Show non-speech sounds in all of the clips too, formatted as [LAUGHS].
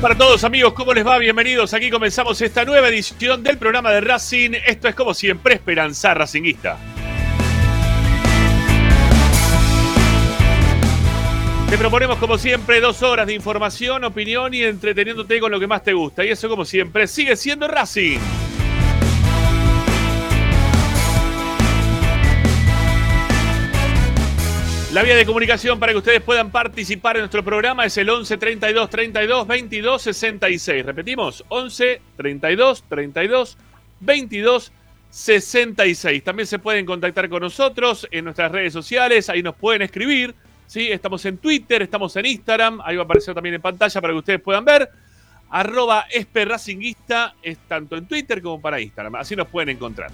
para todos amigos, ¿cómo les va? Bienvenidos, aquí comenzamos esta nueva edición del programa de Racing. Esto es como siempre Esperanza Racinguista. Te proponemos como siempre dos horas de información, opinión y entreteniéndote con lo que más te gusta. Y eso como siempre sigue siendo Racing. La vía de comunicación para que ustedes puedan participar en nuestro programa es el 11 32 32 22 66. Repetimos, 11 32 32 22 66. También se pueden contactar con nosotros en nuestras redes sociales, ahí nos pueden escribir. ¿sí? Estamos en Twitter, estamos en Instagram, ahí va a aparecer también en pantalla para que ustedes puedan ver. Arroba Esperracinguista es tanto en Twitter como para Instagram, así nos pueden encontrar.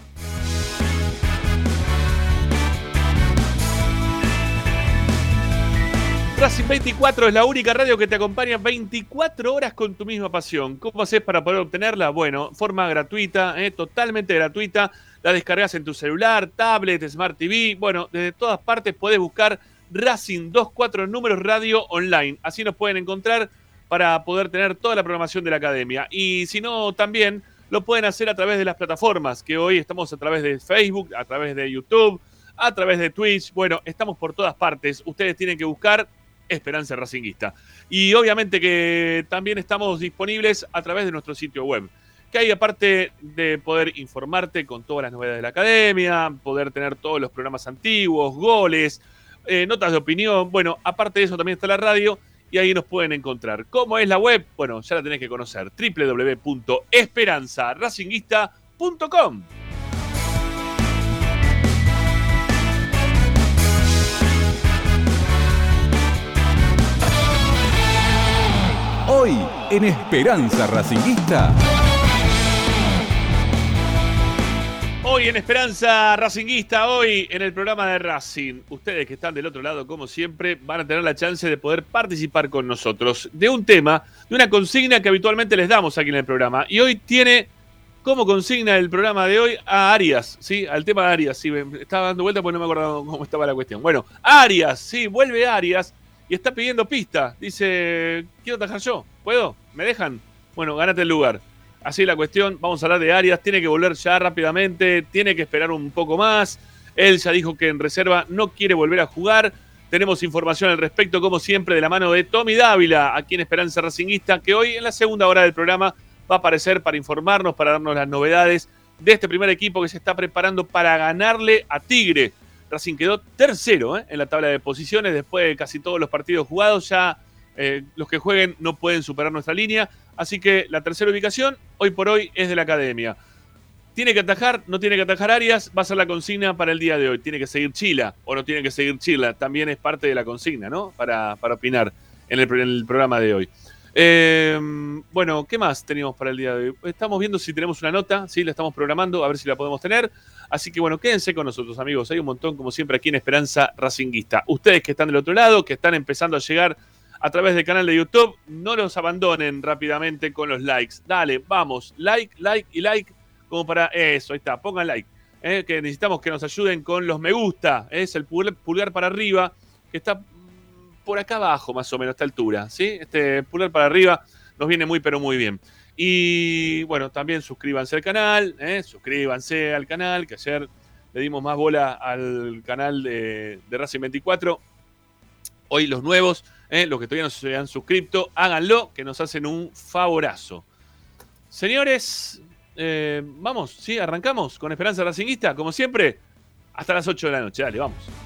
Racing 24 es la única radio que te acompaña 24 horas con tu misma pasión. ¿Cómo haces para poder obtenerla? Bueno, forma gratuita, eh, totalmente gratuita. La descargas en tu celular, tablet, Smart TV. Bueno, desde todas partes puedes buscar Racing 24 números radio online. Así nos pueden encontrar para poder tener toda la programación de la academia. Y si no, también lo pueden hacer a través de las plataformas, que hoy estamos a través de Facebook, a través de YouTube, a través de Twitch. Bueno, estamos por todas partes. Ustedes tienen que buscar Esperanza Racinguista. Y obviamente que también estamos disponibles a través de nuestro sitio web. Que hay aparte de poder informarte con todas las novedades de la academia, poder tener todos los programas antiguos, goles, eh, notas de opinión. Bueno, aparte de eso también está la radio y ahí nos pueden encontrar. ¿Cómo es la web? Bueno, ya la tenés que conocer. www.esperanzaracinguista.com. en Esperanza Racinguista. Hoy en Esperanza Racinguista, hoy en el programa de Racing. Ustedes que están del otro lado, como siempre, van a tener la chance de poder participar con nosotros de un tema, de una consigna que habitualmente les damos aquí en el programa. Y hoy tiene como consigna el programa de hoy a Arias, ¿sí? Al tema de Arias, sí, me estaba dando vuelta porque no me acordaba cómo estaba la cuestión. Bueno, Arias, sí, vuelve Arias y está pidiendo pista. Dice, quiero atajar yo, ¿puedo? ¿Me dejan? Bueno, gánate el lugar. Así la cuestión, vamos a hablar de Arias, tiene que volver ya rápidamente, tiene que esperar un poco más. Él ya dijo que en reserva no quiere volver a jugar. Tenemos información al respecto, como siempre, de la mano de Tommy Dávila, aquí en Esperanza Racinguista, que hoy en la segunda hora del programa va a aparecer para informarnos, para darnos las novedades de este primer equipo que se está preparando para ganarle a Tigre Racing quedó tercero ¿eh? en la tabla de posiciones después de casi todos los partidos jugados. Ya eh, los que jueguen no pueden superar nuestra línea. Así que la tercera ubicación, hoy por hoy, es de la academia. ¿Tiene que atajar? ¿No tiene que atajar Arias? Va a ser la consigna para el día de hoy. ¿Tiene que seguir Chila o no tiene que seguir Chila? También es parte de la consigna, ¿no? Para, para opinar en el, en el, programa de hoy. Eh, bueno, ¿qué más tenemos para el día de hoy? Estamos viendo si tenemos una nota, sí, la estamos programando, a ver si la podemos tener. Así que bueno, quédense con nosotros, amigos. Hay un montón, como siempre, aquí en Esperanza Racinguista. Ustedes que están del otro lado, que están empezando a llegar a través del canal de YouTube, no los abandonen rápidamente con los likes. Dale, vamos, like, like y like, como para eso, ahí está, pongan like. Eh, que necesitamos que nos ayuden con los me gusta. Es el pulgar para arriba, que está por acá abajo, más o menos, a esta altura. ¿sí? Este pulgar para arriba nos viene muy, pero muy bien. Y bueno, también suscríbanse al canal, ¿eh? suscríbanse al canal, que ayer le dimos más bola al canal de, Racing 24. Hoy los nuevos, ¿eh? los que todavía no se han suscrito, háganlo, que nos hacen un favorazo. Señores, eh, vamos, ¿sí? Arrancamos con Esperanza Racinguista, como siempre, hasta las 8 de la noche. Dale, vamos.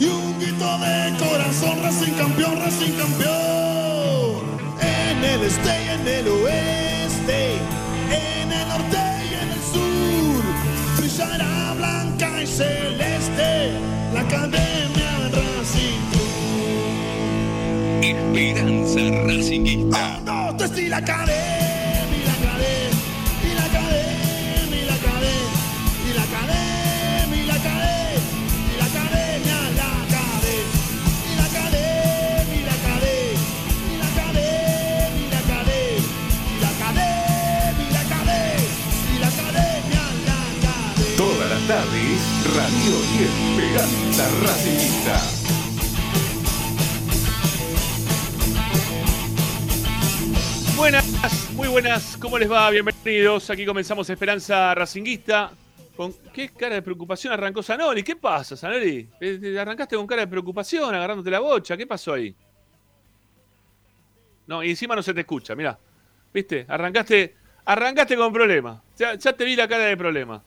y un grito de corazón, Racing campeón, Racing campeón. En el este y en el oeste, en el norte y en el sur. Brillará blanca y celeste la academia Racing Club. Esperanza Racingista. Un, dos, tres y la academia, Radio y Esperanza Racingista. Buenas, muy buenas, ¿cómo les va? Bienvenidos. Aquí comenzamos Esperanza Racinguista. ¿Con qué cara de preocupación arrancó Zanoli? ¿Qué pasa, Zanoli? Eh, te Arrancaste con cara de preocupación, agarrándote la bocha. ¿Qué pasó ahí? No, y encima no se te escucha, mirá. ¿Viste? Arrancaste, arrancaste con problemas. Ya, ya te vi la cara de problema.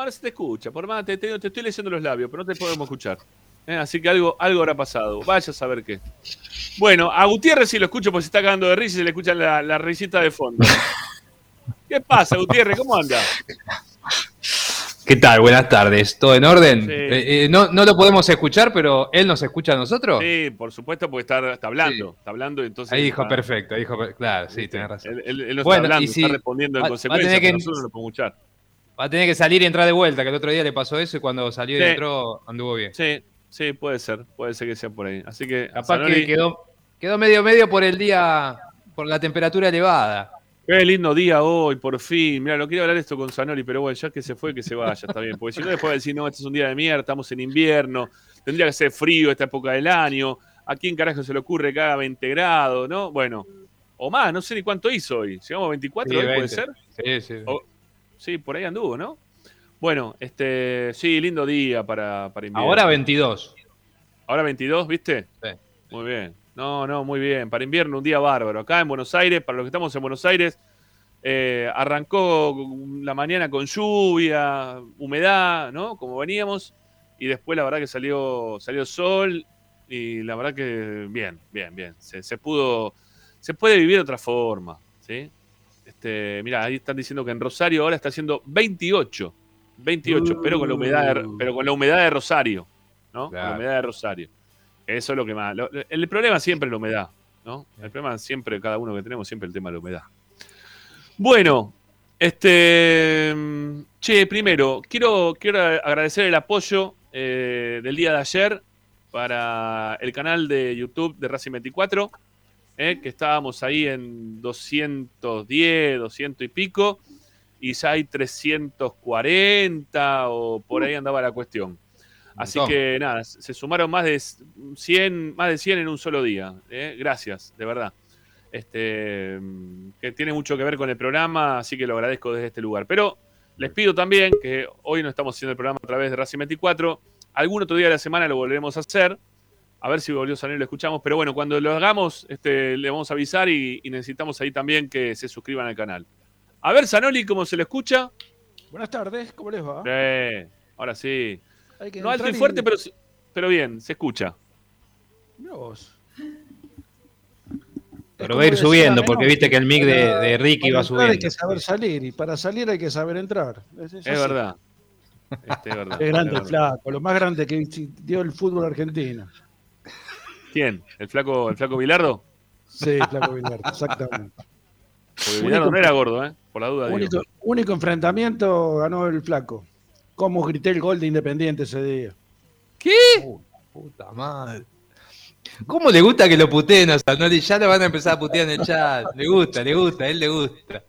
Ahora se te escucha. Por más, te, te- te estoy leyendo los labios, pero no te podemos escuchar. Eh, Así que algo, algo habrá pasado. Vaya a saber qué. Bueno, a Gutiérrez sí lo escucho porque se está cagando de risa y se le escucha la, la risita de fondo. ¿Qué pasa, Gutiérrez? ¿Cómo anda? ¿Qué tal? Buenas tardes. ¿Todo en orden? Sí. Eh, eh, no, no lo podemos escuchar, pero él nos escucha a nosotros. Sí, por supuesto, porque está, está hablando. Sí. Está hablando, entonces. Ahí dijo está- perfecto, ahí dijo claro, sí, tenés razón. Él, él- él no Bueno, está hablando, si- está respondiendo en consecuencia, que- nosotros no lo podemos escuchar. Va a tener que salir y entrar de vuelta, que el otro día le pasó eso y cuando salió y Sí. entró anduvo bien. Sí, sí, puede ser. Puede ser que sea por ahí. Así que. Capaz Zanoli, que quedó, quedó medio medio por el día, por la temperatura elevada. Qué lindo día hoy, por fin. Mira, lo quería hablar esto con Zanoli, pero bueno, ya que se fue, que se vaya, está bien. Porque si no, después va a decir, no, este es un día de mierda, estamos en invierno, tendría que ser frío esta época del año. ¿A quién carajo se le ocurre que haga 20 grados, no? Bueno, o más, no sé ni cuánto hizo hoy. ¿Llegamos a 24 Sí, hoy, puede 20. ser? Sí, sí. O- Sí, por ahí anduvo, ¿no? Bueno, este, sí, lindo día para, para invierno. Ahora 22. Ahora 22, ¿viste? Sí. Muy bien. No, no, muy bien. Para invierno, un día bárbaro. Acá en Buenos Aires, para los que estamos en Buenos Aires, eh, arrancó la mañana con lluvia, humedad, ¿no? Como veníamos. Y después la verdad que salió, salió sol. Y la verdad que bien, bien, bien. Se, se pudo. Se puede vivir de otra forma. ¿sí? Este, mira, ahí están diciendo que en Rosario ahora está haciendo 28. 28, pero con la humedad de, pero con la humedad de Rosario. ¿no? Con la humedad de Rosario. Eso es lo que más. lo- el problema siempre es la humedad. ¿no? El problema siempre, cada uno que tenemos, siempre el tema de la humedad. Bueno, este. Che, primero, quiero, quiero agradecer el apoyo eh, del día de ayer para el canal de YouTube de Racing 24, eh, que estábamos ahí en 210, 200 y pico, y ya hay 340 o por ahí andaba la cuestión. Así que nada, se sumaron más de 100, más de 100 en un solo día. eh. Gracias, de verdad. Este, que tiene mucho que ver con el programa, así que lo agradezco desde este lugar. Pero les pido también que hoy no estamos haciendo el programa a través de Racing 24. Algún otro día de la semana lo volveremos a hacer. A ver si volvió a salir y lo escuchamos. Pero bueno, cuando lo hagamos, este, le vamos a avisar y, y necesitamos ahí también que se suscriban al canal. A ver, Zanoli, ¿cómo se lo escucha? Buenas tardes, ¿cómo les va? Eh, ahora sí. No alto y fuerte, pero, pero bien, se escucha. Vos. Pero va a ir subiendo, porque viste que el mic de, de Ricky va subiendo. Hay que saber salir y para salir hay que saber entrar. Es, es Es verdad. Este, es verdad. Es grande es el verdad. flaco, lo más grande que dio el fútbol argentino. ¿Quién? ¿El flaco, el flaco Bilardo? Sí, flaco Bilardo, exactamente. Porque Único- Bilardo no era gordo, ¿eh? Por la duda. digo. Único, único enfrentamiento ganó el flaco. Cómo grité el gol de Independiente ese día. ¿Qué? Puta madre. ¿Cómo le gusta que lo puteen a Zanoli? Ya lo van a empezar a putear en el chat. Le gusta, le gusta, a él le gusta.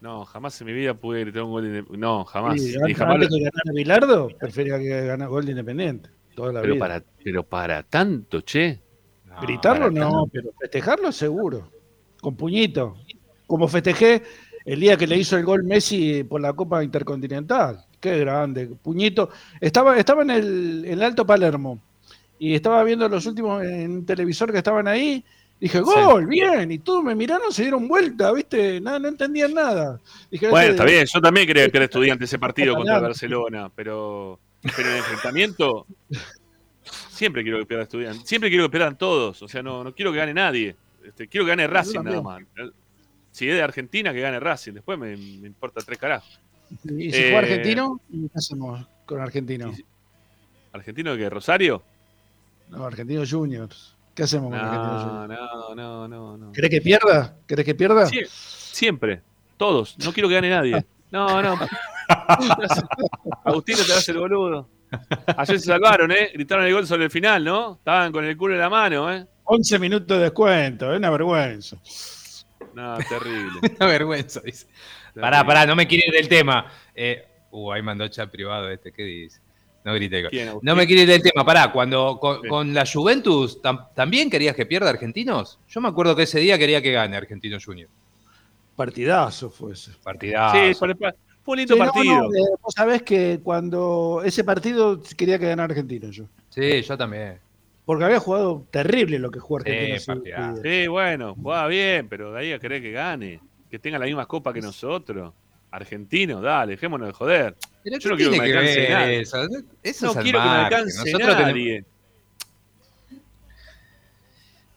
No, jamás en mi vida pude gritar un gol de No, jamás. Sí, Ni antes, jamás antes que ganara Bilardo, prefería que ganara gol de Independiente. Toda la pero, vida. para, pero para tanto, che. Gritarlo no, pero festejarlo seguro. Con puñito. Como festejé el día que le hizo el gol Messi por la Copa Intercontinental. Qué grande. Puñito. Estaba, estaba en el, en Alto Palermo. Y estaba viendo los últimos en un televisor que estaban ahí. Dije, gol, bien. Y todos me miraron, se dieron vuelta, ¿viste? Nada, no entendían nada. Dije, Bueno, está bien. Yo también quería que era estudiante ese partido contra Barcelona, pero, pero en el enfrentamiento siempre quiero que pierda estudiante. Siempre quiero que pierdan todos. O sea, no, no quiero que gane nadie. Este, quiero que gane Racing nada más. Si es de Argentina, que gane Racing. Después me, me importa tres carajos. Y si Eh, argentino, ¿y ¿qué hacemos con argentino? si- ¿Argentino de qué? ¿Rosario? No, argentino juniors. ¿Qué hacemos con argentino No, juniors? no, no, no, no. ¿Querés que pierda? ¿Querés que pierda? Sie- siempre. Todos. No quiero que gane nadie. [LAUGHS] No, no. Agustín, te vas el boludo. Ayer se salvaron, ¿eh? Gritaron el gol sobre el final, ¿no? Estaban con el culo en la mano, ¿eh? 11 minutos de descuento, es una vergüenza. No, terrible. [LAUGHS] Una vergüenza, dice. Pará, pará, no me quiere ir del tema. Eh, uh, ahí mandó chat privado este, ¿qué dice? No grite. No me quiere ir del tema, pará, cuando con, Sí. con la Juventus tam- también querías que pierda Argentinos. Yo me acuerdo que ese día quería que gane Argentino Junior. Partidazo fue ese. Partidazo. Sí, para- para- fue un lindo Sí, no, partido. no, eh, vos sabés que cuando ese partido quería que ganara Argentino yo. Sí, yo también. Porque había jugado terrible lo que jugó Argentina. Sí, bueno, jugaba bien, pero de ahí a querer que gane. Que tenga la misma copa que nosotros. Argentino, dale, dejémonos de joder. Pero Yo no ¿qué quiero que me alcance nada. eso? Eso No es quiero que me alcance Nosotros tenemos- nadie.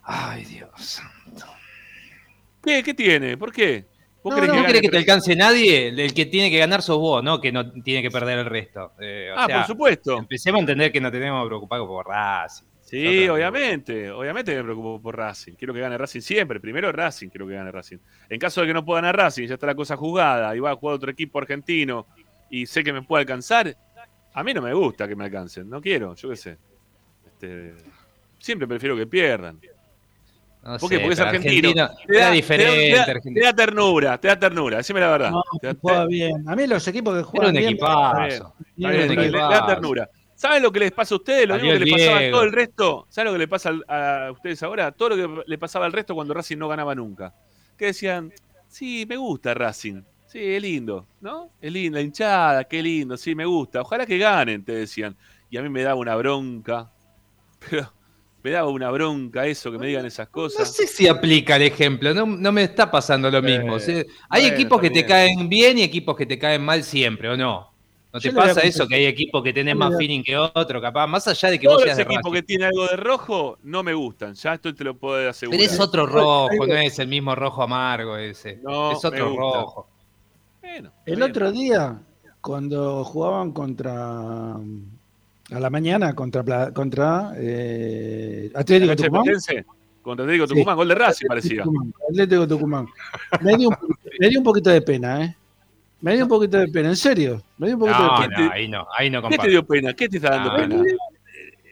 Ay, Dios. ¿Qué? ¿Qué tiene? ¿Por qué? ¿Vos No, no, que no te alcance nadie. El que tiene que ganar sos vos, ¿no? Que no tiene que perder el resto. Eh, o Ah, sea, por supuesto. Empecemos a entender que no tenemos que preocupar por Racing. Sí, obviamente. Obviamente me preocupo por Racing. Quiero que gane Racing siempre. Primero Racing, quiero que gane Racing. En caso de que no pueda ganar Racing, ya está la cosa jugada y va a jugar otro equipo argentino y sé que me puede alcanzar, a mí no me gusta que me alcancen. No quiero, yo qué sé. Este, siempre prefiero que pierdan. No ¿Por qué? sé, Porque es argentino. Te da, era diferente. te da- te ternura, te da ternura, decime la verdad. No, Te juega bien. A mí los equipos que Era juegan un bien. equipazo. Bien, bien, le da ternura. ¿Saben lo que les pasa a ustedes? Lo mismo que el le pasaba a todo el resto. ¿Saben lo que le pasa a ustedes ahora? Todo lo que le pasaba al resto cuando Racing no ganaba nunca. Que decían, sí, me gusta Racing. Sí, es lindo, ¿no? Es lindo, la hinchada, qué lindo, sí, me gusta. Ojalá que ganen, te decían. Y a mí me daba una bronca. [LAUGHS] Pero me daba una bronca eso, que me digan esas No cosas. sé si aplica el ejemplo, no, no me está pasando lo mismo. Eh, O sea, hay bueno, equipos que te caen bien y equipos que te caen mal siempre, ¿o no? ¿No te Yo pasa eso? Que hay equipos que tenés más feeling que otro, capaz, más allá de que vos Todos seas los de equipos Racing. que tienen algo de rojo no me gustan. Ya esto te lo puedo asegurar. Pero es otro rojo, no es el mismo rojo amargo ese. No, es otro me gusta. rojo. Bueno, El bien. otro día, cuando jugaban contra. A la mañana contra, Pla- contra eh, Atlético ¿Cancha de Tucumán. Contra Atlético Sí. Tucumán, gol de Racing parecía. Tucumán, Atlético Tucumán. Me dio, un, me dio un poquito de pena, ¿eh? Me dio un poquito de pena, en serio. Me dio un poquito No, de pena. no, ahí no, ahí no ¿Qué te comparto. dio pena? ¿Qué te está dando Ah, pena?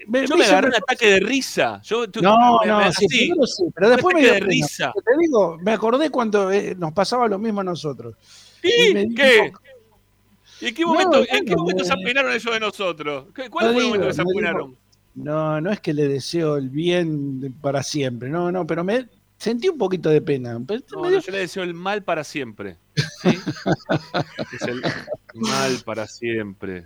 Me- Yo me agarré un ataque de risa. Yo, tú- No, me- no, me- sí, así, primero sí, pero un después me ataque dio de pena. risa. Te digo, me acordé cuando eh, nos pasaba lo mismo a nosotros. ¿Y Y me qué? ¿Y en qué No, momento, en bueno, qué momento se apenaron ellos de nosotros? ¿Qué- ¿Cuál no fue el digo, momento que se digo. apenaron? No, no es que le deseo el bien para siempre, no, no, pero me sentí un poquito de pena. Pero No, me no, dio- yo le deseo el mal para siempre. ¿sí? [LAUGHS] es el mal para siempre.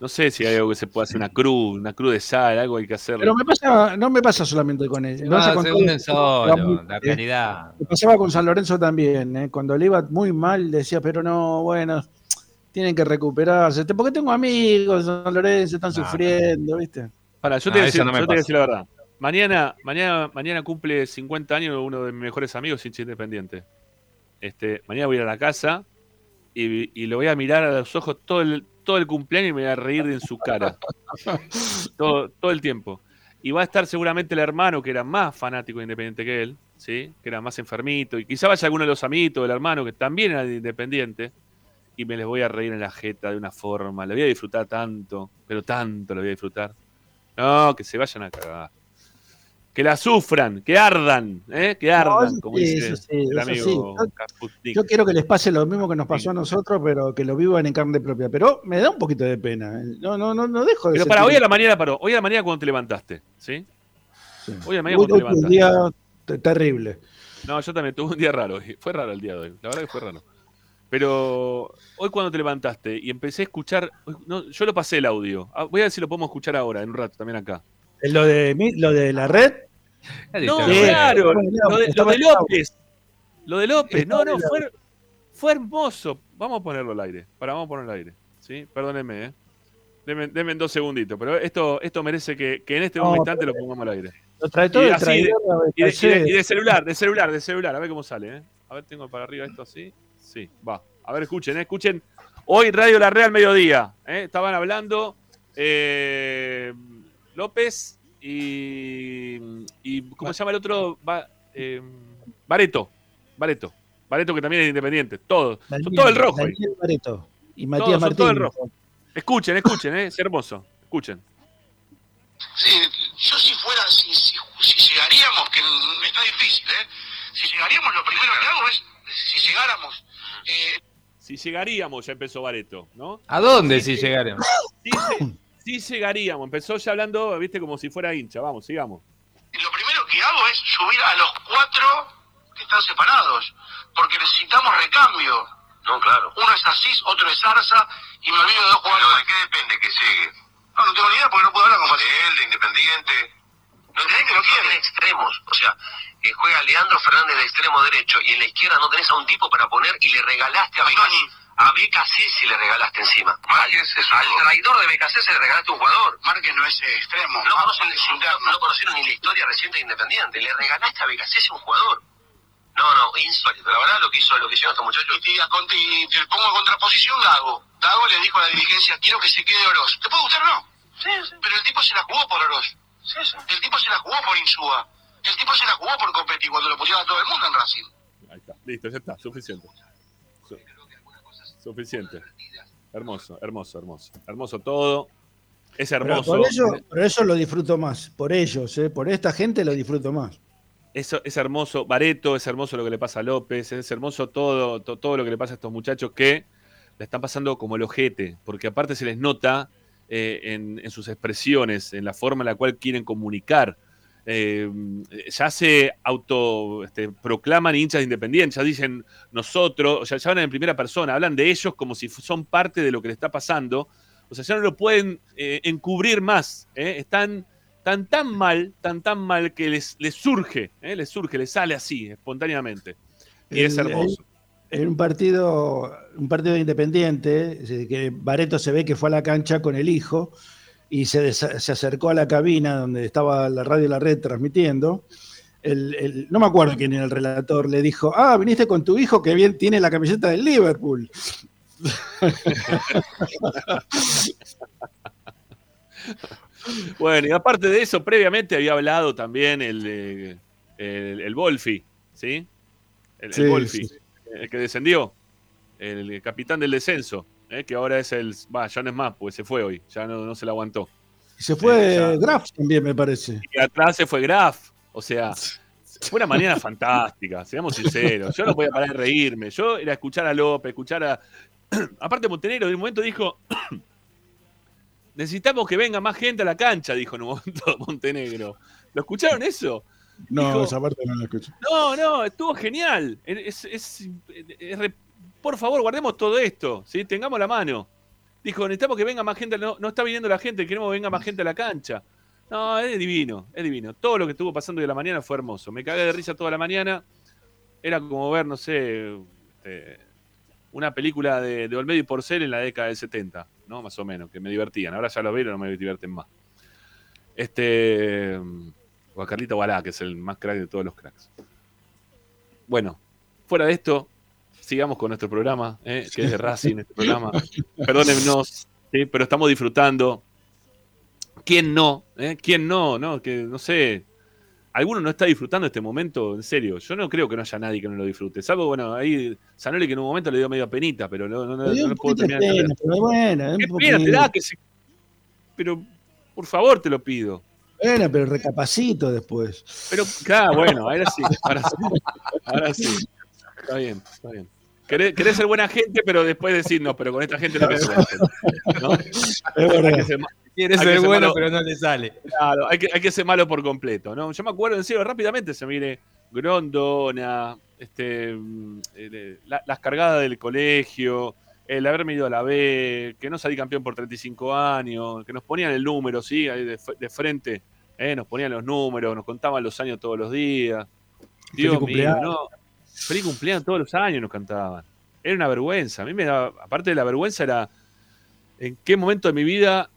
No sé si hay algo que se pueda hacer, una cruz, una cruz de sal, algo hay que hacerlo. Pero me pasa, no me pasa solamente con él. Va, pasa con todo- solo, muy- la eh, realidad. Me pasaba con San Lorenzo también, ¿eh? cuando le iba muy mal decía, pero no, bueno, tienen que recuperarse. Porque tengo amigos, San Lorenzo, están No, sufriendo, ¿viste? Para, yo Ah, te voy a eso decir, no me yo te voy a decir la verdad. Mañana, mañana, mañana cumple 50 años uno de mis mejores amigos, hincha independiente. Este, mañana voy a ir a la casa y, y lo voy a mirar a los ojos todo el, todo el cumpleaños y me voy a reír en su cara. todo, todo el tiempo. Y va a estar seguramente el hermano que era más fanático de Independiente que él, ¿sí? que era más enfermito. Y quizá vaya alguno de los amitos del hermano que también era de Independiente. Y me les voy a reír en la jeta de una forma. Le voy a disfrutar tanto, pero tanto lo voy a disfrutar. No, que se vayan a cagar. Que la sufran, que ardan, ¿eh? que ardan, como sí, dice sí, el amigo sí. Yo quiero que les pase lo mismo que nos pasó a nosotros, pero que lo vivan en carne propia. Pero me da un poquito de pena. ¿eh? No, no, no, no dejo de Pero para sentir- hoy a la mañana, paró. Hoy a la mañana cuando te levantaste, ¿sí? Hoy a la mañana Hoy- cuando te fue un levantaste. día te- terrible. No, yo también tuve un día raro. hoy. [LAUGHS] Fue raro el día de hoy. La verdad que fue raro. Pero hoy cuando te levantaste y empecé a escuchar, no, yo lo pasé el audio. Ah, Voy a ver si lo podemos escuchar ahora, en un rato, también acá. Lo de, lo de la red, No, Sí, claro, lo de, lo estaba de López. Lo de López, no, no, fue, fue hermoso. Vamos a ponerlo al aire. Para, vamos a ponerlo al aire. ¿sí? Perdónenme, ¿eh? Deme, deme dos segunditos, pero esto, esto merece que, que en este No, instante lo pongamos al aire. Lo trae todo Y el así de- traidor de Y de, y de- Becasé. y de celular, de celular, de celular, a ver cómo sale, ¿eh? A ver, tengo para arriba esto así. Sí, va. A ver, escuchen, ¿eh? escuchen. Hoy Radio La Real Mediodía, ¿eh? Estaban hablando eh, López y, y. ¿Cómo se llama el otro? Va, eh, Bareto. Bareto. Bareto que también es independiente. Todo. Son Daniel- todo el rojo. Daniel Bareto y Matías Todos, son Martín. todo el rojo. Escuchen, escuchen, ¿eh? es hermoso. Escuchen. Sí, yo si fuera, si, si, si llegaríamos, que está difícil, ¿eh? Si llegaríamos, lo primero que hago es, si llegáramos, eh, Si llegaríamos, ya empezó Bareto, ¿no? ¿A dónde si llegaron? Sí, sí, sí llegaríamos. Empezó ya hablando, viste, como si fuera hincha. Vamos, sigamos. lo primero que hago es subir a los cuatro que están separados, porque necesitamos recambio. No, claro. Uno es Asís, otro es Arza, y me olvido de dos jugadores. ¿De qué depende que llegue? No, no tengo ni idea porque no puedo hablar con De él, de Independiente. No tenés que lo quiere. extremos, o sea, eh, juega Leandro Fernández de extremo derecho y en la izquierda no tenés a un tipo para poner y le regalaste a BKC. A BKC si le regalaste encima. al, al traidor de BKC se le regalaste un jugador. Márquez no es extremo. No, conocen, no, no conocieron ni la historia reciente de Independiente. Le regalaste a BKC un jugador. No, no, insólito. La verdad lo que hizo, lo que hicieron estos muchachos. Y, te pongo en contraposición Gago. Gago le dijo a la dirigencia, quiero que se quede Oroz. ¿Te puede gustar o no? Sí, sí. Pero el tipo se la jugó por Oroz. Sí, sí. El tipo se la jugó por Insúa. El tipo se la jugó por Copetti cuando lo pusieron a todo el mundo en Racing. Ahí está. Listo, ya está. Suficiente. Su- suficiente. Hermoso, hermoso, hermoso. Hermoso todo. Es Pero hermoso. por, eso, por eso lo disfruto más. Por ellos, ¿eh? por esta gente lo disfruto más. Eso es hermoso. Bareto, es hermoso lo que le pasa a López. Es hermoso todo, to- todo lo que le pasa a estos muchachos que le están pasando como el ojete. Porque aparte se les nota eh, en, en sus expresiones, en la forma en la cual quieren comunicar. Eh, ya se auto este, proclaman hinchas independientes, ya dicen nosotros, o sea, ya hablan en primera persona, hablan de ellos como si son parte de lo que le está pasando. O sea, ya no lo pueden eh, encubrir más. ¿eh? Están tan tan mal, tan tan mal que les, les surge, ¿eh? les surge, les sale así, espontáneamente. Y es hermoso. En un partido, un partido independiente, que Bareto se ve que fue a la cancha con el hijo y se, se acercó a la cabina donde estaba la radio La Red transmitiendo. El- el- no me acuerdo quién era el relator, le dijo, ah, viniste con tu hijo que bien tiene la camiseta del Liverpool. [LAUGHS] Bueno, y aparte de eso, previamente había hablado también el, el, el Wolfi, ¿sí? El, el Sí, Wolfi, sí. el que descendió, el capitán del descenso, ¿eh? que ahora es el. Va, ya no es más, pues se fue hoy, ya no, no se la aguantó. Y se fue Eh. Graf también, me parece. Y atrás se fue Graf, o sea. [LAUGHS] Fue una mañana fantástica, seamos sinceros. Yo no podía parar de reírme. Yo era escuchar a López, escuchar a. [CLEARS THROAT] Aparte, Montenegro en un momento dijo: [CLEARS THROAT] Necesitamos que venga más gente a la cancha, dijo en un momento [LAUGHS] Montenegro. ¿Lo escucharon eso? No, Dijo- esa parte no la escuché. No, no, estuvo genial. Es- es- es re- por favor, guardemos todo esto, ¿sí? tengamos la mano. Dijo, necesitamos que venga más gente. No, no está viniendo la gente, queremos que venga más gente a la cancha. No, es divino, es divino. Todo lo que estuvo pasando a la mañana fue hermoso. Me cagué de risa toda la mañana. Era como ver, no sé, eh, una película de, de Olmedo y Porcel en la década del 70, ¿no? Más o menos, que me divertían. Ahora ya lo veo y no me divierten más. Este. O a Carlito Balá, que es el más crack de todos los cracks. Bueno, fuera de esto, sigamos con nuestro programa, ¿eh? que es de [LAUGHS] Racing, este programa. Perdónennos, ¿sí? pero estamos disfrutando. ¿Quién no? eh? ¿Quién no? no? Que no sé. ¿Alguno no está disfrutando este momento? En serio, yo no creo que no haya nadie que no lo disfrute. Salvo, bueno, ahí Sanoli que en un momento le dio medio penita, pero no, no, no, lo puedo terminar de pena, pero bueno, ¿Qué pena poquito. te da que se- Pero, por favor, te lo pido. Bueno, pero recapacito después. Pero, claro, bueno, ahora sí, ahora sí. Ahora sí. Está bien, está bien. Querés, querés ser buena gente, pero después decir, no, pero con esta gente no querés ser buena gente. ¿no? [LAUGHS] Es que ser ma- Quiere Hay que ser ser bueno, malo. pero no le sale. claro, hay que, hay que ser malo por completo, ¿no? Yo me acuerdo, en serio, rápidamente se viene Grondona, este, eh, la- las cargadas del colegio, el haberme ido a la B, que no salí campeón por 35 años, que nos ponían el número, ¿sí? Ahí de, de frente, ¿eh? nos ponían los números, nos contaban los años todos los días. Dios mío, cumpleaños. no. Feliz cumpleaños todos los años nos cantaban. Era una vergüenza. A mí me daba, aparte de la vergüenza, era en qué momento de mi vida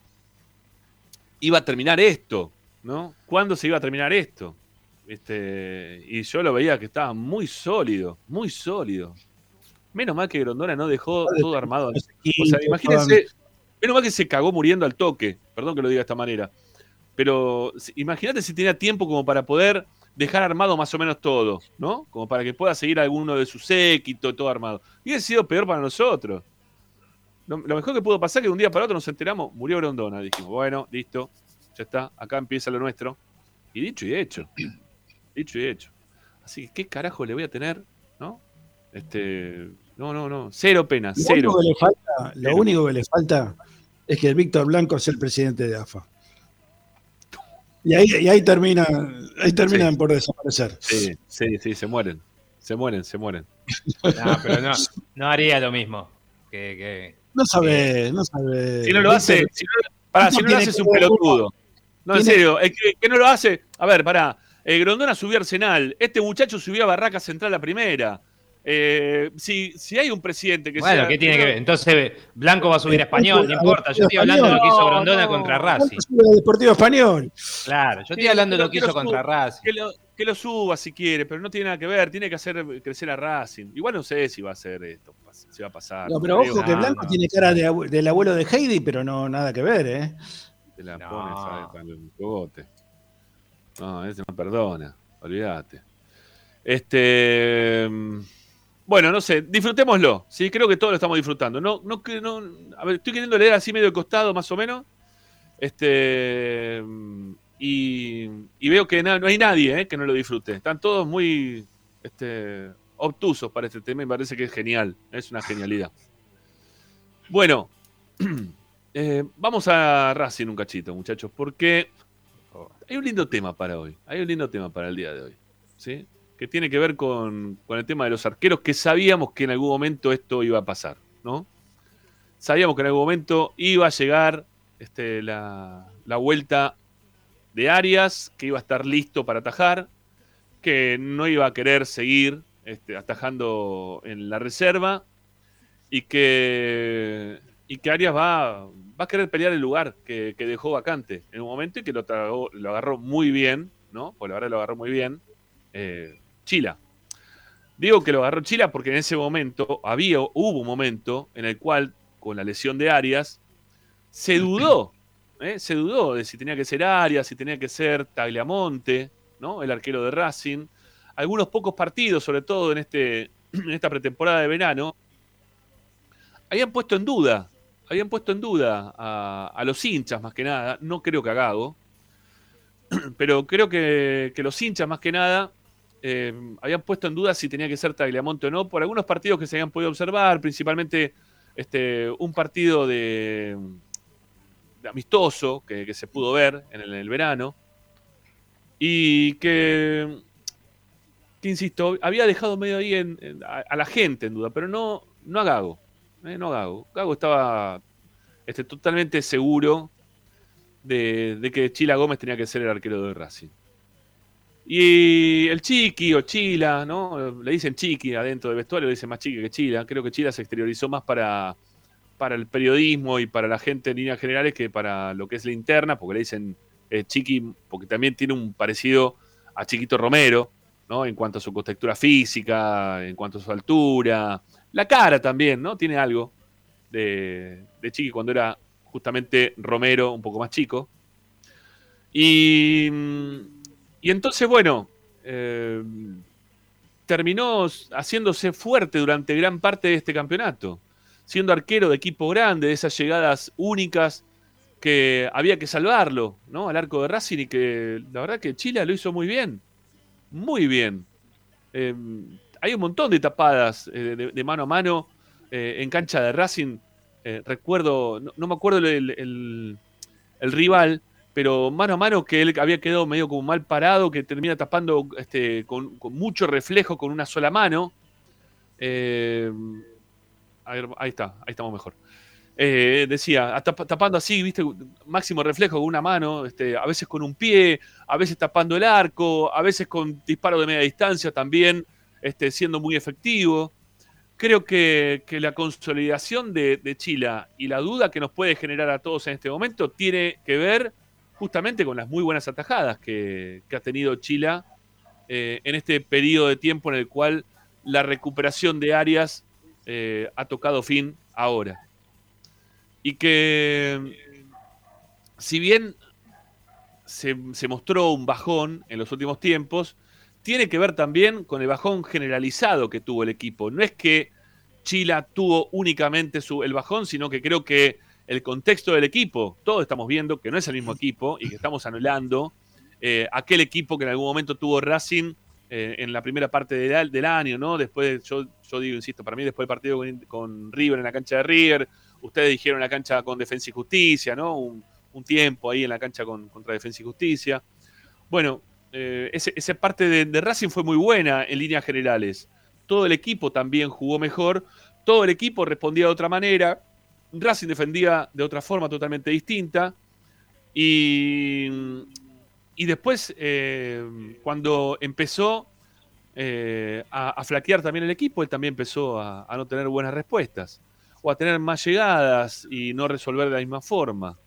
iba a terminar esto, ¿no? ¿Cuándo se iba a terminar esto? Este, y yo lo veía que estaba muy sólido, muy sólido. Menos mal que Grondona no dejó todo armado. O sea, imagínense, menos mal que se cagó muriendo al toque, perdón que lo diga de esta manera. Pero imagínate si tenía tiempo como para poder dejar armado más o menos todo, ¿no? Como para que pueda seguir alguno de sus séquito, todo armado. Y hubiera sido peor para nosotros. Lo, lo mejor que pudo pasar es que de un día para otro nos enteramos, murió Grondona. Dijimos, bueno, listo, ya está, acá empieza lo nuestro. Y dicho y hecho. [CLEARS THROAT] dicho y hecho. Así que, ¿qué carajo le voy a tener? ¿No? Este. No, no, no. Cero pena, Lo cero. único, que le falta, lo Cero. único que le falta es que Víctor Blanco sea el presidente de AFA. Y ahí, y ahí termina, ahí terminan por desaparecer. Sí, sí, sí, se mueren. Se mueren, se mueren. No, pero no, no haría lo mismo. Que, que- No sabe, no sabe. Si no lo hace, si no, pará, si no lo hace es un pelotudo. No, en serio, es que, que no lo hace. A ver, pará. Eh, Grondona subió a Arsenal. Este muchacho subió a Barraca Central la primera. Eh, si, si hay un presidente que Bueno, sea. ¿qué tiene que ver? Entonces, Blanco va a subir a español, no importa. Yo estoy hablando de lo que hizo Grondona No, contra. Racing. El Deportivo Español. Claro, yo estoy hablando de lo que hizo contra. Racing. Que lo, que lo suba si quiere, pero no tiene nada que ver. Tiene que hacer crecer a Racing. Igual no sé si va a hacer esto, si va a pasar. No, pero ojo que Blanco tiene cara de del abuelo de Heidi, pero no nada que ver, ¿eh? Te la No. pones a para el cogote. No, ese no perdona. Olvídate. Este. Bueno, no sé, disfrutémoslo. Sí, creo que todos lo estamos disfrutando. No, no, no, a ver, estoy queriendo leer así medio de costado, más o menos. Este. Y, y veo que no hay nadie eh, que no lo disfrute. Están todos muy este, obtusos para este tema y me parece que es genial. Es una genialidad. Bueno, [CLEARS THROAT] eh, vamos a Racing un cachito, muchachos, porque hay un lindo tema para hoy. Hay un lindo tema para el día de hoy. ¿sí? Que tiene que ver con, con el tema de los arqueros, que sabíamos que en algún momento esto iba a pasar, ¿no? Sabíamos que en algún momento iba a llegar este, la, la vuelta de Arias, que iba a estar listo para atajar, que no iba a querer seguir este, atajando en la reserva y que, y que Arias va, va a querer pelear el lugar que, que dejó vacante en un momento y que lo, tragó- lo agarró muy bien, ¿no? Pues la verdad lo agarró muy bien. eh, Chila. Digo que lo agarró Chila porque en ese momento había, hubo un momento en el cual, con la lesión de Arias, se dudó, ¿eh? se dudó de si tenía que ser Arias, si tenía que ser Tagliamonte, ¿no? El arquero de Racing. Algunos pocos partidos, sobre todo en, este, [CLEARS THROAT] en esta pretemporada de verano, habían puesto en duda, habían puesto en duda a, a los hinchas más que nada, no creo que a Gago, [CLEARS THROAT] pero creo que, que los hinchas más que nada eh, habían puesto en duda si tenía que ser Tagliamonte o no, por algunos partidos que se habían podido observar, principalmente este, un partido de, amistoso que, se pudo ver en el, verano, y que, insisto, había dejado medio ahí a la gente en duda, pero no, no a Gago. eh, no a Gago. Gago estaba este, totalmente seguro de, de que Chila Gómez tenía que ser el arquero de Racing. Y el Chiqui o Chila, ¿no? Le dicen Chiqui adentro del vestuario, le dicen más Chiqui que Chila. Creo que Chila se exteriorizó más para, para el periodismo y para la gente en líneas generales que para lo que es la interna, porque le dicen eh, Chiqui, porque también tiene un parecido a Chiquito Romero, ¿no? En cuanto a su contextura física, en cuanto a su altura, la cara también, ¿no? Tiene algo de, de Chiqui cuando era justamente Romero, un poco más chico. Y, y entonces, bueno, eh, terminó haciéndose fuerte durante gran parte de este campeonato, siendo arquero de equipo grande, de esas llegadas únicas que había que salvarlo, ¿no? Al arco de Racing y que la verdad que Chile lo hizo muy bien, muy bien. Eh, hay un montón de tapadas eh, de, mano a mano eh, en cancha de Racing. Recuerdo, no, me acuerdo el rival, pero mano a mano que él había quedado medio como mal parado, que termina tapando este, con, mucho reflejo con una sola mano. Eh, a ver, ahí está, ahí estamos mejor. Eh, decía, tapando así, viste, máximo reflejo con una mano, este, a veces con un pie, a veces tapando el arco, a veces con disparo de media distancia también, este, siendo muy efectivo. Creo que, que la consolidación de, de Chila y la duda que nos puede generar a todos en este momento tiene que ver justamente con las muy buenas atajadas que, ha tenido Chila eh, en este periodo de tiempo en el cual la recuperación de Arias eh, ha tocado fin ahora. Y que, si bien se, se mostró un bajón en los últimos tiempos, tiene que ver también con el bajón generalizado que tuvo el equipo. No es que Chila tuvo únicamente su, el bajón, sino que creo que el contexto del equipo, todos estamos viendo que no es el mismo equipo y que estamos anulando eh, aquel equipo que en algún momento tuvo Racing eh, en la primera parte del, del, año, ¿no? Después, yo, yo digo, insisto, para mí después del partido con, River en la cancha de River, ustedes dijeron la cancha con Defensa y Justicia, ¿no? Un, un tiempo ahí en la cancha con, contra Defensa y Justicia. Bueno, eh, ese, esa parte de, de Racing fue muy buena en líneas generales. Todo el equipo también jugó mejor, todo el equipo respondía de otra manera, Racing defendía de otra forma totalmente distinta. Y, y después, eh, cuando empezó eh, a, flaquear también el equipo, él también empezó a, no tener buenas respuestas. O a tener más llegadas y no resolver de la misma forma.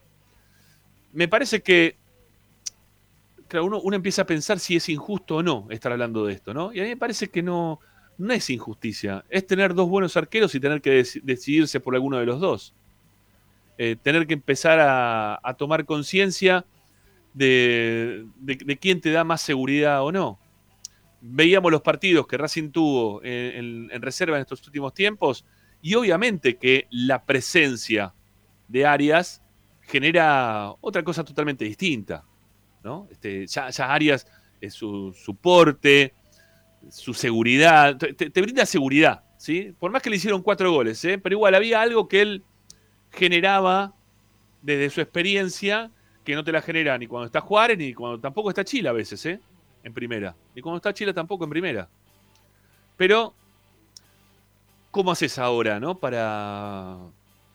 Me parece que uno, uno empieza a pensar si es injusto o no estar hablando de esto, ¿no? Y a mí me parece que no, no es injusticia, es tener dos buenos arqueros y tener que dec decidirse por alguno de los dos. Eh, tener que empezar a, tomar conciencia de, quién te da más seguridad o no. Veíamos los partidos que Racing tuvo en, reserva en estos últimos tiempos y obviamente que la presencia de Arias genera otra cosa totalmente distinta. ¿no? Este, ya, ya Arias, es su, su porte, su seguridad, te, brinda seguridad, ¿sí? Por más que le hicieron cuatro goles, ¿eh? pero igual había algo que él generaba desde su experiencia que no te la genera ni cuando está Juárez ni cuando tampoco está Chile a veces, ¿eh? En primera. Ni cuando está Chile tampoco en primera. Pero, ¿cómo haces ahora, no? Para,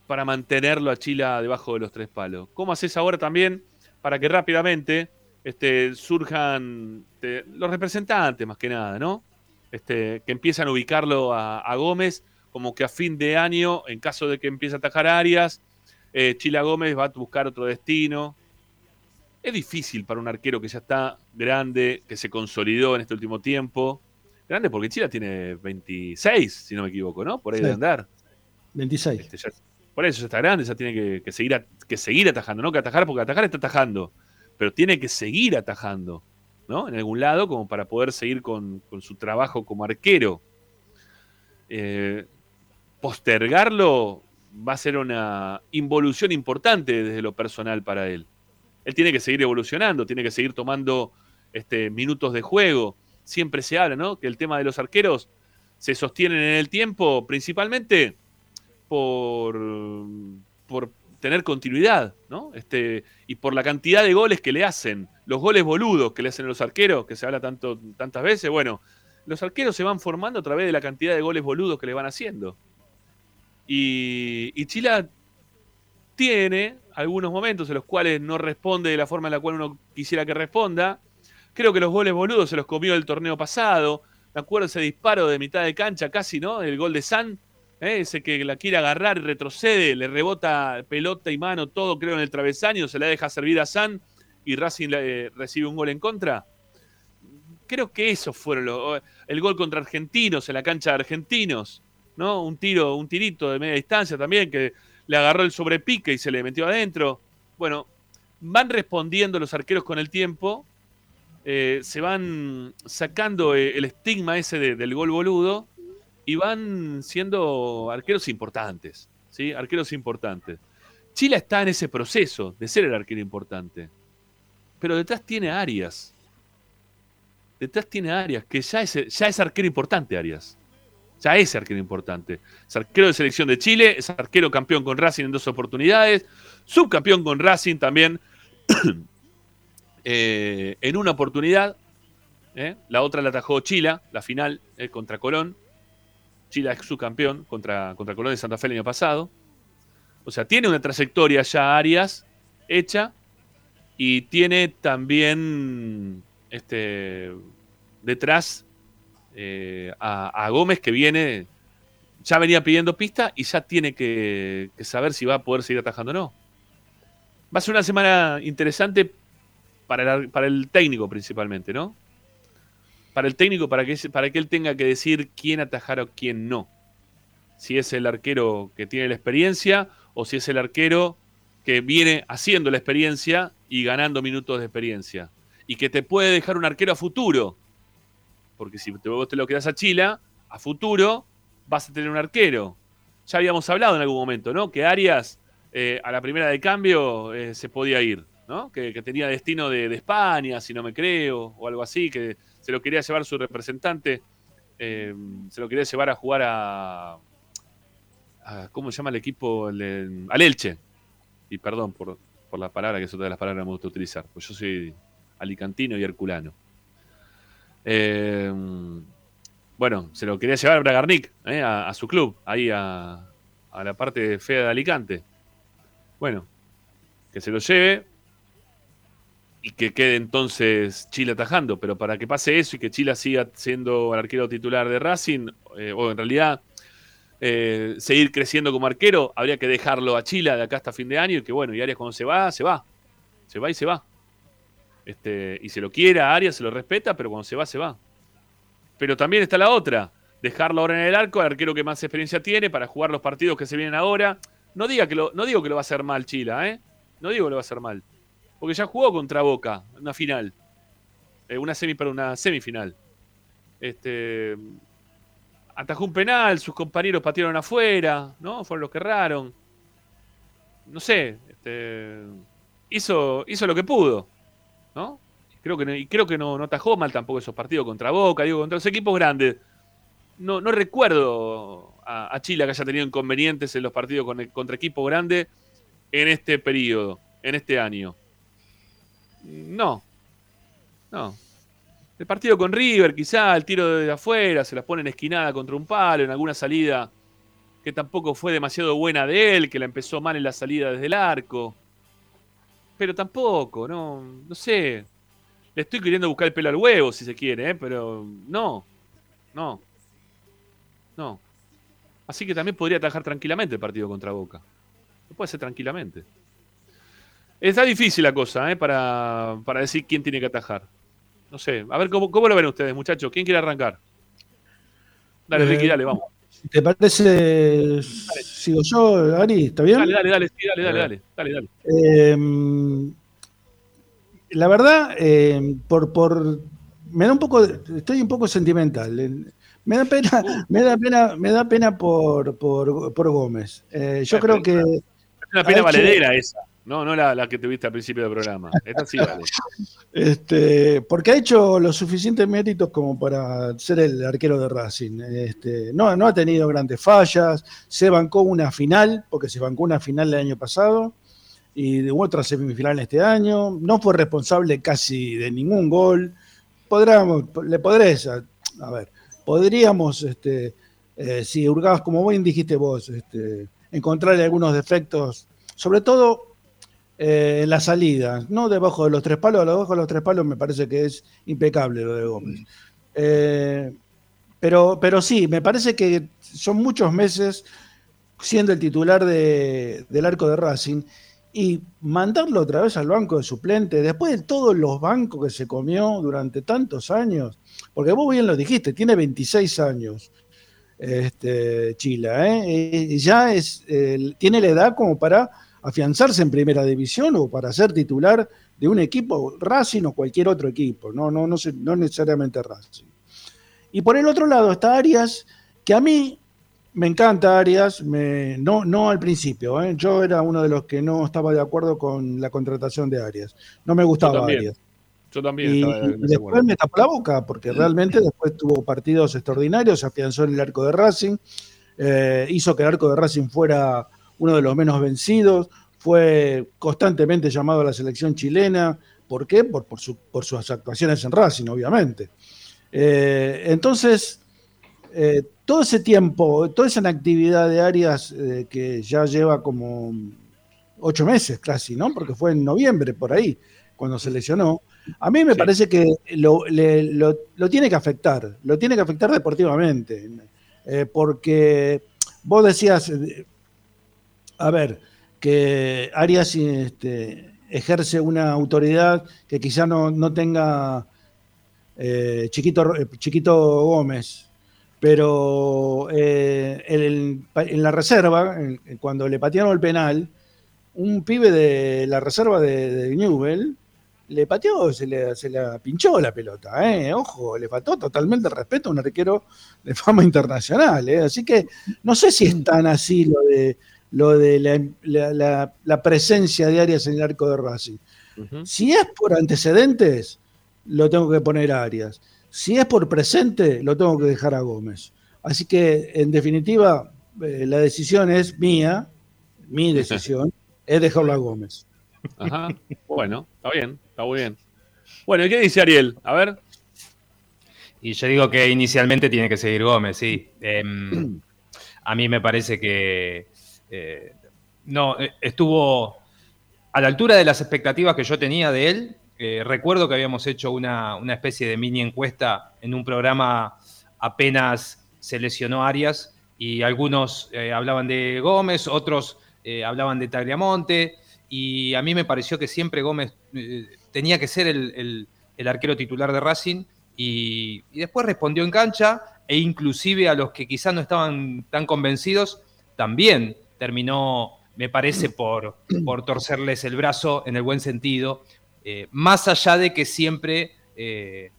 para mantenerlo a Chile debajo de los tres palos. ¿Cómo haces ahora también para que rápidamente este, surjan este, los representantes, más que nada, ¿no? Este, que empiezan a ubicarlo a, a, Gómez, como que a fin de año, en caso de que empiece a atajar Arias, eh, Chila Gómez va a buscar otro destino. Es difícil para un arquero que ya está grande, que se consolidó en este último tiempo. Grande porque Chila tiene 26, si no me equivoco, ¿no? Por ahí sí. de andar. 26. Este, ya, por eso ya está grande, ya tiene que, que seguir, a, que seguir atajando, no que atajar, porque atajar está atajando pero tiene que seguir atajando, ¿no? En algún lado, como para poder seguir con, su trabajo como arquero. Eh, postergarlo va a ser una involución importante desde lo personal para él. Él tiene que seguir evolucionando, tiene que seguir tomando este, minutos de juego. Siempre se habla, ¿no? Que el tema de los arqueros se sostienen en el tiempo principalmente por, por tener continuidad, ¿no? Este, y por la cantidad de goles que le hacen, los goles boludos que le hacen a los arqueros, que se habla tanto, tantas veces, bueno, los arqueros se van formando a través de la cantidad de goles boludos que le van haciendo. Y, y Chila tiene algunos momentos en los cuales no responde de la forma en la cual uno quisiera que responda. Creo que los goles boludos se los comió el torneo pasado. Me acuerdo ese disparo de mitad de cancha casi, ¿no? El gol de San, ese que la quiere agarrar, retrocede, le rebota pelota y mano, todo creo en el travesaño, se la deja servir a San y Racing eh, recibe un gol en contra. Creo que eso fueron el gol contra Argentinos en la cancha de Argentinos, ¿no? Un tiro, un tirito de media distancia también que le agarró el sobrepique y se le metió adentro. Bueno, van respondiendo los arqueros con el tiempo, eh, se van sacando eh, el estigma ese de, del gol boludo y van siendo arqueros importantes, ¿sí? Arqueros importantes. Chile está en ese proceso de ser el arquero importante. Pero detrás tiene Arias. Detrás tiene Arias, que ya es, ya es arquero importante, Arias. Ya es arquero importante. Es arquero de selección de Chile, es arquero campeón con Racing en dos oportunidades, subcampeón con Racing también [CLEARS THROAT] eh, en una oportunidad. ¿eh? La otra la atajó Chila, la final eh, contra Colón. Chile es subcampeón contra, contra Colón de Santa Fe el año pasado. O sea, tiene una trayectoria ya Arias hecha y tiene también este, detrás eh, a, a, Gómez que viene, ya venía pidiendo pista y ya tiene que, saber si va a poder seguir atajando o no. Va a ser una semana interesante para para el técnico principalmente, ¿no? Para el técnico, para que, para que él tenga que decir quién atajar o quién no. Si es el arquero que tiene la experiencia o si es el arquero que viene haciendo la experiencia y ganando minutos de experiencia. Y que te puede dejar un arquero a futuro. Porque si te- vos te lo quedas a Chila, a futuro vas a tener un arquero. Ya habíamos hablado en algún momento, ¿no? Que Arias eh, a la primera de cambio eh, se podía ir, ¿no? Que, tenía destino de, de España, si no me creo, o algo así, que se lo quería llevar su representante, eh, se lo quería llevar a jugar a, ¿cómo se llama el equipo? Al Elche. Y perdón por, por la palabra, que es otra de las palabras que me gusta utilizar, pues yo soy alicantino y herculano. Eh, bueno, se lo quería llevar a Bragarnik, eh, a, a su club, ahí a, a la parte fea de Alicante. Bueno, que se lo lleve y que quede entonces Chile atajando. Pero para que pase eso y que Chile siga siendo el arquero titular de Racing, eh, o en realidad eh, seguir creciendo como arquero, habría que dejarlo a Chile de acá hasta fin de año y que bueno, y Arias cuando se va, se va. Se va y se va. Este, y se lo quiere a Arias, se lo respeta, pero cuando se va, se va. Pero también está la otra, dejarlo ahora en el arco, al arquero que más experiencia tiene para jugar los partidos que se vienen ahora. No, diga que lo, no digo que lo va a hacer mal Chila, ¿eh? No digo que lo va a hacer mal. Porque ya jugó contra Boca, una final. Eh, una semi para una semifinal. Este, atajó un penal, sus compañeros patearon afuera, ¿no? Fueron los que erraron. No sé, este, hizo, hizo lo que pudo, ¿no? Creo que, y creo que no, no atajó mal tampoco esos partidos contra Boca, digo, contra los equipos grandes. No, no recuerdo a, a Chile que haya tenido inconvenientes en los partidos con, contra equipos grandes en este periodo, en este año. No, no. El partido con River, quizá, el tiro de afuera, se la ponen esquinada contra un palo en alguna salida que tampoco fue demasiado buena de él, que la empezó mal en la salida desde el arco. Pero tampoco, no, no sé. Le estoy queriendo buscar el pelo al huevo, si se quiere, ¿eh? pero no, no, no. Así que también podría atajar tranquilamente el partido contra Boca. Lo puede hacer tranquilamente. Está difícil la cosa, ¿eh? Para, para decir quién tiene que atajar. No sé. A ver, ¿cómo, cómo lo ven ustedes, muchachos? ¿Quién quiere arrancar? Dale, Eh, Ricky, dale, vamos. ¿Te parece? Sigo yo, Ari, ¿está bien? Dale, dale, dale, sí, dale, dale, dale, dale, dale. Eh, la verdad, eh, por, por me da un poco, estoy un poco sentimental. Me da pena, me da pena, me da pena por, por, por Gómez. Eh, yo creo que Es una pena hecho- valedera esa. No, no la, la que tuviste al principio del programa. Esta sí vale. [LAUGHS] Este, porque ha hecho los suficientes méritos como para ser el arquero de Racing. Este, no, no ha tenido grandes fallas, se bancó una final, porque se bancó una final el año pasado, y de otra semifinal este año. No fue responsable casi de ningún gol. Podríamos, le podrés, a, ver, podríamos, este, eh, si hurgabas, como bien dijiste vos, este, encontrarle algunos defectos, sobre todo eh, en la salida, no debajo de los tres palos, debajo de los tres palos me parece que es impecable lo de Gómez. Eh, pero, pero sí, me parece que son muchos meses siendo el titular de- del arco de Racing y mandarlo otra vez al banco de suplente, después de todos los bancos que se comió durante tantos años, porque vos bien lo dijiste, tiene 26 años. Este, Chila, ¿eh? Ya es, tiene la edad como para afianzarse en primera división o para ser titular de un equipo, Racing o cualquier otro equipo, no, no, no, no necesariamente Racing. Y por el otro lado está Arias, que a mí me encanta Arias, me, no, no al principio, ¿eh? yo era uno de los que no estaba de acuerdo con la contratación de Arias, no me gustaba. Arias. Yo también Y, estaba en y después me tapó la boca, porque realmente después tuvo partidos extraordinarios, se afianzó en el arco de Racing, eh, hizo que el arco de Racing fuera uno de los menos vencidos, fue constantemente llamado a la selección chilena. ¿Por qué? Por, por, su- por sus actuaciones en Racing, obviamente. Eh, entonces, eh, todo ese tiempo, toda esa actividad de Arias eh, que ya lleva como ocho meses casi, ¿no? Porque fue en noviembre por ahí, cuando se lesionó. A mí me Sí. parece que lo, le- lo- lo tiene que afectar, lo tiene que afectar deportivamente, porque vos decías, a ver, que Arias este, ejerce una autoridad que quizá no, no tenga eh, Chiquito, eh, Chiquito Gómez, pero eh, en, la reserva, cuando le patearon el penal, un pibe de la reserva de, de Newell le pateó, se le, se pinchó la pelota, ¿eh? ojo, le faltó totalmente respeto a un arquero de fama internacional, así que no sé si es tan así lo de, lo de la, la- la- la presencia de Arias en el arco de Racing. Si es por antecedentes, lo tengo que poner a Arias. Si es por presente, lo tengo que dejar a Gómez. Así que, en definitiva, eh, la decisión es mía, mi [LAUGHS] decisión, es dejarlo a Gómez. Ajá. Bueno, está bien, está muy bien. Bueno, ¿y qué dice Ariel? A ver. Y yo digo que inicialmente tiene que seguir Gómez, sí. [CLEARS THROAT] Em, a mí me parece que no eh, estuvo a la altura de las expectativas que yo tenía de él. Eh, recuerdo que habíamos hecho una, una especie de mini encuesta en un programa apenas se lesionó Arias y algunos eh, hablaban de Gómez, otros hablaban de Tagliamonte y a mí me pareció que siempre Gómez tenía que ser el, el- el arquero titular de Racing y, y después respondió en cancha e inclusive a los que quizás no estaban tan convencidos también terminó, me parece, por, por torcerles el brazo en el buen sentido, eh, más allá de que siempre eh,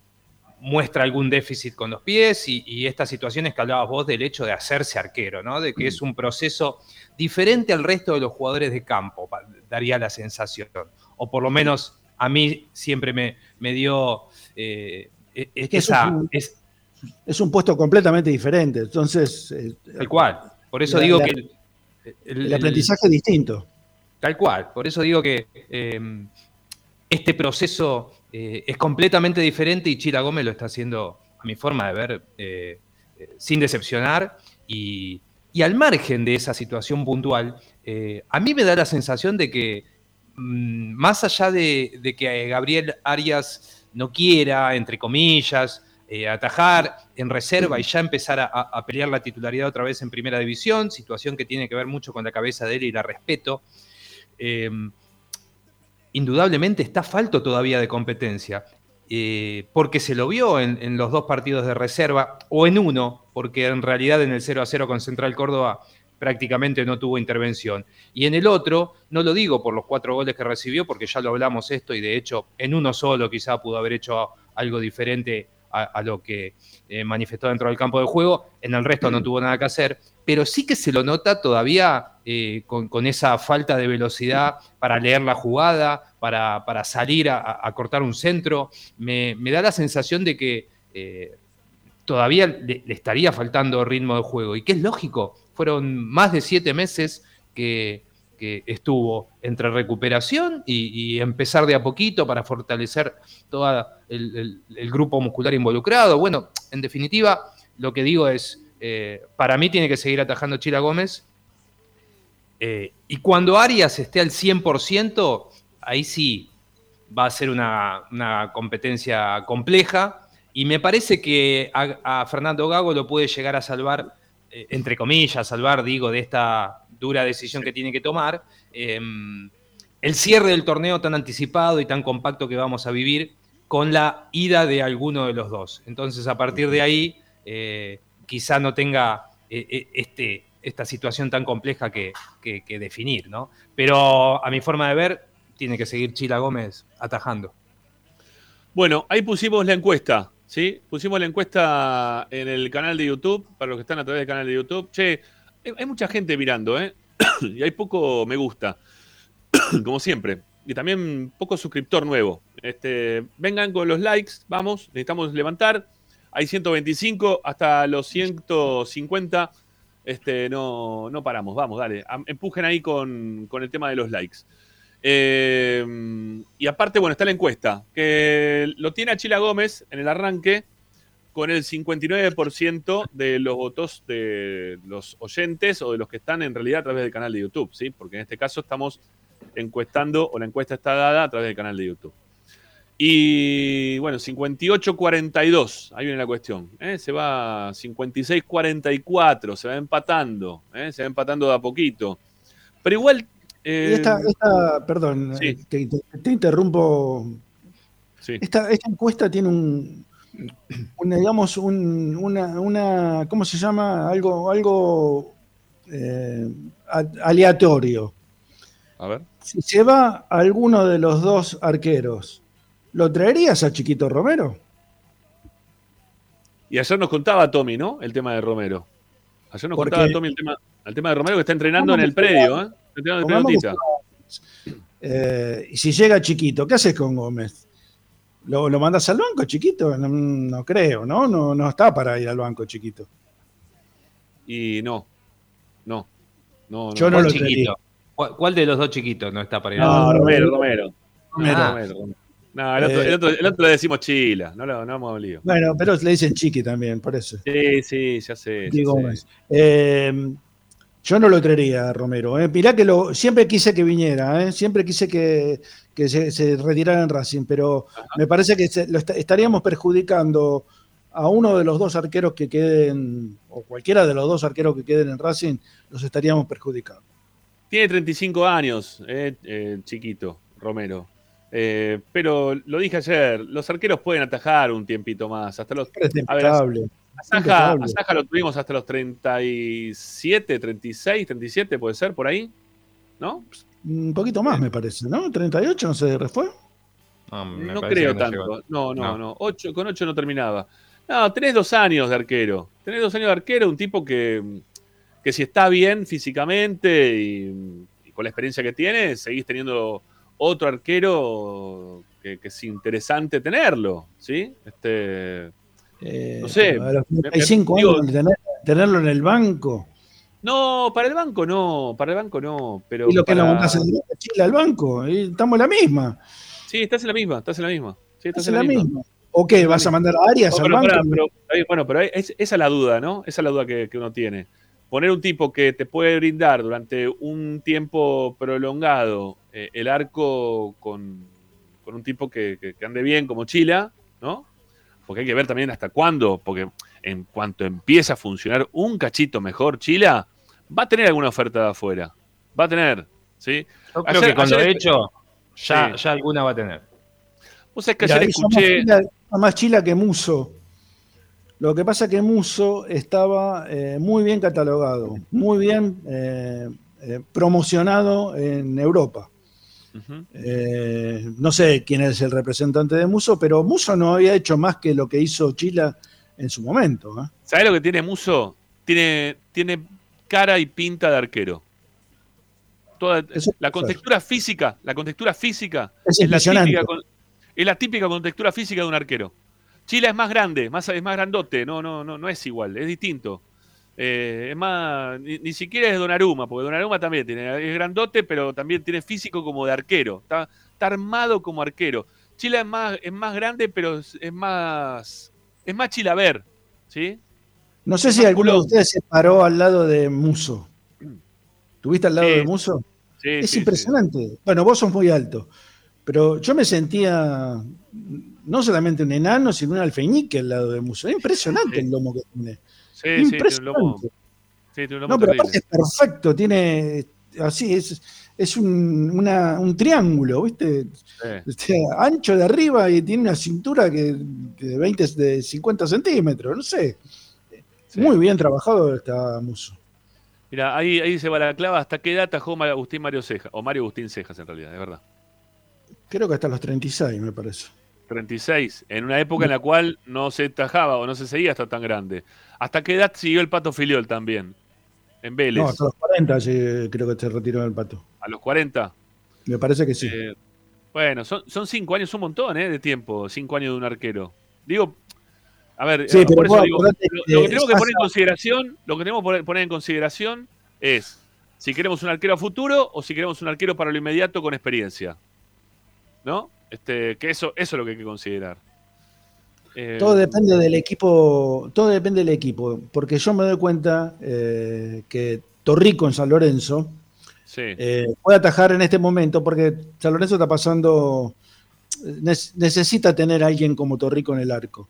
muestra algún déficit con los pies y, y estas situaciones que hablabas vos del hecho de hacerse arquero, ¿no? de que es un proceso diferente al resto de los jugadores de campo, daría la sensación, o por lo menos a mí siempre me, me dio eh, e- esa, es un- es, Es un puesto completamente diferente. Entonces, tal cual. Por eso La- digo la- que el, aprendizaje es distinto. Tal cual, por eso digo que eh, este proceso eh, es completamente diferente y Chila Gómez lo está haciendo, a mi forma de ver, eh, sin decepcionar y, y al margen de esa situación puntual, a mí me da la sensación de que mm, más allá de, de que Gabriel Arias no quiera, entre comillas, eh, atajar en reserva y ya empezar a, pelear la titularidad otra vez en primera división, situación que tiene que ver mucho con la cabeza de él y la respeto. eh, indudablemente está falto todavía de competencia, eh, porque se lo vio en, en los dos partidos de reserva, o en uno, porque en realidad en el 0 a 0 con Central Córdoba prácticamente no tuvo intervención. Y en el otro, no lo digo por los cuatro goles que recibió, porque ya lo hablamos esto, y de hecho en uno solo quizá pudo haber hecho algo diferente a, lo que eh, manifestó dentro del campo de juego, en el resto no tuvo nada que hacer, pero sí que se lo nota todavía eh, con, esa falta de velocidad para leer la jugada, para, para salir a, cortar un centro. Me, me da la sensación de que eh, todavía le estaría faltando ritmo de juego, y que es lógico, fueron más de siete meses que, que estuvo entre recuperación y, empezar de a poquito para fortalecer todo el, grupo muscular involucrado. Bueno, en definitiva, lo que digo es, eh, para mí tiene que seguir atajando Chila Gómez. eh, y cuando Arias esté al 100%, ahí sí va a ser una, una competencia compleja. Y me parece que a, a Fernando Gago lo puede llegar a salvar, eh, entre comillas, salvar, digo, de esta dura decisión que tiene que tomar. eh, el cierre del torneo tan anticipado y tan compacto que vamos a vivir con la ida de alguno de los dos. Entonces, a partir de ahí, eh, quizá no tenga eh, eh, este, esta situación tan compleja que, que- que definir, ¿no? Pero a mi forma de ver, tiene que seguir Chila Gómez atajando. Bueno, ahí pusimos la encuesta, ¿sí? Pusimos la encuesta en el canal de YouTube, para los que están a través del canal de YouTube. Che, hay, mucha gente mirando, ¿eh? [COUGHS] y hay poco me gusta, [COUGHS] como siempre. Y también poco suscriptor nuevo. Este, vengan con los likes, vamos, necesitamos levantar. Hay 125 hasta los 150. Este, no, no paramos, vamos, dale. Empujen ahí con, con el tema de los likes. Eh, y aparte, bueno, está la encuesta, que lo tiene Achila Gómez en el arranque con el 59% de los votos de los oyentes o de los que están en realidad a través del canal de YouTube, ¿sí? Porque en este caso estamos encuestando, o la encuesta está dada a través del canal de YouTube. Y bueno, 58-42, ahí viene la cuestión. ¿eh? Se va 56-44, se va empatando, ¿eh? se va empatando de a poquito. Pero igual Eh, esta, esta- perdón, sí. eh, te, te- te interrumpo. sí. Esta, esta encuesta tiene un, un, digamos, un- una, una, ¿cómo se llama? Algo, algo eh, aleatorio. A ver. Si se va alguno de los dos arqueros, ¿lo traerías a Chiquito Romero? Y ayer nos contaba Tommy, ¿no? El tema de Romero. Ayer nos Porque- contaba Tommy el tema, el tema de Romero que está entrenando en el predio, ¿eh? Está entrenando en Pongamos el que pelotita. Eh, y si llega Chiquito, ¿qué haces con Gómez? ¿Lo, lo mandas al banco, Chiquito? No, no creo, ¿no? ¿no? No está para ir al banco, Chiquito. Y no. No. No, no. Yo no ¿Cuál lo chiquito? ¿Cuál, cuál de los dos chiquitos no está para ir No, a- No, Romero, Romero. Romero. No, Romero, Romero. No, el otro, Eh, el otro- el otro le decimos chila, no lo no hemos lío. Bueno, pero le dicen Chiqui también, por eso. Sí, sí, ya sé. Chiqui ya sé. Eh, yo no lo traería a Romero. ¿eh? Mirá que lo, siempre quise que viniera, ¿eh? siempre quise que, que se, se retirara en Racing, pero me parece que se- lo est- estaríamos perjudicando a uno de los dos arqueros que queden, o cualquiera de los dos arqueros que queden en Racing, los estaríamos perjudicando. Tiene 35 años, eh, eh, chiquito, Romero. Eh, pero lo dije ayer, los arqueros pueden atajar un tiempito más. Hasta los, a ver, impecable. a Saja, impecable. a Saja lo tuvimos hasta los 37, 36, 37, puede ser, por ahí. ¿No? Un poquito más, me parece, ¿no? 38, no sé, ¿fue? No, No creo no tanto. llegó. No, no, No. no. Ocho, con 8 no terminaba. No, tenés dos años de arquero. Tenés dos años de arquero, un tipo que, que si está bien físicamente y, y con la experiencia que tiene, seguís teniendo otro arquero que, que es interesante tenerlo, ¿sí? Este, Eh, No sé, A los me- 35 me- digo- años, tener- tenerlo en el banco. No, para el banco no, para el banco no, pero Y lo que para- lo montás en Chile al banco. Estamos en la misma. Sí, estás en la misma, estás en la misma. Sí, estás Estás en la misma. ¿O qué? ¿Vas a mandar a Arias No, al banco? pero- bueno, pero es- esa es la duda, ¿no? Esa es la duda que, que uno tiene. Poner un tipo que te puede brindar durante un tiempo prolongado eh, el arco con, con un tipo que, que- que ande bien como Chila, ¿no? Porque hay que ver también hasta cuándo, porque en cuanto empieza a funcionar un cachito mejor Chila, va a tener alguna oferta de afuera. Va a tener, ¿sí? Yo creo Ayer- que cuando ayer- de hecho ya, Sí. ya alguna va a tener. Vos sabés que Mirá, ayer más escuché... chila- hizo más chila que Muso. Lo que pasa es que Muso estaba eh, muy bien catalogado, muy bien eh, eh, promocionado en Europa. Eh, no sé quién es el representante de Muso, pero Muso no había hecho más que lo que hizo Chila en su momento. ¿eh? ¿Sabés lo que tiene Muso? Tiene, tiene cara y pinta de arquero. Toda, la contextura física, la contextura física Es la típica, es la típica contextura física de un arquero. Chila es más grande, más, es más grandote, no, no, no, no es igual, es distinto. Eh, es más, ni, ni siquiera es Donnarumma, porque Donnarumma también tiene, es grandote, pero también tiene físico como de arquero. Está, está armado como arquero. Chila es más, es más grande, pero es, es más, es más chilaver, ¿sí? No sé si alguno de ustedes se paró al lado de Muso. ¿Tuviste al lado Sí, de Muso? Sí, Es sí, impresionante. Bueno, vos sos muy alto, pero yo me sentía no solamente un enano, sino un alfeñique al lado de Muso. Es impresionante el lomo que tiene. Sí, sí, tiene un impresionante. lomo, sí, tiene un lomo no, pero terrible. aparte es perfecto, tiene así, es, es un, una- un triángulo, ¿viste? Ancho de arriba y tiene una cintura que, que de 20, de 50 centímetros, no sé. Sí. Muy bien trabajado está Muso. Mira, ahí, ahí se va la clava. ¿Hasta qué edad atajó Agustín Mario Cejas? O Mario Agustín Cejas, en realidad, es verdad. Creo que hasta los 36, me parece. 36, en una época en la cual no se tajaba o no se seguía hasta tan grande. ¿Hasta qué edad siguió el Pato Filiol también? En Vélez. No, hasta los 40 sí, creo que se retiró del pato. A los 40. Me parece que sí. Eh, bueno, son, son cinco años, un montón ¿eh? de tiempo. Cinco años de un arquero. Digo, a ver, Sí, pero por eso vos digo, acordate lo, que tenemos que poner en consideración, lo que tenemos que poner- poner en consideración es si queremos un arquero a futuro o si queremos un arquero para lo inmediato con experiencia. ¿No? Este, que eso, eso es lo que hay que considerar. Eh, Todo depende del equipo, todo depende del equipo, porque yo me doy cuenta eh, que Torrico en San Lorenzo sí. eh, puede atajar en este momento, porque San Lorenzo está pasando, ne- necesita tener a alguien como Torrico en el arco,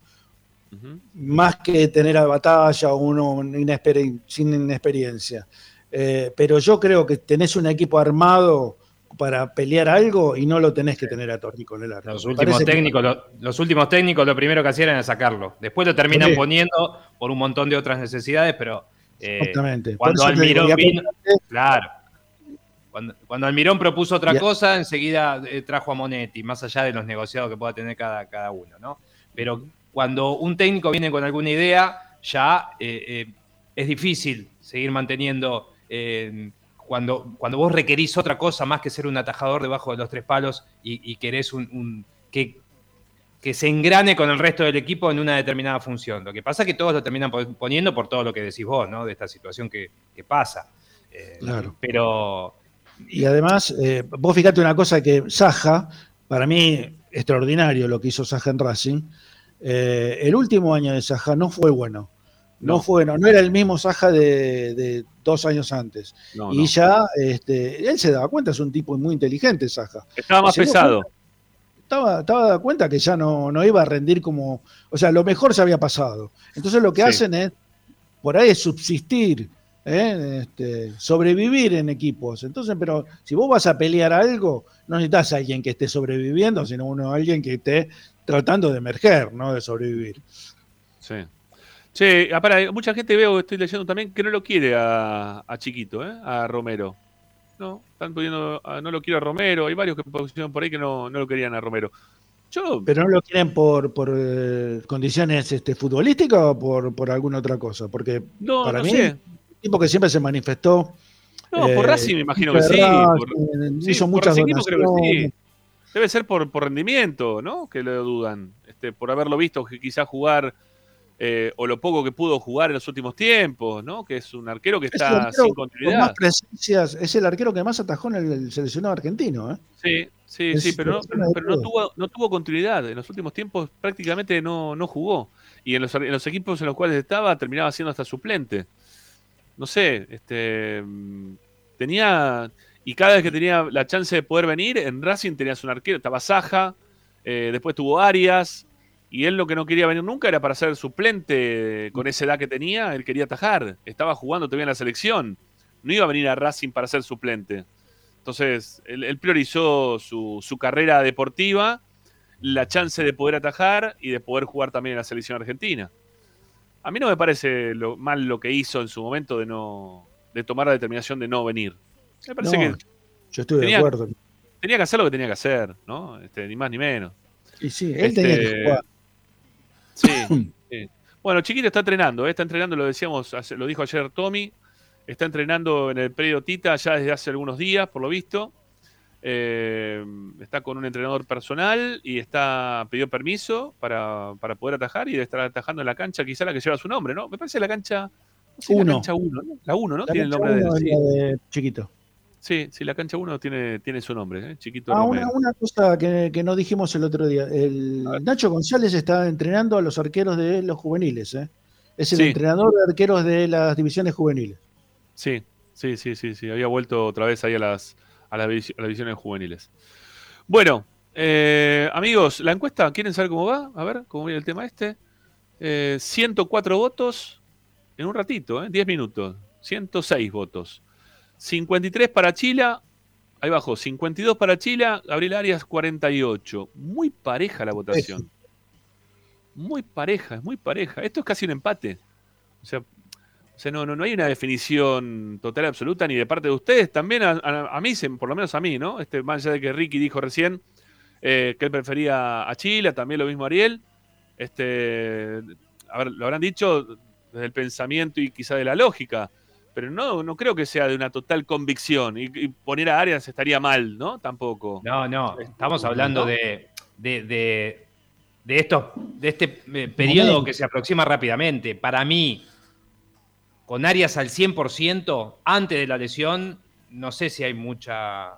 Más que tener a batalla o uno inexper- sin inexperiencia. Eh, pero yo creo que tenés un equipo armado para pelear algo y no lo tenés que tener a Torrico en el arco. Los últimos, que- técnicos, lo- los últimos técnicos lo primero que hacían era sacarlo. Después lo terminan Sí. poniendo por un montón de otras necesidades, pero eh, Exactamente. cuando Almirón vino, claro. Cuando, cuando Almirón propuso otra cosa, enseguida eh, trajo a Monetti, más allá de los negociados que pueda tener cada, cada uno, ¿no? Pero cuando un técnico viene con alguna idea, ya eh, eh, es difícil seguir manteniendo. eh, cuando, cuando vos requerís otra cosa más que ser un atajador debajo de los tres palos y, y querés un, un- que, que se engrane con el resto del equipo en una determinada función. Lo que pasa es que todos lo terminan po- poniendo por todo lo que decís vos, ¿no? De esta situación que, que pasa. Claro. Pero Y además, vos fíjate una cosa que Saja, para mí, extraordinario lo que hizo Saja en Racing. Eh, el último año de Saja no fue bueno. No, No. fue bueno, no era el mismo Saja de, de dos años antes. No, y no. ya, este, él se daba cuenta, es un tipo muy inteligente, Saja. Estaba más pesado. Estaba, estaba dado cuenta que ya no, no iba a rendir como. O sea, lo mejor se había pasado. Entonces lo que Sí. hacen es, por ahí es subsistir, ¿eh? Este, sobrevivir en equipos. Entonces, pero si vos vas a pelear algo, no necesitas a alguien que esté sobreviviendo, sino uno, alguien que esté tratando de emerger, no de sobrevivir. Sí. Che, ah, pará, mucha gente veo, estoy leyendo también, que no lo quiere a, a Chiquito, ¿eh? a Romero. No, están poniendo, a- no lo quiere a Romero. Hay varios que pusieron por ahí que no, no lo querían a Romero. Yo, Pero no lo quieren por, por eh, condiciones este, futbolísticas o por, por alguna otra cosa. Porque no, para no mí, sé. un tipo que siempre se manifestó. No, por eh, Racing me imagino que sí. Por- sí, hizo por muchas racingismo creo que sí. Debe ser por, por rendimiento, ¿no? Que lo dudan. Este, por haberlo visto quizás jugar, eh, o lo poco que pudo jugar en los últimos tiempos, ¿no? Que es un arquero que Es está arquero sin con continuidad. más presencias, es el arquero que más atajó en el, el seleccionado argentino. ¿eh? Sí, sí, Es sí, pero, no, pero tuvo, no tuvo continuidad. En los últimos tiempos prácticamente no, no jugó. Y en los, en los equipos en los cuales estaba terminaba siendo hasta suplente. No sé, este mm, tenía. Y cada vez que tenía la chance de poder venir, en Racing tenías un arquero, estaba Saja, eh, después tuvo Arias, y él lo que no quería venir nunca era para ser suplente con esa edad que tenía, él quería atajar, estaba jugando todavía en la selección, no iba a venir a Racing para ser suplente. Entonces, él, priorizó su, su carrera deportiva, la chance de poder atajar y de poder jugar también en la selección argentina. A mí no me parece lo, mal lo que hizo en su momento de no de tomar la determinación de no venir. Me parece No, que Yo estoy tenía- de acuerdo. tenía que hacer lo que tenía que hacer, ¿no? Este, ni más ni menos. Y sí, él Este, tenía que jugar. Sí, [CLEARS THROAT] sí. Bueno, Chiquito está entrenando, ¿eh? está entrenando, lo decíamos, lo dijo ayer Tommy, está entrenando en el predio Tita ya desde hace algunos días, por lo visto. Eh, está con un entrenador personal y está pidió permiso para, para poder atajar y debe estar atajando en la cancha, quizá la que lleva su nombre, ¿no? Me parece la cancha. no sé, la cancha 1, ¿no? La 1, ¿no? La tiene el nombre de de chiquito. Sí, sí, la cancha 1 tiene, tiene su nombre, ¿eh? Chiquito Ah, Romero. una, una cosa que, que no dijimos el otro día. El. Nacho González está entrenando a los arqueros de los juveniles. ¿eh? Es el Sí. entrenador de arqueros de las divisiones juveniles. Sí, sí, sí, sí, sí. Había vuelto otra vez ahí a las, a las, divis- a las divisiones juveniles. Bueno, eh, amigos, la encuesta, ¿quieren saber cómo va? A ver, cómo viene el tema este. Eh, 104 votos en un ratito, ¿eh? 10 minutos. 106 votos. 53 para Chila. Ahí bajó. 52 para Chila. Gabriel Arias, 48. Muy pareja la votación. Muy pareja, es muy pareja. Esto es casi un empate. O sea, o sea, no, no, no hay una definición total y absoluta ni de parte de ustedes, también a, a- a mí, por lo menos a mí, ¿no? Este, más allá de que Ricky dijo recién eh, que él prefería a Chile, también lo mismo Ariel. Este, a ver, lo habrán dicho desde el pensamiento y quizá de la lógica, pero no, no creo que sea de una total convicción. Y, y poner a Arias estaría mal, ¿no? Tampoco. No, no, estamos hablando ¿No? de, de, de, de estos, de este eh, periodo que se aproxima rápidamente. Para mí, con Arias al 100%, antes de la lesión, no sé si hay mucha,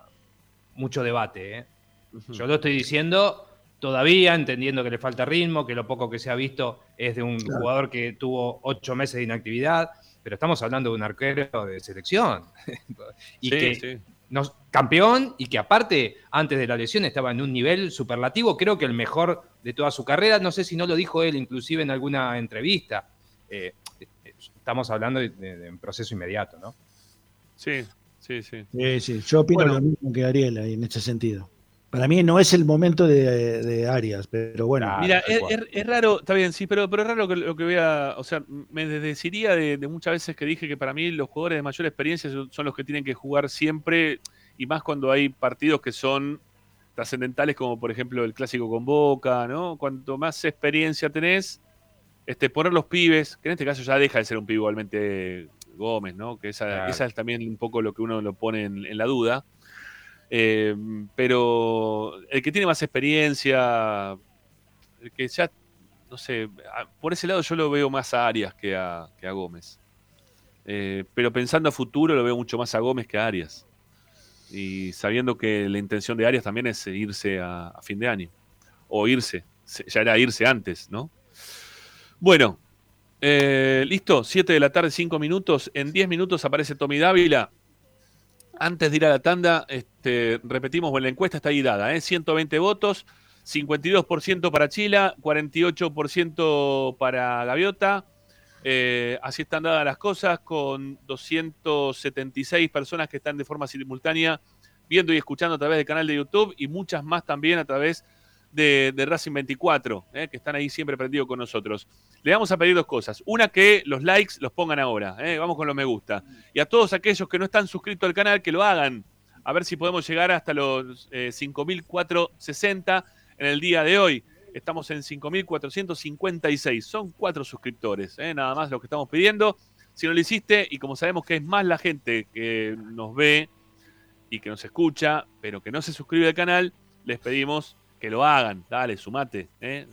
mucho debate. ¿eh? Yo lo estoy diciendo todavía, entendiendo que le falta ritmo, que lo poco que se ha visto es de un Claro. jugador que tuvo ocho meses de inactividad, pero estamos hablando de un arquero de selección. [LAUGHS] y Sí, que sí. nos- campeón y que aparte, antes de la lesión, estaba en un nivel superlativo, creo que el mejor de toda su carrera. No sé si no lo dijo él, inclusive en alguna entrevista. Eh, estamos hablando de, de- de un proceso inmediato, ¿no? Sí, sí, sí. Sí, sí, yo opino Bueno. lo mismo que Ariel ahí en ese sentido. Para mí no es el momento de, de Arias, pero bueno. Ah, Mira, es, cual. es- es raro, está bien, sí, pero, pero es raro que lo que voy a. O sea, me desdeciría de, de muchas veces que dije que para mí los jugadores de mayor experiencia son, son los que tienen que jugar siempre, y más cuando hay partidos que son trascendentales, como por ejemplo el clásico con Boca, ¿no? Cuanto más experiencia tenés, este, poner los pibes, que en este caso ya deja de ser un pibe igualmente Gómez, ¿no? Que esa, Claro. esa es también un poco lo que uno lo pone en, en la duda. Eh, pero el que tiene más experiencia, el que ya, no sé, por ese lado yo lo veo más a Arias que a, que a Gómez. Eh, pero pensando a futuro lo veo mucho más a Gómez que a Arias. Y sabiendo que la intención de Arias también es irse a, fin de año. O irse, se- ya era irse antes, ¿no? Bueno, eh, listo, 7 de la tarde, 5 minutos. En 10 minutos aparece Tommy Dávila. Antes de ir a la tanda, este, repetimos, bueno, la encuesta está ahí dada, ¿eh? 120 votos, 52% para Chila, 48% para Gaviota. Eh, así están dadas las cosas, con 276 personas que están de forma simultánea viendo y escuchando a través del canal de YouTube y muchas más también a través de, de Racing 24, ¿eh? que están ahí siempre prendidos con nosotros. Le vamos a pedir dos cosas. Una, que los likes los pongan ahora. ¿eh? Vamos con los me gusta. Y a todos aquellos que no están suscritos al canal, que lo hagan. A ver si podemos llegar hasta los eh, 5.460 en el día de hoy. Estamos en 5.456. Son cuatro suscriptores, ¿eh? nada más lo que estamos pidiendo. Si no lo hiciste, y como sabemos que es más la gente que nos ve y que nos escucha, pero que no se suscribe al canal, les pedimos que lo hagan. Dale, sumate. ¿eh?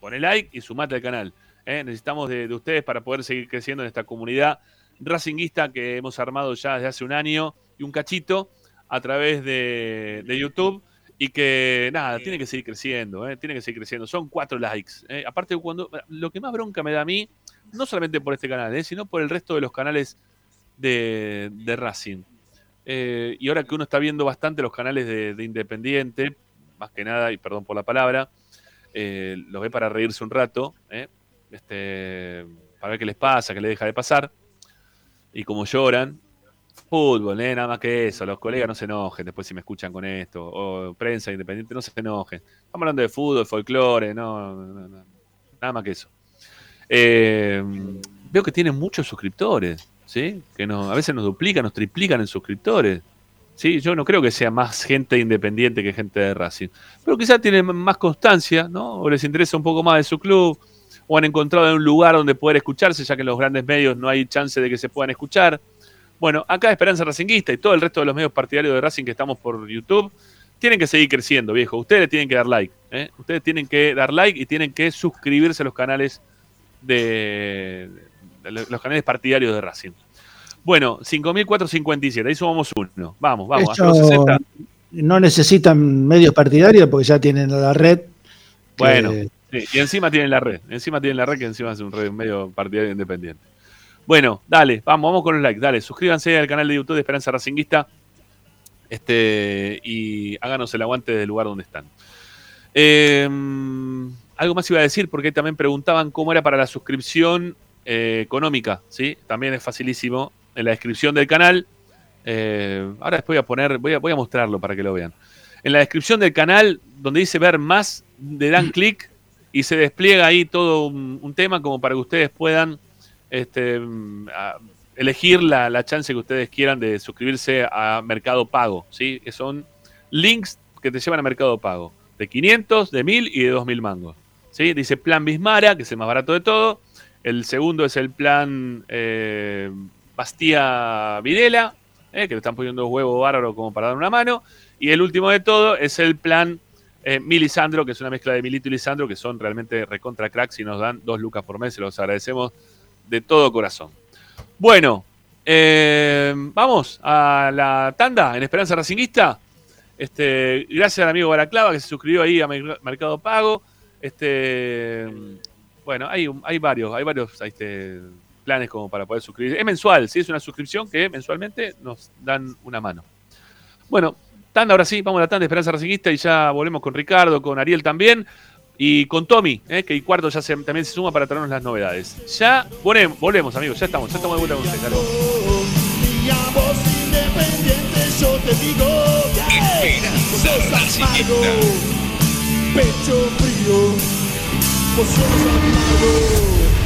Poné like y sumate al canal. ¿eh? Necesitamos de, de ustedes para poder seguir creciendo en esta comunidad racinguista que hemos armado ya desde hace un año y un cachito a través de, de YouTube y que nada, tiene que seguir creciendo, ¿eh? tiene que seguir creciendo. Son cuatro likes. ¿eh? Aparte, cuando lo que más bronca me da a mí, no solamente por este canal, ¿eh? sino por el resto de los canales de, de Racing. Eh, y ahora que uno está viendo bastante los canales de, de Independiente, más que nada, y perdón por la palabra, eh, los ve para reírse un rato, ¿eh? este, para ver qué les pasa, qué les deja de pasar, y como lloran. Fútbol, ¿eh? nada más que eso. Los colegas no se enojen después si me escuchan con esto. O prensa independiente, no se enojen. Estamos hablando de fútbol, folclore, no, no, no, nada más que eso. Eh, veo que tienen muchos suscriptores, ¿sí? Que nos, a veces nos duplican, nos triplican en suscriptores. ¿Sí? Yo no creo que sea más gente independiente que gente de Racing. Pero quizás tienen más constancia, ¿no? O les interesa un poco más de su club, o han encontrado un lugar donde poder escucharse, ya que en los grandes medios no hay chance de que se puedan escuchar. Bueno, acá Esperanza Racinguista y todo el resto de los medios partidarios de Racing que estamos por YouTube tienen que seguir creciendo, viejo. Ustedes tienen que dar like. ¿eh? Ustedes tienen que dar like y tienen que suscribirse a los canales de, de los canales partidarios de Racing. Bueno, 5.457, ahí sumamos uno. Vamos, vamos, hasta los Esto 60. no necesitan medios partidarios porque ya tienen la red. que- Bueno, sí, y encima tienen la red. Encima tienen la red que encima es un red medio partidario independiente. Bueno, dale, vamos, vamos con los likes. Dale, suscríbanse al canal de YouTube de Esperanza Racinguista. Este, y háganos el aguante del lugar donde están. Eh, algo más iba a decir, porque también preguntaban cómo era para la suscripción eh, económica. ¿sí? También es facilísimo. En la descripción del canal. eh, ahora después voy a poner, voy a, voy a mostrarlo para que lo vean. En la descripción del canal, donde dice ver más, le dan [CLEARS THROAT] clic y se despliega ahí todo un, un tema como para que ustedes puedan este, mm, a- elegir la, la chance que ustedes quieran de suscribirse a Mercado Pago, ¿sí? Que son links que te llevan a Mercado Pago, de 500, de 1000 y de 2000 mangos, ¿sí? Dice Plan Bismara, que es el más barato de todo. El segundo es el plan eh, Bastía Videla, eh, que le están poniendo huevo bárbaro como para dar una mano. Y el último de todo es el plan eh, Milisandro, que es una mezcla de Milito y Lisandro, que son realmente recontra cracks y nos dan dos lucas por mes. Se los agradecemos de todo corazón. Bueno, eh, vamos a la tanda en Esperanza Racinguista. Este, gracias al amigo Baraclava que se suscribió ahí a Mer- Mercado Pago. Este, bueno, hay, hay varios, hay varios este, planes como para poder suscribirse. Es mensual, sí, es una suscripción que mensualmente nos dan una mano. Bueno, tanda ahora sí, vamos a la tanda de Esperanza Racinguista y ya volvemos con Ricardo, con Ariel también y con Tommy, eh, que el cuarto ya se- también se suma para traernos las novedades. Ya volvemos, volvemos amigos, ya estamos, ya estamos de vuelta con ustedes. dale. Y a vos y te digo pecho frío, vos sos amargo.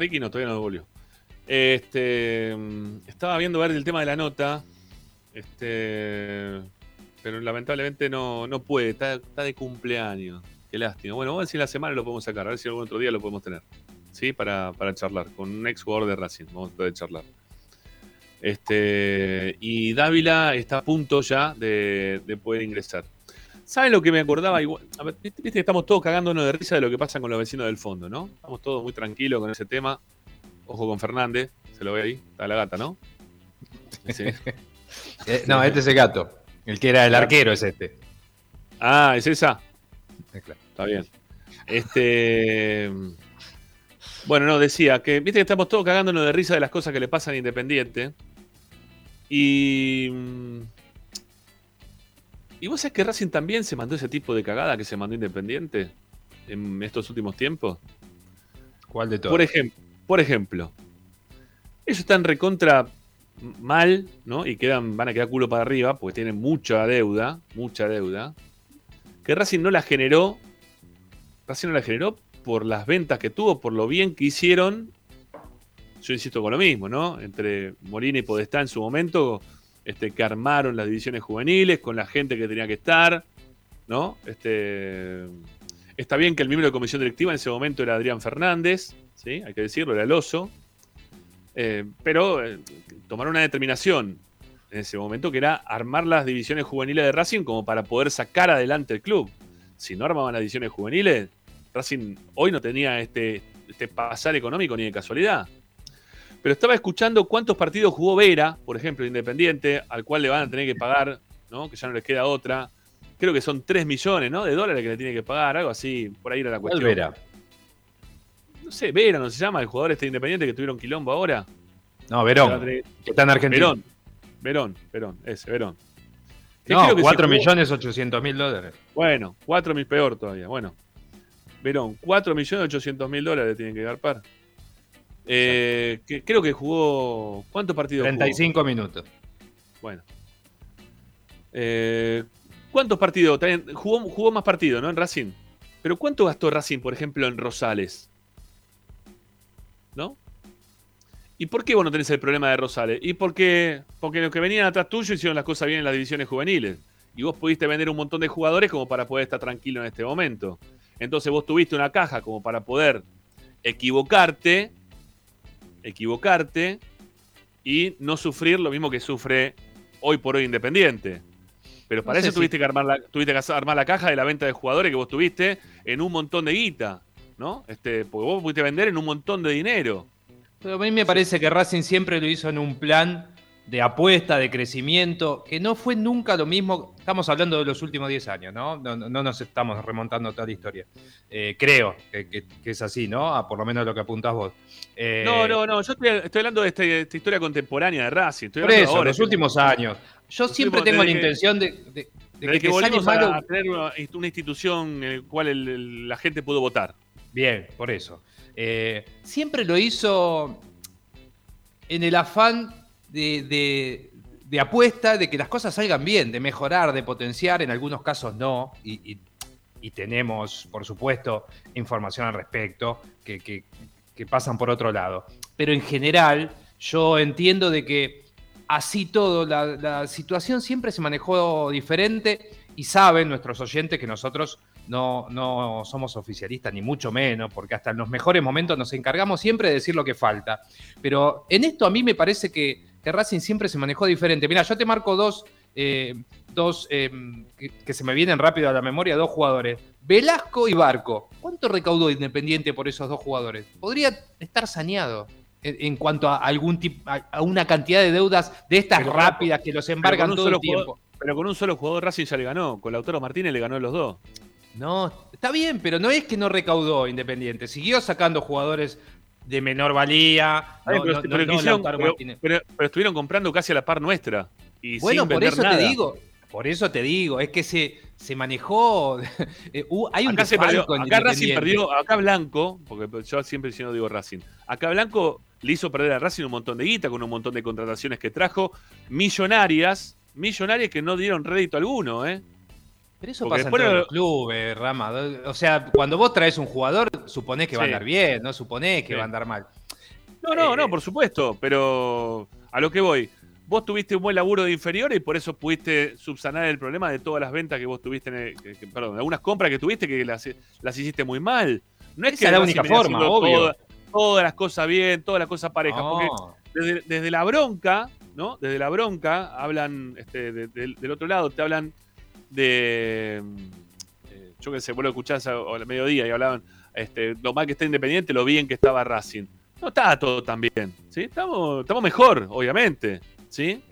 Ricky, no, todavía no devolvió. Este. mm, Estaba viendo ver el tema de la nota. Este. Pero lamentablemente no, no puede. Está, de cumpleaños. Qué lástima. Bueno, vamos a ver si en la semana lo podemos sacar. A ver si algún otro día lo podemos tener. ¿Sí? Para, para charlar. Con un ex jugador de Racing. Vamos a poder charlar. Este, y Dávila está a punto ya de, de poder ingresar. ¿Saben lo que me acordaba? Igual, viste que estamos todos cagándonos de risa de lo que pasa con los vecinos del fondo, ¿no? Estamos todos muy tranquilos con ese tema. Ojo con Fernández, se lo ve ahí, está la gata, ¿no? Sí. [LAUGHS] Eh, no, este es el gato. El que era el arquero es este. Ah, ¿es esa? Claro. Está bien. Este. Bueno, no, decía que, viste que estamos todos cagándonos de risa de las cosas que le pasan a Independiente. Y. ¿Y vos sabés que Racing también se mandó ese tipo de cagada que se mandó Independiente en estos últimos tiempos? ¿Cuál de todos? Por, ejem- por ejemplo, ellos están recontra mal, ¿no? Y quedan, van a quedar culo para arriba porque tienen mucha deuda, mucha deuda. Que Racing no la generó. Racing no la generó por las ventas que tuvo, por lo bien que hicieron. Yo insisto con lo mismo, ¿no? Entre Molina y Podestá en su momento, este, que armaron las divisiones juveniles con la gente que tenía que estar, ¿no? Este, está bien que el miembro de comisión directiva en ese momento era Adrián Fernández, ¿sí? Hay que decirlo, era el oso. Eh, pero eh, tomaron una determinación en ese momento que era armar las divisiones juveniles de Racing como para poder sacar adelante el club. Si no armaban las divisiones juveniles, Racing hoy no tenía este, este pasar económico ni de casualidad. Pero estaba escuchando cuántos partidos jugó Vera, por ejemplo, Independiente, al cual le van a tener que pagar, ¿no? Que ya no les queda otra. Creo que son 3 millones, ¿no? De dólares que le tiene que pagar, algo así, por ahí era la ¿Cuál cuestión. Vera? No sé, Vera, ¿no se llama? El jugador este Independiente que tuvieron quilombo ahora. No, Verón. Que está en Argentina. Verón. Verón, Verón, ese, Verón. Que No, creo que se 4 jugó- millones 800 mil dólares. Bueno, 4 mil peor todavía. Bueno. Verón, 4 millones 800 mil dólares tienen que garpar. Eh, que, creo que jugó. ¿Cuántos partidos jugó? 35 minutos. Bueno. Eh, ¿Cuántos partidos? También Jugó, jugó más partidos, ¿no? En Racing. Pero ¿cuánto gastó Racing, por ejemplo, en Rosales? ¿No? ¿Y por qué vos no tenés el problema de Rosales? Y porque, porque los que venían atrás tuyo hicieron las cosas bien en las divisiones juveniles. Y vos pudiste vender un montón de jugadores como para poder estar tranquilo en este momento. Entonces vos tuviste una caja como para poder equivocarte, equivocarte y no sufrir lo mismo que sufre hoy por hoy Independiente. Pero para No sé eso si- tuviste que armar la, tuviste que armar la caja de la venta de jugadores que vos tuviste en un montón de guita, ¿no? Este, porque vos pudiste vender en un montón de dinero. Pero a mí me parece que Racing siempre lo hizo en un plan de apuesta, de crecimiento, que no fue nunca lo mismo. Estamos hablando de los últimos 10 años, ¿no? No, no- no nos estamos remontando toda la historia. Eh, creo que, que- que es así, ¿no? Por lo menos lo que apuntás vos. Eh, No, no, no, yo estoy, estoy hablando de este- de esta historia contemporánea de Racing. Estoy Por eso, ahora, los últimos años. Yo Los siempre tengo la que- intención de, de- que, volvimos malo. a tener una, una institución en la cual el- el- la gente pudo votar. Bien, por eso. Eh, siempre lo hizo en el afán de, de- apuesta, de que las cosas salgan bien, de mejorar, de potenciar, en algunos casos no, y, y- tenemos, por supuesto, información al respecto que, que- que pasan por otro lado. Pero en general, yo entiendo de que así todo, la, la situación siempre se manejó diferente y saben nuestros oyentes que nosotros no, no somos oficialistas, ni mucho menos, porque hasta en los mejores momentos nos encargamos siempre de decir lo que falta. Pero en esto a mí me parece que, que Racing siempre se manejó diferente. Mira, yo te marco dos, eh, dos eh, que, que se me vienen rápido a la memoria, dos jugadores. Velasco y Barco. ¿Cuánto recaudó Independiente por esos dos jugadores? Podría estar saneado en, en cuanto a algún tipo, a, a una cantidad de deudas de estas Pero- rápidas que los embargan todo el tiempo. jugador- pero con un solo jugador Racing ya le ganó. Con Lautaro Martínez le ganó los dos. No, está bien, pero no es que no recaudó Independiente. Siguió sacando jugadores de menor valía. Ay, no- pero, no- pero no- no quisieron- Lautaro pero- Martínez. pero- pero estuvieron comprando casi a la par nuestra. Y Bueno, sin por eso nada. te digo. Por eso te digo, es que se, se manejó. [LAUGHS] eh, hay un Acá, se perdió, acá Racing perdió, acá Blanco, porque yo siempre si no digo Racing, acá Blanco le hizo perder a Racing un montón de guita con un montón de contrataciones que trajo, millonarias, millonarias que no dieron rédito alguno, ¿eh? Pero eso Porque pasa en todos lo- los clubes, Rama. O sea, cuando vos traes un jugador, suponés que va a andar bien, no suponés que Sí. va a andar mal. No, no, Eh, no, por supuesto, pero a lo que voy. Vos tuviste un buen laburo de inferior y por eso pudiste subsanar el problema de todas las ventas que vos tuviste, en el- que- que- perdón, algunas compras que tuviste que las, las hiciste muy mal. No es Esa que es la única forma, obvio. toda- todas las cosas bien, todas las cosas parejas, No. porque desde, desde la bronca, ¿no? Desde la bronca hablan, este, de- del- del otro lado, te hablan de. eh, yo qué sé, vos lo escuchás a- al mediodía y hablaban este, lo mal que está Independiente, lo bien que estaba Racing. No está todo tan bien, ¿sí? Estamos, estamos mejor, obviamente, ¿sí?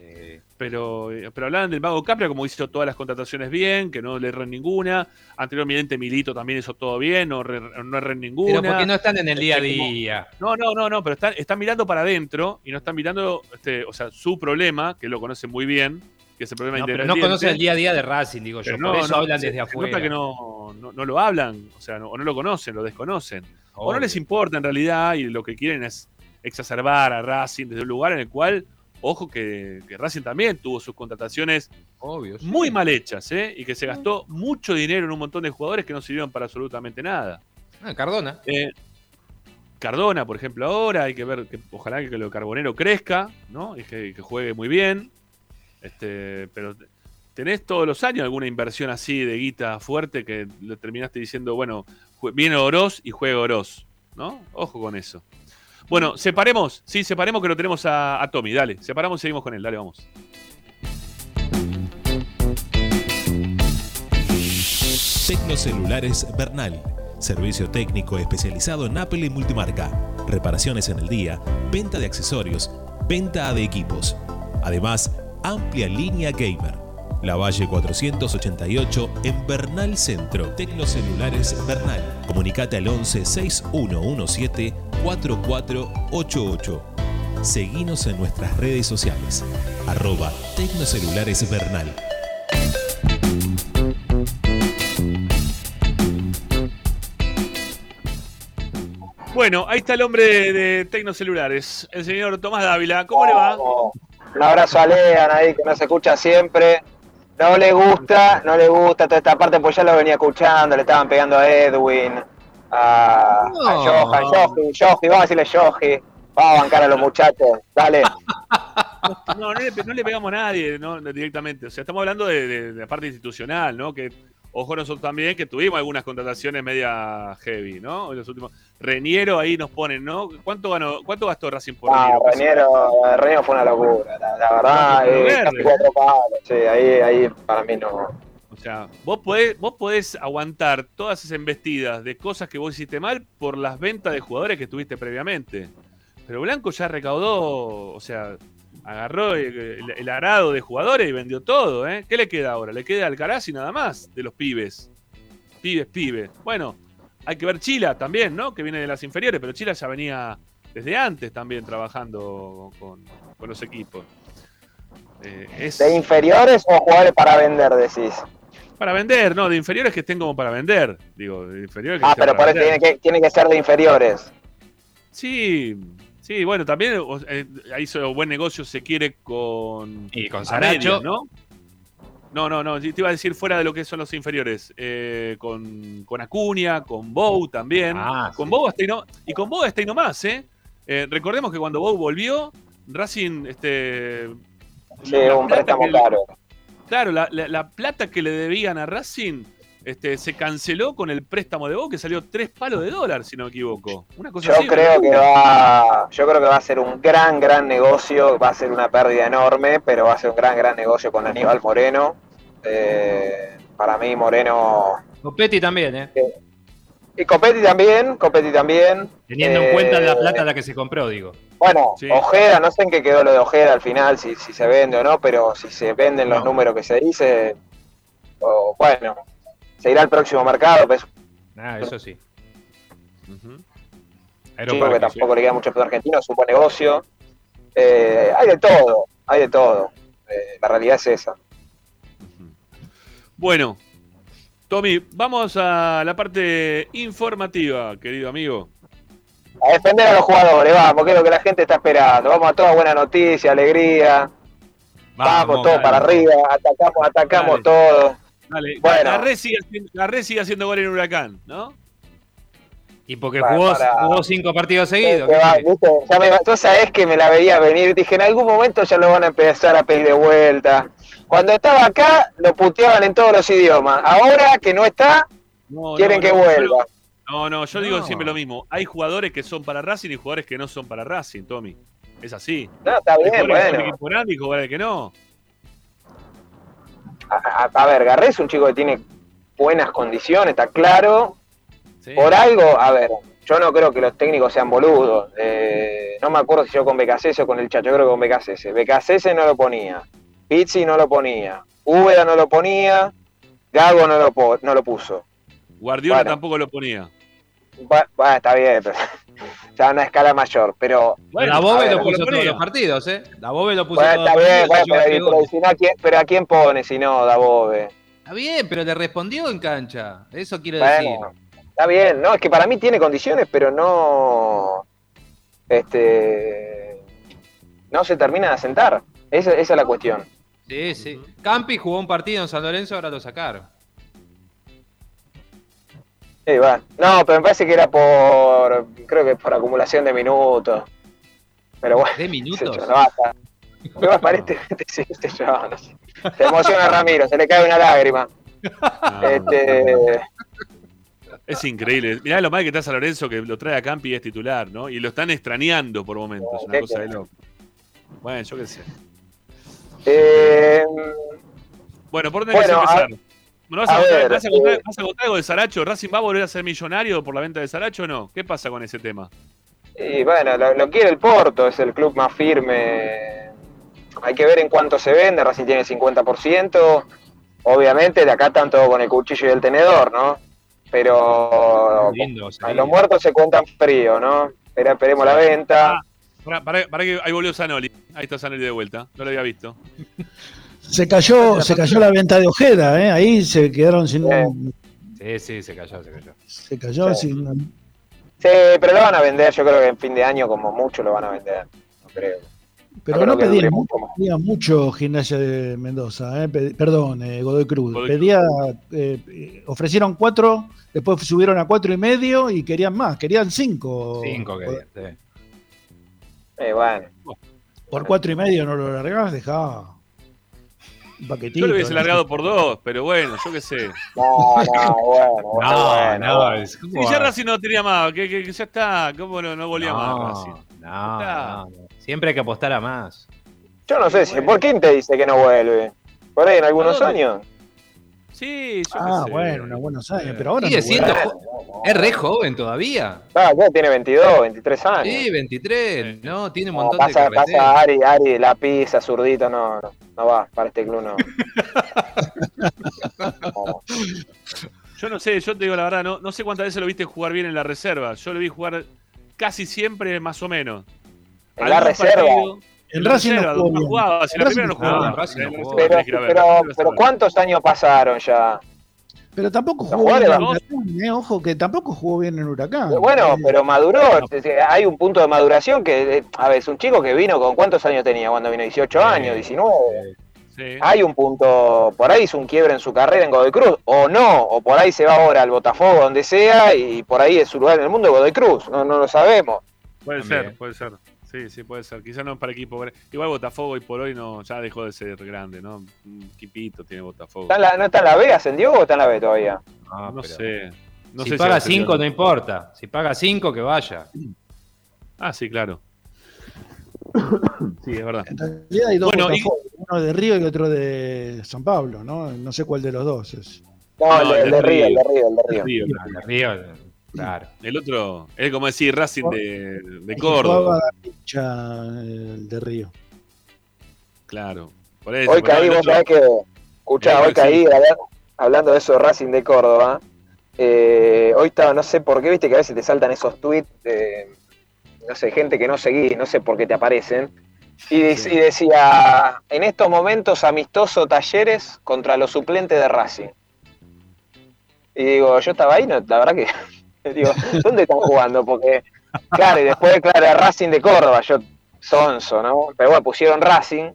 Pero, eh, pero hablaban del Mago Capria como hizo todas las contrataciones bien, que no le erró en ninguna. Anteriormente Milito también hizo todo bien, no, re- no erró en ninguna. Pero porque no están en el día a Este, día. no, no, no, no, pero están, están mirando para adentro y no están mirando, este, o sea, su problema, que lo conocen muy bien, que es el problema No, pero no conocen el día a día de Racing, digo yo. Por eso no, hablan se- desde se afuera. nota que no, no, no lo hablan, o sea, no, o no lo conocen, lo desconocen. O no les importa en realidad y lo que quieren es exacerbar a Racing desde un lugar en el cual, ojo que, que Racing también tuvo sus contrataciones Obvio, sí. muy mal hechas, ¿eh? Y que se gastó mucho dinero en un montón de jugadores que no sirvieron para absolutamente nada. Ah, Cardona. Eh, Cardona, por ejemplo, ahora hay que ver que ojalá que lo carbonero crezca, ¿no? Y que, que juegue muy bien. Este, pero tenés todos los años alguna inversión así de guita fuerte que le terminaste diciendo, bueno, viene Oroz y juega Oroz, ¿no? Ojo con eso. Bueno, separemos, sí, separemos que lo tenemos a, a Tommy, dale, separamos y seguimos con él, dale, vamos. Tecnocelulares Bernal. Servicio técnico especializado en Apple y multimarca. Reparaciones en el día, venta de accesorios, venta de equipos. Además, amplia línea gamer. La Valle 488 en Bernal Centro. Tecnocelulares Bernal. Comunicate al 11 6117 4488. Seguinos en nuestras redes sociales. Arroba Tecnocelulares Bernal. Bueno, ahí está el hombre de, de Tecnocelulares, el señor Tomás Dávila. ¿Cómo le va? Un abrazo a Lean ahí que nos escucha siempre. No le gusta, no le gusta toda esta parte, pues ya lo venía escuchando, le estaban pegando a Edwin, a, a No. Johan, Johi, Johi, vamos a decirle Johi, vamos a bancar a los muchachos, dale. [LAUGHS] No, no le, no le pegamos a nadie no, directamente. O sea, estamos hablando de, de- de la parte institucional, ¿no? Que, ojo nosotros también, que tuvimos algunas contrataciones media heavy, ¿no? En los últimos. Reniero ahí nos ponen, ¿no? ¿Cuánto ganó, cuánto gastó Racing por No, Reniero? Reniero, Reniero fue una locura, la, la verdad, No, eh, casi cuatro palos, sí, ahí, ahí para mí no. O sea, vos podés, vos podés aguantar todas esas embestidas de cosas que vos hiciste mal por las ventas de jugadores que tuviste previamente. Pero Blanco ya recaudó, o sea, agarró el, arado de jugadores y vendió todo, ¿eh? ¿Qué le queda ahora? Le queda Alcaraz y nada más de los pibes. Pibes, pibes. Bueno, hay que ver Chila también, ¿no? Que viene de las inferiores, pero Chila ya venía desde antes también trabajando con, con los equipos. Eh, es ¿De inferiores o jugadores para vender, decís? para vender, ¿no? De inferiores que estén como para vender. Digo, de inferiores que Ah, pero para por eso vender. tiene que, tiene que ser de inferiores. Sí, sí, bueno, también o- eh, hizo buen negocio, se quiere con. Y con Saracho. ¿no? No, no, no, te iba a decir fuera de lo que son los inferiores. eh, con, con Acuña, con Bow también. Ah, con sí. Bow hasta ahí no, y con Bow hasta ahí nomás, ¿eh? Eh, Recordemos que cuando Bow volvió, Racing, este. Sí, la un préstamo que- caro. Claro, la, la- la plata que le debían a Racing este, se canceló con el préstamo de Bow, que salió tres palos de dólar, si no me equivoco. Una cosa Yo así, creo que va, yo creo que va a ser un gran, gran negocio, va a ser una pérdida enorme, pero va a ser un gran, gran negocio con Aníbal Moreno. Eh, para mí Moreno Copetti también, ¿eh? y Copetti también, Copetti también. Teniendo en Eh, cuenta la plata a la que se compró, digo. Bueno, Sí. Ojeda, no sé en qué quedó lo de Ojeda al final, si, si se vende o no, pero si se venden los números que se dice, o, bueno, se irá al próximo mercado, pues Ah, eso sí. Ujú. chico que tampoco le queda mucho fútbol argentino, es un buen negocio. Eh, hay de todo, hay de todo. Eh, la realidad es esa. Bueno, Tommy, vamos a la parte informativa, querido amigo. A defender a los jugadores, vamos, que es lo que la gente está esperando. Vamos a toda buena noticia, alegría. Vamos, todo dale. para arriba, atacamos, atacamos Dale. todo. Dale, Bueno. Garré sigue, haciendo- Garré sigue haciendo gol en Huracán, ¿no? Y porque Para- jugó, para- jugó cinco partidos seguidos. Que. Ya me- tú sabés que me la veía venir. Dije, en algún momento ya lo van a empezar a pedir de vuelta. Cuando estaba acá, lo puteaban en todos los idiomas. Ahora que no está, No, quieren no, que no, vuelva. No, no, yo digo siempre lo mismo. Hay jugadores que son para Racing y jugadores que no son para Racing, Tommy. Es así. No, está bien, que bueno. grande y jugadores que no. A, ver, Garré es un chico que tiene buenas condiciones, está claro. Sí. Por algo, a ver, yo no creo que los técnicos sean boludos. Eh, no me acuerdo si yo con BKC o con el Chacho, creo que con BKC. BKC no lo ponía, Pizzi no lo ponía, Úbeda no lo ponía, Gago no lo, no lo puso. Guardiola Bueno. tampoco lo ponía. Bueno, está bien, pero ya a una escala mayor, pero Bueno, la Bobe lo puso lo todos los partidos, ¿eh? La Bobe lo puso bueno, todos está los bien, partidos. bueno, pero, si no, ¿a quién, pero ¿a quién pone si no, Dabove? Está bien, pero le respondió en cancha. Eso quiero Bueno, está bien, no, es que para mí tiene condiciones, pero no. Este. No se termina de asentar. Esa, esa es la cuestión. decir. Sí, sí. Campi jugó un partido en San Lorenzo, ahora lo sacaron. Sí, va. No, pero me parece que era por. Creo que por acumulación de minutos. Pero bueno. ¿De [LAUGHS] minutos? no basta. Me parece. sí, qué sé yo, no sé. Se emociona a Ramiro, se le cae una lágrima. No, Este. Es increíble. Mirá lo mal que está San Lorenzo, que lo trae a Campi y es titular, ¿no? Y lo están extrañando por momentos. Una ¿Qué cosa de loco. Bueno, yo qué sé. eh, Bueno, ¿por dónde Bueno, querés a- empezar? ¿No vas, a a contar, ver, vas a contar- eh, vas a contar algo de Saracho? ¿Racing va a volver a ser millonario por la venta de Saracho o no? ¿Qué pasa con ese tema? Y bueno, lo, lo quiere el Porto, es el club más firme. Hay que ver en cuánto se vende, Racing tiene el 50%. Obviamente de acá están todos con el cuchillo y el tenedor, ¿no? Pero Lindo, a los muertos se cuentan frío, ¿no? Espera- esperemos la venta. Para, para, para que ahí volvió Sanoli. Ahí está Sanoli de vuelta. No lo había visto. [LAUGHS] Se cayó, se cayó la venta de Ojeda, ¿eh? ahí se quedaron sin. Sí, sí, se cayó, se cayó. Se cayó Sí. sin. Sí, pero lo van a vender, yo creo que en fin de año como mucho lo van a vender. No creo. Pero No no, dure mucho, pedían mucho Gimnasia de Mendoza, ¿eh? Pe- perdón, eh, Godoy Cruz. Godoy Pedía, eh, ofrecieron cuatro, después subieron a cuatro y medio y querían más, querían cinco. Cinco querían, sí. Eh, bueno. Por cuatro y medio no lo largabas, dejaba un paquetito. Yo lo hubiese largado por dos, pero bueno, yo qué sé. [LAUGHS] No, no, bueno, bueno, No, bueno, no, Si ya Racing no tenía más, que, que- que ya está, ¿cómo no, no volvía más no, Racing? no, Está. no, no. Siempre hay que apostar a más. Yo no sé si. ¿Por quién te dice que no vuelve? ¿Por ahí en algunos No. años? Sí, yo Ah, sé. bueno, unos buenos años, pero ahora Sigue no siendo jo- Es re joven todavía. Ah, ya tiene 22, 23 años. Sí, 23, ¿no? Tiene un No, montón de carreteras. pasa Ari, Ari, la pizza, zurdito, no, no, no va, para este club no. [LAUGHS] Yo no sé, yo te digo la verdad, no, no sé cuántas veces lo viste jugar bien en la reserva. Yo lo vi jugar casi siempre más o menos. En la reserva. partido- En Racing no jugó no jugaba, si en la Racing primera no jugaba. no reserva Pero, pero, pero. ¿cuántos años pasaron ya? Pero tampoco jugó bien en Huracán, eh, ojo que tampoco jugó bien en Huracán. Bueno, Eh, pero maduró. Hay un punto de maduración que, eh, a ver, es un chico que vino con cuántos años tenía cuando vino, 18 años, 19. Sí. Hay un punto, por ahí hizo un quiebre en su carrera en Godoy Cruz, o no, o por ahí se va ahora al Botafogo, donde sea, y por ahí es su lugar en el mundo Godoy Cruz, no, no lo sabemos. Puede También. ser, puede ser. Sí, sí, puede ser. Quizás no es para equipo. Igual Botafogo y por hoy no, ya dejó de ser grande, ¿no? Un equipito tiene Botafogo. ¿Está en la- ¿No está en la B? ¿Ascendió o está en la B todavía? No, No pero- sé. No si sé paga ascendió. 5 no importa. Si paga 5 que vaya. Ah, sí, claro. sí, es verdad. En realidad hay dos Bueno, y- uno de Río y otro de San Pablo, ¿no? No sé cuál de los dos es. No, No, el, de- el el de de Río, el de Río. Río, el de Río. Río, El Río, claro. El otro es como decir Racing de, de Córdoba. jugaba el de Río. Claro. Por eso, Hoy caí, vos sabés que, escuchá, hoy caí, hablando de eso de Racing de Córdoba, eh, hoy estaba, no sé por qué, viste que a veces te saltan esos tweets de, no sé, gente que no seguís, no sé por qué te aparecen, y, de- Sí. y decía, en estos momentos amistoso Talleres contra los suplentes de Racing. Y digo, yo estaba ahí, no, la verdad que, [LAUGHS] digo, ¿dónde están jugando? Porque, claro, y después, claro, Racing de Córdoba, yo, sonso, ¿no? Pero bueno, pusieron Racing,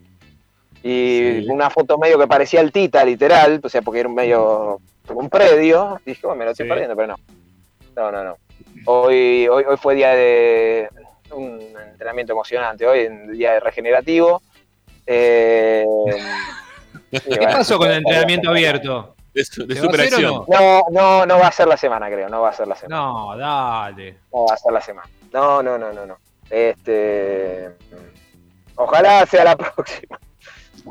y Sí. una foto medio que parecía el Tita, literal, o sea, porque era un medio, un predio, dije, bueno, me lo estoy Sí. perdiendo, pero no. No, no, no. Hoy, hoy, hoy fue día de un entrenamiento emocionante, hoy en día de regenerativo. Eh, [LAUGHS] ¿Qué bueno, pasó con el entrenamiento abierto? De, su- de ¿Se va a hacer o superación. no? No, no, no va a ser la semana, creo, no va a ser la semana. No, dale. No va a ser la semana. No, no, no, no, no. Este, ojalá sea la [LAUGHS] próxima.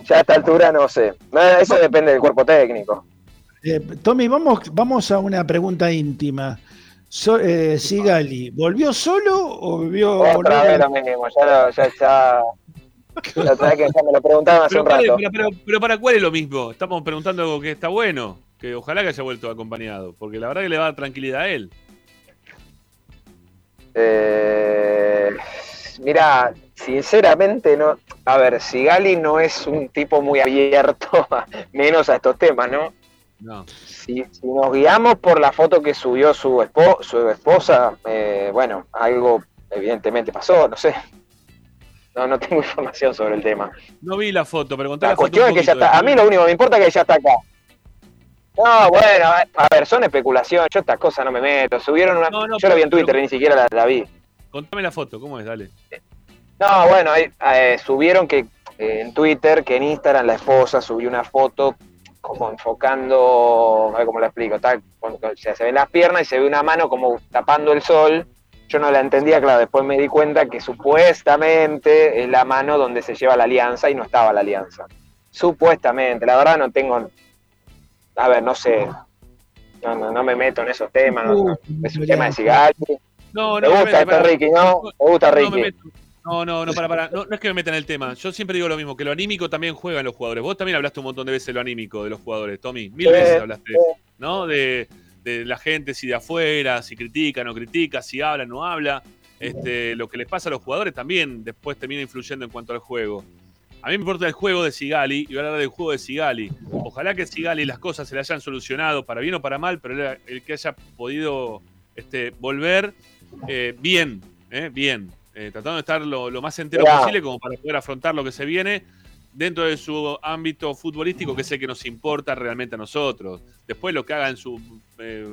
Ya a esta altura no sé. Eso depende del cuerpo técnico. Eh, Tommy, vamos, vamos a una pregunta íntima. So- eh, Sigali, ¿volvió solo o volvió Otra volvió- vez lo mismo, ya, lo- ya, ya, la otra vez que ya me lo preguntaban hace Pero, un ¿cuál es- rato. pero- pero- pero para cuál es lo mismo. Estamos preguntando algo que está bueno. Que ojalá que haya vuelto acompañado. Porque la verdad que le va a dar tranquilidad a él. Eh, mira, sinceramente no. A ver, Sigali no es un tipo muy abierto, [LAUGHS] menos a estos temas, ¿no? No. Si, si nos guiamos por la foto que subió su, espo- su esposa, eh, bueno, algo evidentemente pasó, no sé. No, no tengo [LAUGHS] información sobre el tema. No vi la foto, pero La la foto cuestión un es que ya está. A mí lo único que me importa es que ya está acá. No, bueno, a ver, son especulaciones. Yo estas cosas no me meto. Subieron una. No, no, yo la vi en pero- Twitter, ni siquiera la, la vi. Contame la foto, ¿cómo es? Dale. No, bueno, eh, subieron que eh, en Twitter, que en Instagram la esposa subió una foto como enfocando, a ver cómo la explico, o sea, se ven las piernas y se ve una mano como tapando el sol. Yo no la entendía, claro, después me di cuenta que supuestamente es la mano donde se lleva la alianza y no estaba la alianza. Supuestamente, la verdad no tengo, a ver, no sé, no, no, no me meto en esos temas, no- no, es un tema de Sigali. No, Me no, gusta mete, este. Ricky, ¿no? Me gusta me Ricky. No, no, no, para, para. No, no es que me meta en el tema. Yo siempre digo lo mismo, que lo anímico también juega en los jugadores. Vos también hablaste un montón de veces de lo anímico de los jugadores, Tommy. Mil Sí, veces hablaste, sí. ¿no? De, de la gente, si de afuera, si critica, no critica, si habla, no habla. Este, lo que les pasa a los jugadores también después termina influyendo en cuanto al juego. A mí me importa el juego de Sigali y voy a hablar del juego de Sigali. Ojalá que Sigali las cosas se le hayan solucionado para bien o para mal, pero el, el que haya podido este, volver eh, bien, eh, bien, eh, tratando de estar lo, lo más entero posible como para poder afrontar lo que se viene dentro de su ámbito futbolístico, que es el que nos importa realmente a nosotros. Después lo que haga en su eh,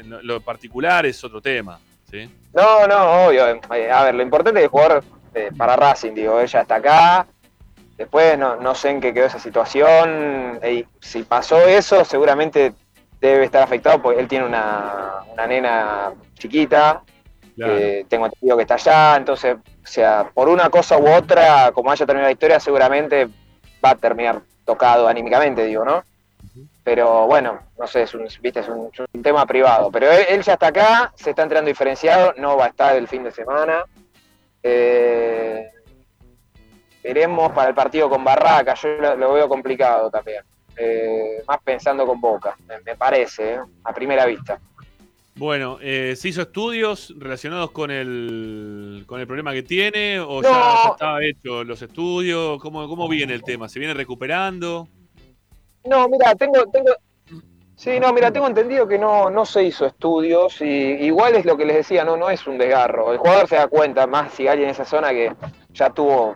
en lo- particular es otro tema. ¿sí? No, no, obvio. Eh, A ver, lo importante es jugar eh, para Racing, digo, ella está acá. Después no, no sé en qué quedó esa situación. Eh, si pasó eso, seguramente debe estar afectado porque él tiene una, una nena chiquita. tengo entendido que está allá. Entonces, o sea, por una cosa u otra, como haya terminado la historia, seguramente va a terminar tocado anímicamente, digo, ¿no? Pero bueno, no sé, es un, viste, es un, tema privado. Pero él, ya está acá, se está entrando diferenciado, no va a estar el fin de semana. Eh, veremos para el partido con Barraca, yo lo, veo complicado también. Eh, más pensando con Boca, me, me parece, ¿eh? a primera vista. Bueno, eh, ¿se hizo estudios relacionados con el, con el problema que tiene? ¿O No. ya, ya estaba hecho los estudios? ¿Cómo, ¿Cómo viene el tema? ¿Se viene recuperando? No, mira, tengo, tengo, sí, no, mira, tengo entendido que no, no se hizo estudios y igual es lo que les decía, no, no es un desgarro. El jugador se da cuenta más si alguien en esa zona que ya tuvo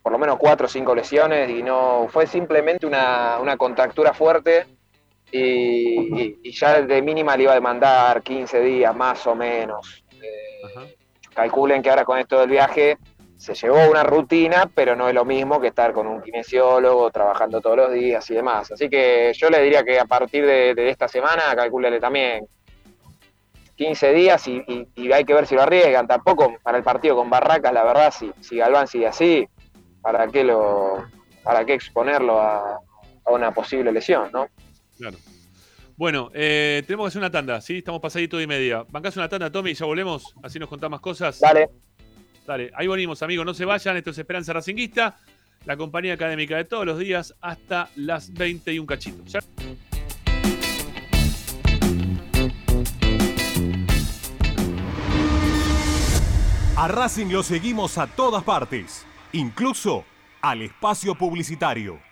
por lo menos cuatro o cinco lesiones y no fue simplemente una, una contractura fuerte y, y- ya de mínima le iba a demandar 15 días más o menos. Eh, calculen que ahora con esto del viaje se llevó una rutina, pero no es lo mismo que estar con un kinesiólogo trabajando todos los días y demás. Así que yo le diría que a partir de, de esta semana, calcúlele también 15 días y, y- y hay que ver si lo arriesgan. Tampoco para el partido con Barracas, la verdad, si, si Galván sigue así, ¿para qué, lo, para qué exponerlo a, a una posible lesión? ¿no? Claro. Bueno, eh, tenemos que hacer una tanda, ¿sí? Estamos pasadito y media. ¿Bancás una tanda, Tommy? y ¿Ya volvemos? Así nos contás más cosas. Dale. Dale, ahí venimos, amigos. No se vayan. Esto es Esperanza Racinguista, la compañía académica de todos los días hasta las 20 y un cachito. ¿Ya? A Racing lo seguimos a todas partes, incluso al espacio publicitario.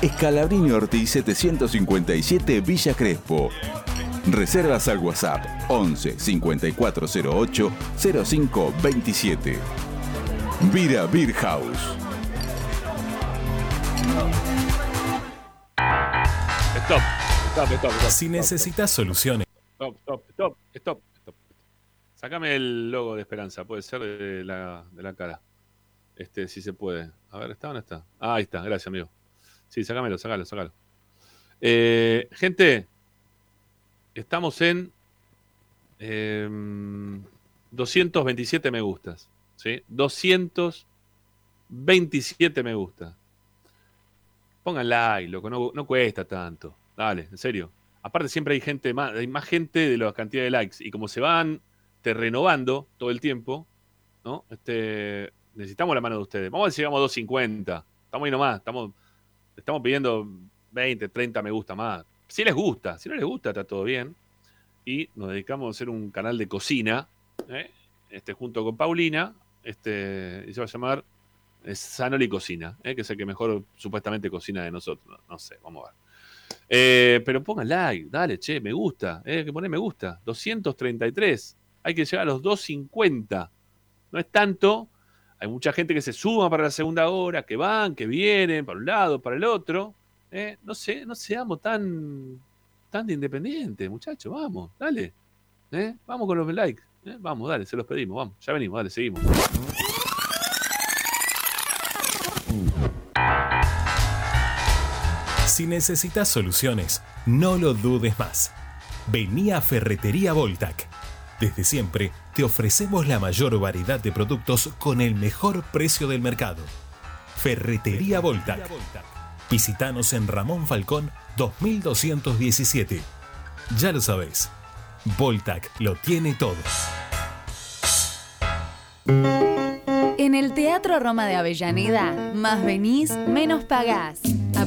Escalabrini Ortiz 757 Villa Crespo. Reservas al WhatsApp 11 5408 0527. Vira Beer House. Stop, stop, stop, stop. Si necesitas soluciones. Stop, stop, stop, stop, stop. Sácame el logo de Esperanza, puede ser de la, de la cara. Este, si se puede. A ver, ¿está o no está? Ah, ahí está, gracias, amigo. Sí, sácamelo, sácalo, sácalo. Eh, gente, estamos en em, 227 me gustas. ¿sí? 227 me gusta. Pongan like, loco, no, no cuesta tanto. Dale, en serio. Aparte siempre hay gente más, hay más gente de la cantidad de likes. Y como se van te renovando todo el tiempo, ¿no? Este, necesitamos la mano de ustedes. Vamos a ver si llegamos a 250. Estamos ahí nomás, estamos, estamos pidiendo 20, 30 me gusta más. Si les gusta, si no les gusta, está todo bien. Y nos dedicamos a hacer un canal de cocina, ¿eh? este, junto con Paulina, este, y se va a llamar eh, Sanoli Cocina, ¿eh? que es el que mejor supuestamente cocina de nosotros. No, sé, vamos a ver. Pero pongan like, dale, che, me gusta, eh, que poner me gusta. 233, hay que llegar a los 250. No es tanto, hay mucha gente que se suma para la segunda hora, que van, que vienen, para un lado, para el otro. Eh, no sé, no seamos tan, tan de independientes, muchachos, vamos, dale. Eh, Vamos con los likes, eh, vamos, dale, se los pedimos, vamos, ya venimos, dale, seguimos. Si necesitas soluciones, no lo dudes más. Vení a Ferretería Voltac. Desde siempre te ofrecemos la mayor variedad de productos con el mejor precio del mercado. Ferretería Voltac. Visítanos en Ramón Falcón 2217. Ya lo sabés, Voltac lo tiene todo. En el Teatro Roma de Avellaneda, más venís, menos pagás.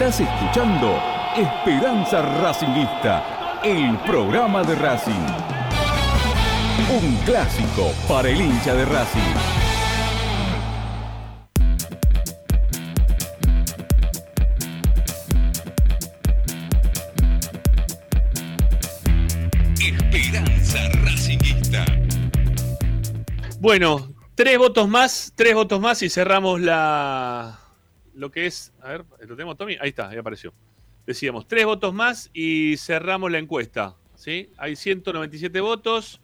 Estás escuchando Esperanza Racingista, el programa de Racing. Un clásico para el hincha de Racing. Esperanza Racingista. Bueno, tres votos más, tres votos más y cerramos la. Lo que es. A ver, ¿lo tenemos, Tommy? Ahí está, ahí apareció. Decíamos, tres votos más y cerramos la encuesta. ¿sí? Hay 197 votos.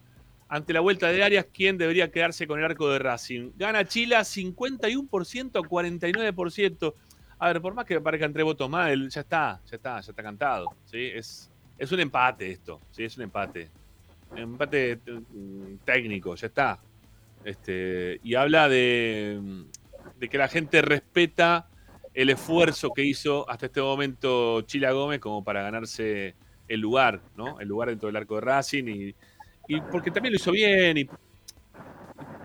Ante la vuelta de Arias, ¿quién debería quedarse con el arco de Racing? Gana Chila 51% a 49%. A ver, por más que aparezcan tres votos más, él- ya está, ya está, ya está cantado. ¿sí? Es, es un empate esto, ¿sí? es un empate. Empate eh, técnico, ya está. Este, y habla de, de que la gente respeta el esfuerzo que hizo hasta este momento Chila Gómez como para ganarse el lugar, ¿no? El lugar dentro del arco de Racing y, y porque también lo hizo bien y,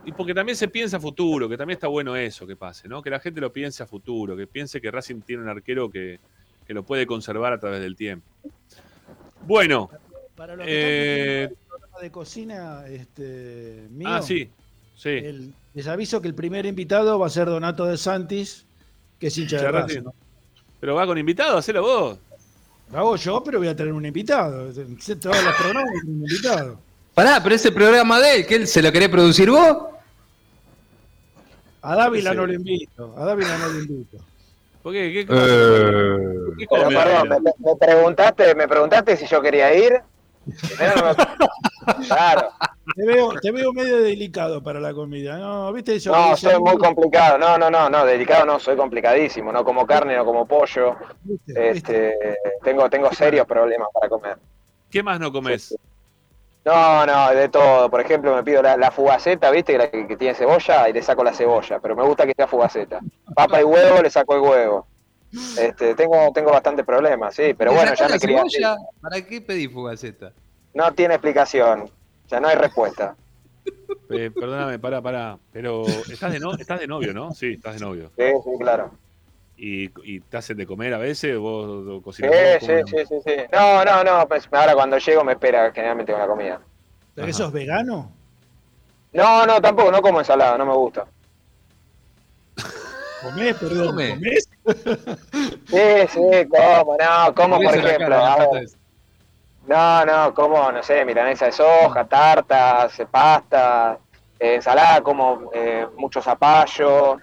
y porque también se piensa a futuro, que también está bueno eso que pase, ¿no? Que la gente lo piense a futuro, que piense que Racing tiene un arquero que, que lo puede conservar a través del tiempo. Bueno, Para los eh, que el programa de cocina este, mío, ah, sí, sí. el- les aviso que el primer invitado va a ser Donato de Santis, que es hincha de Hincha de Racing. Racing. Pero va con invitado, hacelo vos. Lo hago yo, pero voy a tener un invitado. Todos los programas un invitado. Pará, pero ese programa de él, ¿que él se lo querés producir vos? A Dávila no lo invito. A Dávila no lo invito. ¿Por qué? ¿Qué, Eh, qué perdón, me preguntaste, me preguntaste si yo quería ir. Claro. Te veo, te veo medio delicado para la comida. No, viste eso. No, soy muy complicado. No, no, no, no, delicado no, soy complicadísimo. No como carne, no como pollo. ¿viste? Este, tengo, tengo serios problemas para comer. ¿Qué más no comes? No, no, de todo. Por ejemplo, me pido la, la fugaceta, ¿viste? La que, que tiene cebolla y le saco la cebolla. Pero me gusta que sea fugaceta. Papa y huevo, le saco el huevo. Este, tengo, tengo bastantes problemas, sí. Pero ¿Le bueno, ya me quería. cebolla? ¿Para qué pedí fugaceta? No tiene explicación. Ya no hay respuesta. Eh, perdóname, pará, pará. Pero estás de, no, estás de novio, ¿no? Sí, estás de novio. Sí, sí, claro. ¿Y, y te hacen de comer a veces? ¿Vos Sí, cocinas? vos? sí, ¿Cómo- sí, sí, sí. No, no, no. Pues ahora cuando llego me espera generalmente una comida. ¿Pero eso es vegano? No, no, tampoco. No como ensalada, no me gusta. ¿Comés, perdón? Come. ¿Comés? Sí, sí, como, no, como por ejemplo. cara, a ver. No, no, como, no sé, milanesa de soja, tartas, pasta, eh, ensalada, como eh, mucho zapallo.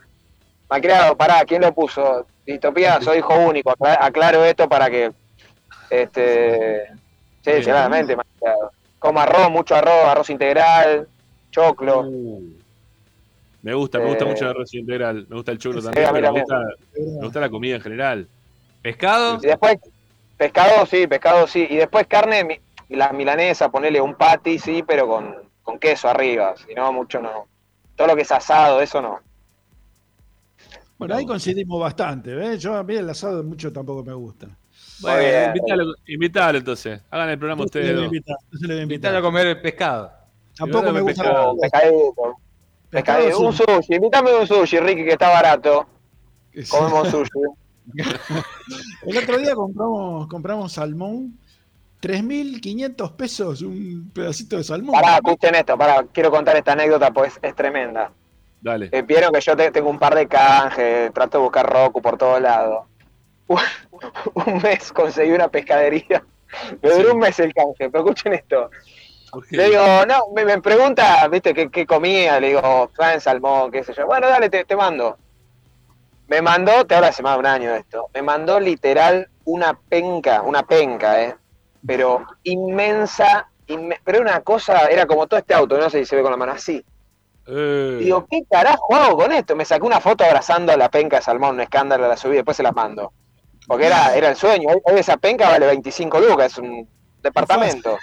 Malcriado, pará, ¿quién lo puso? Distopía, soy hijo único, acla- aclaro esto para que, este, sí, claramente, malcriado. Como arroz, mucho arroz, arroz integral, choclo. Uh, me gusta, me gusta Eh, mucho el arroz integral. Me gusta el churro sí, también, a mí pero me gusta, me gusta la comida en general. ¿Pescado? Y después, pescado sí, pescado sí. Y después carne, la milanesa, ponerle un patty, sí, pero con, con queso arriba. Si no, mucho no. Todo lo que es asado, eso no. Bueno, ahí coincidimos bastante. ¿ves? Yo a mí el asado mucho tampoco me gusta. Bueno, bien. invítalo, invítalo entonces. Hagan el programa ustedes. Invítalo a comer pescado. Tampoco me gusta. Pescado. Pescadito. Un sushi. Invítame un sushi, Ricky, que está barato. Comemos [LAUGHS] sushi. El otro día compramos, compramos salmón. 3.500 pesos un pedacito de salmón. Pará, escuchen esto, pará. Quiero contar esta anécdota, pues es tremenda. Dale. Eh, Vieron que yo te- tengo un par de canjes, trato de buscar Roku por todos lados. [LAUGHS] un mes conseguí una pescadería. Me duró un mes el canje, pero escuchen esto. Le digo, no, me, me pregunta, viste, qué, qué comía, le digo, traen salmón, qué sé yo. Bueno, dale, te, te mando. Me mandó, te hablo hace más de un año esto, me mandó literal una penca, una penca, eh, pero inmensa, inme- pero una cosa, era como todo este auto, no sé si se ve con la mano así. Eh, Digo, ¿qué carajo hago con esto? Me saqué una foto abrazando a la penca de salmón, un escándalo, la subí, después se las mando. Porque era, era el sueño. Hoy, hoy esa penca vale 25 lucas, es un, departamento.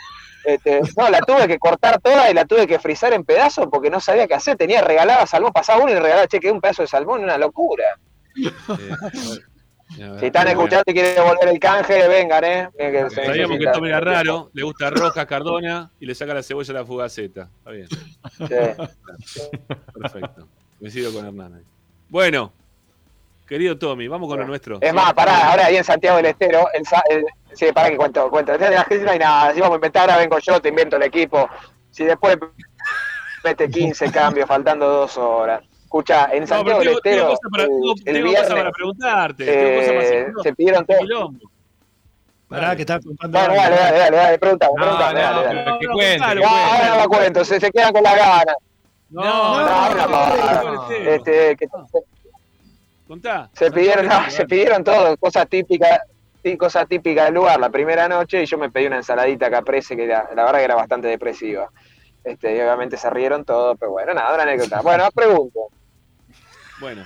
Este, no, la tuve que cortar toda y la tuve que frizar en pedazos porque no sabía qué hacer. Tenía regalada salmón, pasaba uno y regalaba, che, que un pedazo de salmón, una locura. Si están escuchando y quieren devolver el canje, vengan, ¿eh? Que Sabíamos que. Tommy era raro, le gusta roja, cardona y le saca la cebolla a la fugaceta. Está bien. Perfecto. Coincido con Hernán. ahí. Bueno, querido Tommy, vamos con lo nuestro. Es ¿sí? más, pará, ahora ahí en Santiago del Estero, el, sa- el- sí, pará que cuento, cuento. En la gente no hay nada, si vamos a inventar, ahora vengo yo, te invento el equipo. Si después mete 15 cambios, faltando dos horas. Escucha, en No, Santiago del Estero, para, el- tengo- cosas para preguntarte. tengo cosas para eh, se pidieron todo. Pará, que estaba contando. Bueno, dale, dale, dale, dale, preguntame, No, preguntame, no, dale, dale. que cuente. ahora no me cuento, se, se quedan con las ganas. No, No, no, no, no, no. no, Este, que- Contá. se pidieron, no, se pidieron todo, cosas típicas, sí, cosas típicas del lugar la primera noche y yo me pedí una ensaladita caprese que era, la verdad que era bastante depresiva. Este, y obviamente se rieron todos, pero bueno, nada, una anécdota. Bueno, pregunto. Bueno.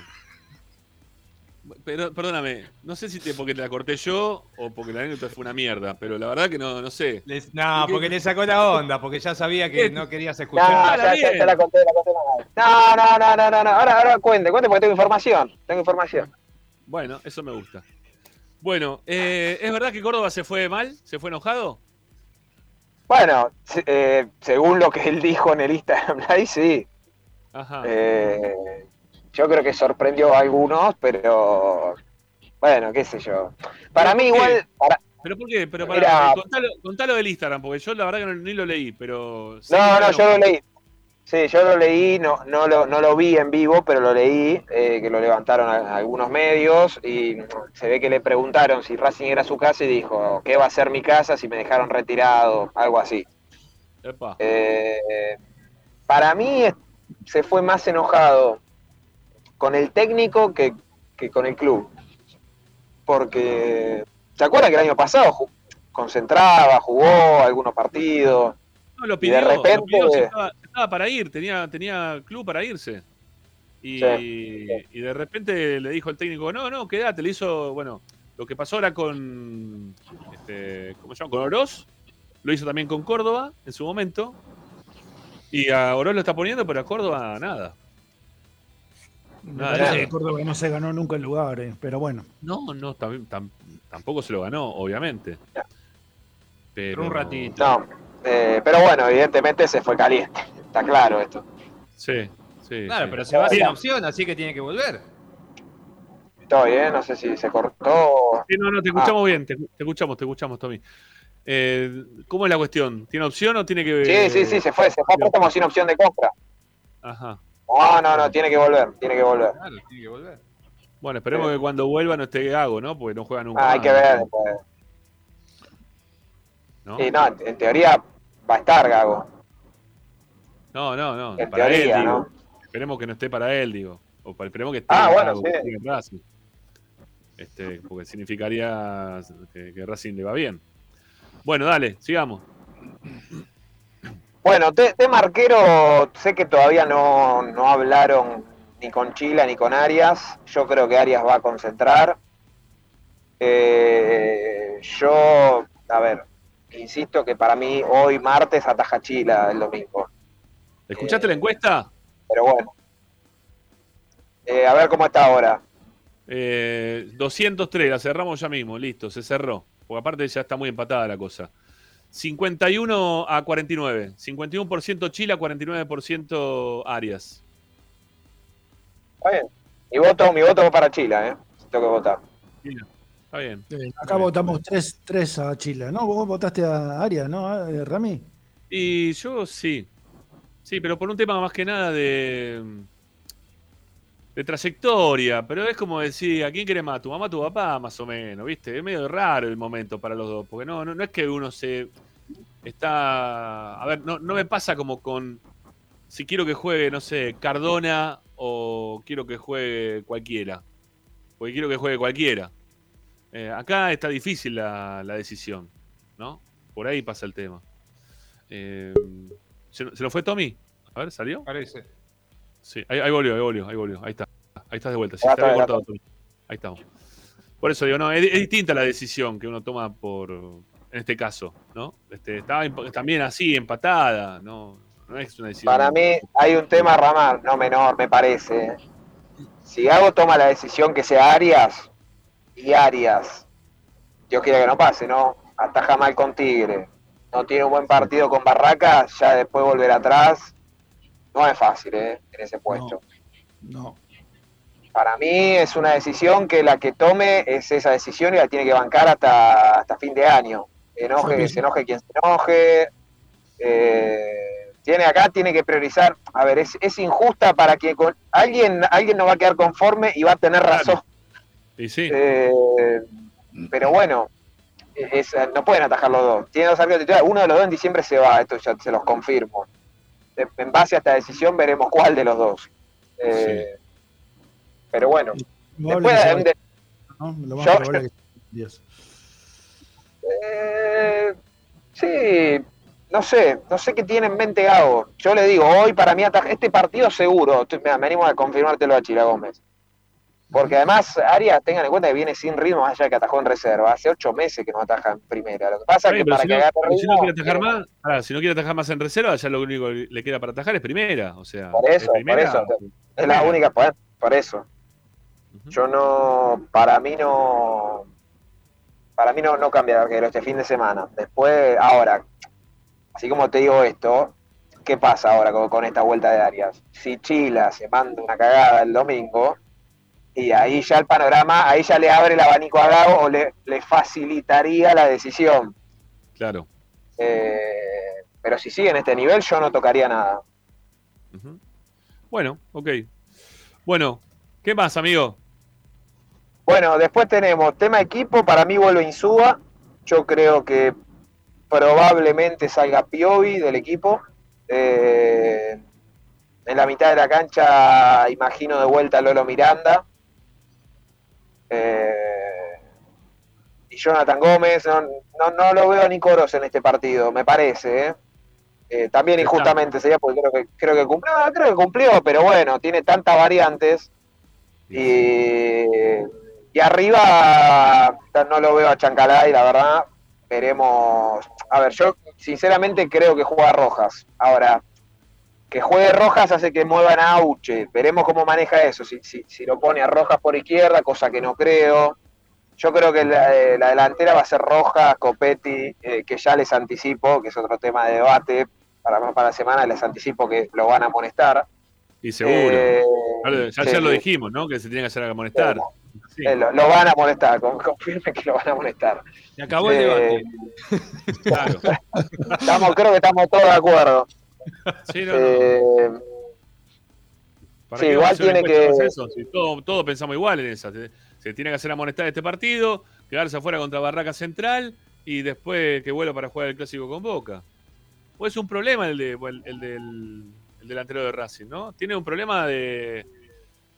Pero, perdóname, no sé si te, porque te la corté yo o porque la anécdota fue una mierda, pero la verdad que no, no sé. Les- no, porque le sacó la onda, porque ya sabía que no querías No, escuchar. ya, ya, ya la conté, la conté. No, no, no, no, no, no. Ahora, ahora cuente, cuente porque tengo información. Tengo información. Bueno, eso me gusta. Bueno, eh, ¿es verdad que Córdoba se fue mal? ¿Se fue enojado? Bueno, eh, según lo que él dijo en el Instagram [LAUGHS] Live, sí. Ajá. Eh, yo creo que sorprendió a algunos, pero bueno, qué sé yo. Para mí igual, para- ¿Pero por qué? Pero Mira. para, contalo, contalo del Instagram, porque yo la verdad que no- ni lo leí, pero... no, no, bueno, yo lo leí. Sí, yo lo leí, no, no, lo, no lo vi en vivo, pero lo leí, eh, que lo levantaron a- algunos medios y se ve que le preguntaron si Racing era su casa y dijo, ¿qué va a ser mi casa si me dejaron retirado? Algo así. epa. Eh, para mí se fue más enojado con el técnico que, que con el club. Porque, ¿se acuerdan que el año pasado concentraba, jugó algunos partidos? No, lo y pidió, lo pidió, estaba, estaba para ir, tenía, tenía club para irse. Y, Sí, y de repente le dijo el técnico, no, no, quédate, le hizo, bueno, lo que pasó ahora con, este, ¿cómo se llama? Con Oroz, lo hizo también con Córdoba en su momento. Y a Oroz lo está poniendo, pero a Córdoba nada. Nada, Córdoba no se ganó nunca el lugar, eh, pero bueno. No, no, tam- tam- tampoco se lo ganó, obviamente. Pero un ratito. No, eh, pero bueno, evidentemente se fue caliente, está claro esto. Sí, sí. Claro, sí. pero se va sin opción, así que tiene que volver. Estoy, ¿eh? No sé si se cortó. Sí, no, no, te escuchamos bien, te, te escuchamos, te escuchamos, Tommy. Eh, ¿Cómo es la cuestión? ¿Tiene opción o tiene que.? Sí, sí, sí, se fue, se fue préstamo sin opción de compra. Ajá. No, no, no, tiene que volver, tiene que volver. Claro, tiene que volver. Bueno, esperemos que cuando vuelva no esté Gago, ¿no? Porque no juega nunca. Ah, hay que ver después. ¿No? Sí, no, en, teoría va a estar Gago. No, no, no. En para teoría, él, digo. Esperemos que no esté para él, digo. O para, esperemos que esté Ah, bueno, Gago, sí. Este, porque significaría que, que Racing le va bien. Bueno, dale, sigamos. Bueno, te- tema arquero, sé que todavía no, no hablaron ni con Chila ni con Arias. Yo creo que Arias va a concentrar. Eh, yo, a ver, insisto que para mí hoy martes ataja Chila el domingo. ¿Escuchaste la encuesta? Pero bueno. Eh, a ver cómo está ahora. Eh, 203, la cerramos ya mismo, listo, se cerró. Porque aparte ya está muy empatada la cosa. 51 a 49. 51% Chile, 49% Arias. Está bien. Mi voto, mi voto va para Chila, ¿eh? Tengo que votar. Mira, está bien. Eh, acá votamos 3, tres a Chile, ¿no? Vos votaste a Arias, ¿no, eh, Rami? Y yo sí. Sí, pero por un tema más que nada de. de trayectoria. Pero es como decir, ¿a quién querés más? ¿Tu mamá, tu papá? Más o menos, ¿viste? Es medio raro el momento para los dos. Porque no, no, no es que uno se. está. A ver, no, no me pasa como con. Si quiero que juegue, no sé, Cardona o quiero que juegue cualquiera. Porque quiero que juegue cualquiera. Eh, acá está difícil la, la decisión, ¿no? Por ahí pasa el tema. Eh, ¿se, ¿Se lo fue Tommy? A ver, ¿salió? Parece. Sí, ahí, ahí volvió, ahí volvió, ahí volvió. Ahí está. Ahí estás de vuelta. Sí, está cortado, Tommy. Ahí estamos. Por eso digo, no, es, es distinta la decisión que uno toma por, en este caso, ¿no? Este, estaba también así, empatada, no, no es una decisión. Para mí hay un tema, Ramar, no menor, me parece. Si Gago toma la decisión que sea Arias, y Arias, Dios quiera que no pase, ¿no? Ataja mal con Tigre, no tiene un buen partido con Barracas, ya después volver atrás, no es fácil, ¿eh? En ese puesto. No. Para mí es una decisión que la que tome es esa decisión y la tiene que bancar hasta, hasta fin de año. Enoje, se enoje quien se enoje. eh, tiene acá, tiene que priorizar. A ver, es, es injusta para que con, alguien, alguien no va a quedar conforme y va a tener razón. Y sí, Eh, pero bueno, es- no pueden atajar los dos. Tiene dos arqueros titulares. Uno de los dos en diciembre se va, esto ya se los confirmo. En base a esta decisión veremos cuál de los dos. Eh, Pero bueno, después que de- ¿no? Lo más yo- probable es que Dios. Eh, sí, no sé, no sé qué tiene en mente Gago. Yo le digo, hoy para mí ataja- este partido seguro, me animo a confirmártelo a Chila Gómez. Porque además Arias, tengan en cuenta que viene sin ritmo, más allá que atajó en reserva. Hace ocho meses que no ataja en primera. Lo que pasa es que para si que no, agarre si no ritmo, quiere atajar más, si no quiere atajar más en reserva, ya lo único que le queda para atajar es primera. O sea, Por eso, es primera, por eso. Es la única, por, por eso. Yo no, para mí no, para mí no, no cambia de este fin de semana. Después, ahora, así como te digo esto, ¿qué pasa ahora con, con esta vuelta de Arias? Si Chila se manda una cagada el domingo, y ahí ya el panorama, ahí ya le abre el abanico a Gago o le, le facilitaría la decisión. Claro. Eh, pero si sigue en este nivel, yo no tocaría nada. Bueno, ok. Bueno, ¿qué más, amigo? Bueno, después tenemos tema equipo, para mí vuelve Insúa. Yo creo que probablemente salga Piovi del equipo. Eh, en la mitad de la cancha imagino de vuelta a Lolo Miranda. Eh, y Jonathan Gómez, no, no, no lo veo a Nicoros en este partido, me parece. ¿eh? Eh, también injustamente sería porque creo que, creo que cumplió, ah, creo que cumplió, pero bueno, tiene tantas variantes. Y, y arriba no lo veo a Chancalay, la verdad. Veremos. A ver, yo sinceramente creo que juega Rojas. Ahora, que juegue Rojas hace que muevan a Auche. Veremos cómo maneja eso. Si, si, si lo pone a Rojas por izquierda, cosa que no creo. Yo creo que la, eh, la delantera va a ser Rojas, Copetti, eh, que ya les anticipo, que es otro tema de debate para más para la semana, les anticipo que lo van a amonestar. Y seguro. Eh, ya sí, lo sí. dijimos, ¿no? Que se tiene que hacer amonestar. Sí. Eh, lo, lo van a molestar, con- confirme que lo van a molestar. Se acabó el debate. [LAUGHS] Claro. Estamos, creo que estamos todos de acuerdo. Sí, no, no. Eh, ¿Para sí, qué igual tiene que- más eso? Si todo- todos pensamos igual en esa. Se, se tiene que hacer amonestar este partido, quedarse afuera contra Barraca Central y después que vuelva para jugar el clásico con Boca. O es un problema el, de, el, el del el delantero de Racing, ¿no? Tiene un problema de,